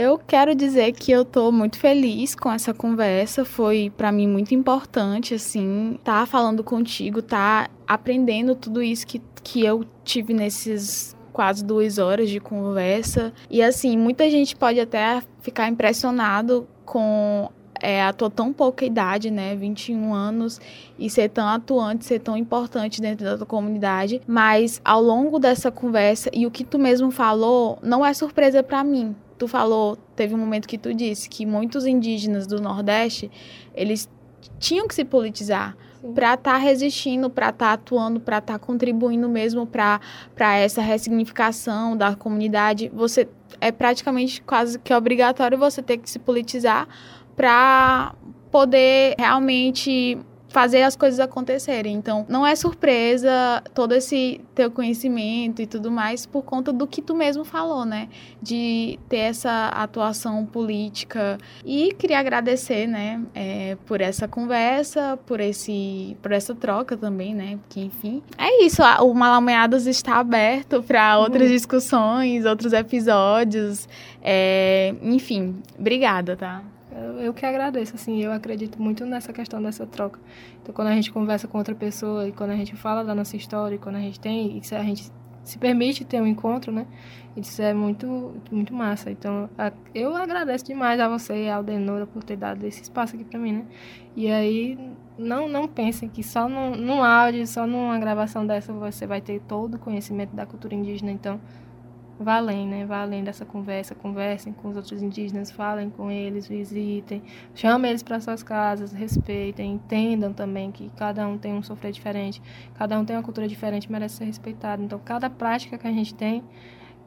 Eu quero dizer que eu tô muito feliz com essa conversa, foi para mim muito importante assim, tá falando contigo, tá aprendendo tudo isso que, que eu tive nesses quase duas horas de conversa. E assim, muita gente pode até ficar impressionado com é, a tua tão pouca idade, né? 21 anos, e ser tão atuante, ser tão importante dentro da tua comunidade. Mas ao longo dessa conversa, e o que tu mesmo falou, não é surpresa para mim tu falou, teve um momento que tu disse que muitos indígenas do Nordeste, eles tinham que se politizar para estar tá resistindo, para estar tá atuando, para estar tá contribuindo mesmo para essa ressignificação da comunidade. Você é praticamente quase que obrigatório você ter que se politizar para poder realmente fazer as coisas acontecerem. Então, não é surpresa todo esse teu conhecimento e tudo mais por conta do que tu mesmo falou, né? De ter essa atuação política. E queria agradecer, né, é, por essa conversa, por esse, por essa troca também, né? Que enfim, é isso. O Malamanhadas está aberto para outras uhum. discussões, outros episódios. É, enfim, obrigada, tá? Eu, eu que agradeço, assim, eu acredito muito nessa questão dessa troca. Então, quando a gente conversa com outra pessoa e quando a gente fala da nossa história, e quando a gente tem, e a gente se permite ter um encontro, né? Isso é muito, muito massa. Então, eu agradeço demais a você e a Aldenora por ter dado esse espaço aqui para mim, né? E aí, não, não pensem que só no, no áudio, só numa gravação dessa você vai ter todo o conhecimento da cultura indígena. Então, vá além, né? Vá além dessa conversa, conversem com os outros indígenas, falem com eles, visitem, chamem eles para suas casas, respeitem, entendam também que cada um tem um sofrer diferente, cada um tem uma cultura diferente, merece ser respeitado. Então, cada prática que a gente tem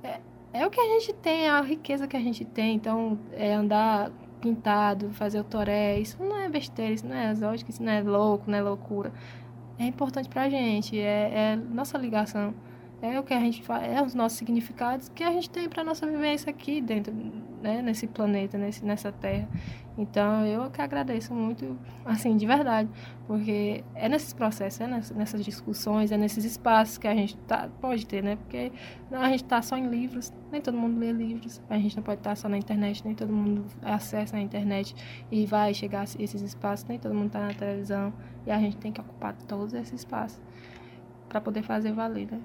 é, é o que a gente tem, é a riqueza que a gente tem. Então, é andar pintado, fazer o toré, isso não é besteira, isso não é exótico, isso não é louco, não é loucura. É importante pra gente, é, é nossa ligação é o que a gente faz, é os nossos significados que a gente tem para nossa vivência aqui dentro, né, nesse planeta, nesse, nessa terra. Então, eu que agradeço muito, assim, de verdade, porque é nesses processos, é nessas discussões, é nesses espaços que a gente tá, pode ter, né? Porque a gente está só em livros, nem todo mundo lê livros, a gente não pode estar tá só na internet, nem todo mundo acessa a internet e vai chegar a esses espaços, nem todo mundo está na televisão, e a gente tem que ocupar todos esses espaços para poder fazer valer, né?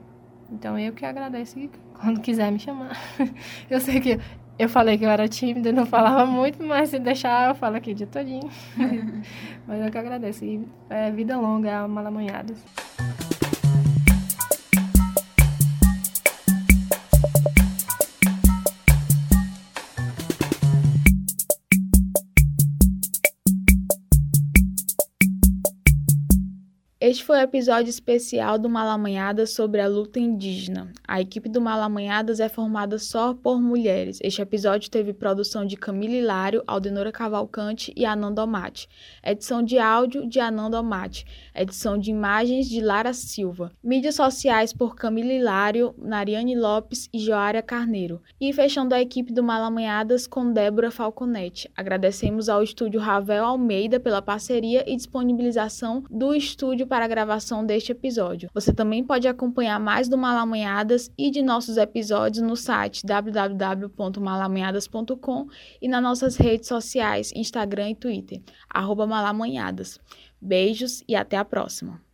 Então eu que agradeço e quando quiser me chamar. *laughs* eu sei que eu falei que eu era tímida, não falava muito, mas se deixar eu falo aqui o dia todinho. *laughs* mas eu que agradeço. E é vida longa, malamanhadas. Este foi o episódio especial do Malamanhadas sobre a luta indígena. A equipe do Malamanhadas é formada só por mulheres. Este episódio teve produção de Camila Hilário, Aldenora Cavalcante e Ananda Omate. Edição de áudio de Ananda Omate. Edição de imagens de Lara Silva. Mídias sociais por Camila Hilário, Nariane Lopes e Joária Carneiro. E fechando a equipe do Malamanhadas com Débora Falconetti. Agradecemos ao estúdio Ravel Almeida pela parceria e disponibilização do estúdio para a gravação deste episódio. Você também pode acompanhar mais do Malamanhadas e de nossos episódios no site www.malamanhadas.com e nas nossas redes sociais, Instagram e Twitter, arroba Malamanhadas. Beijos e até a próxima!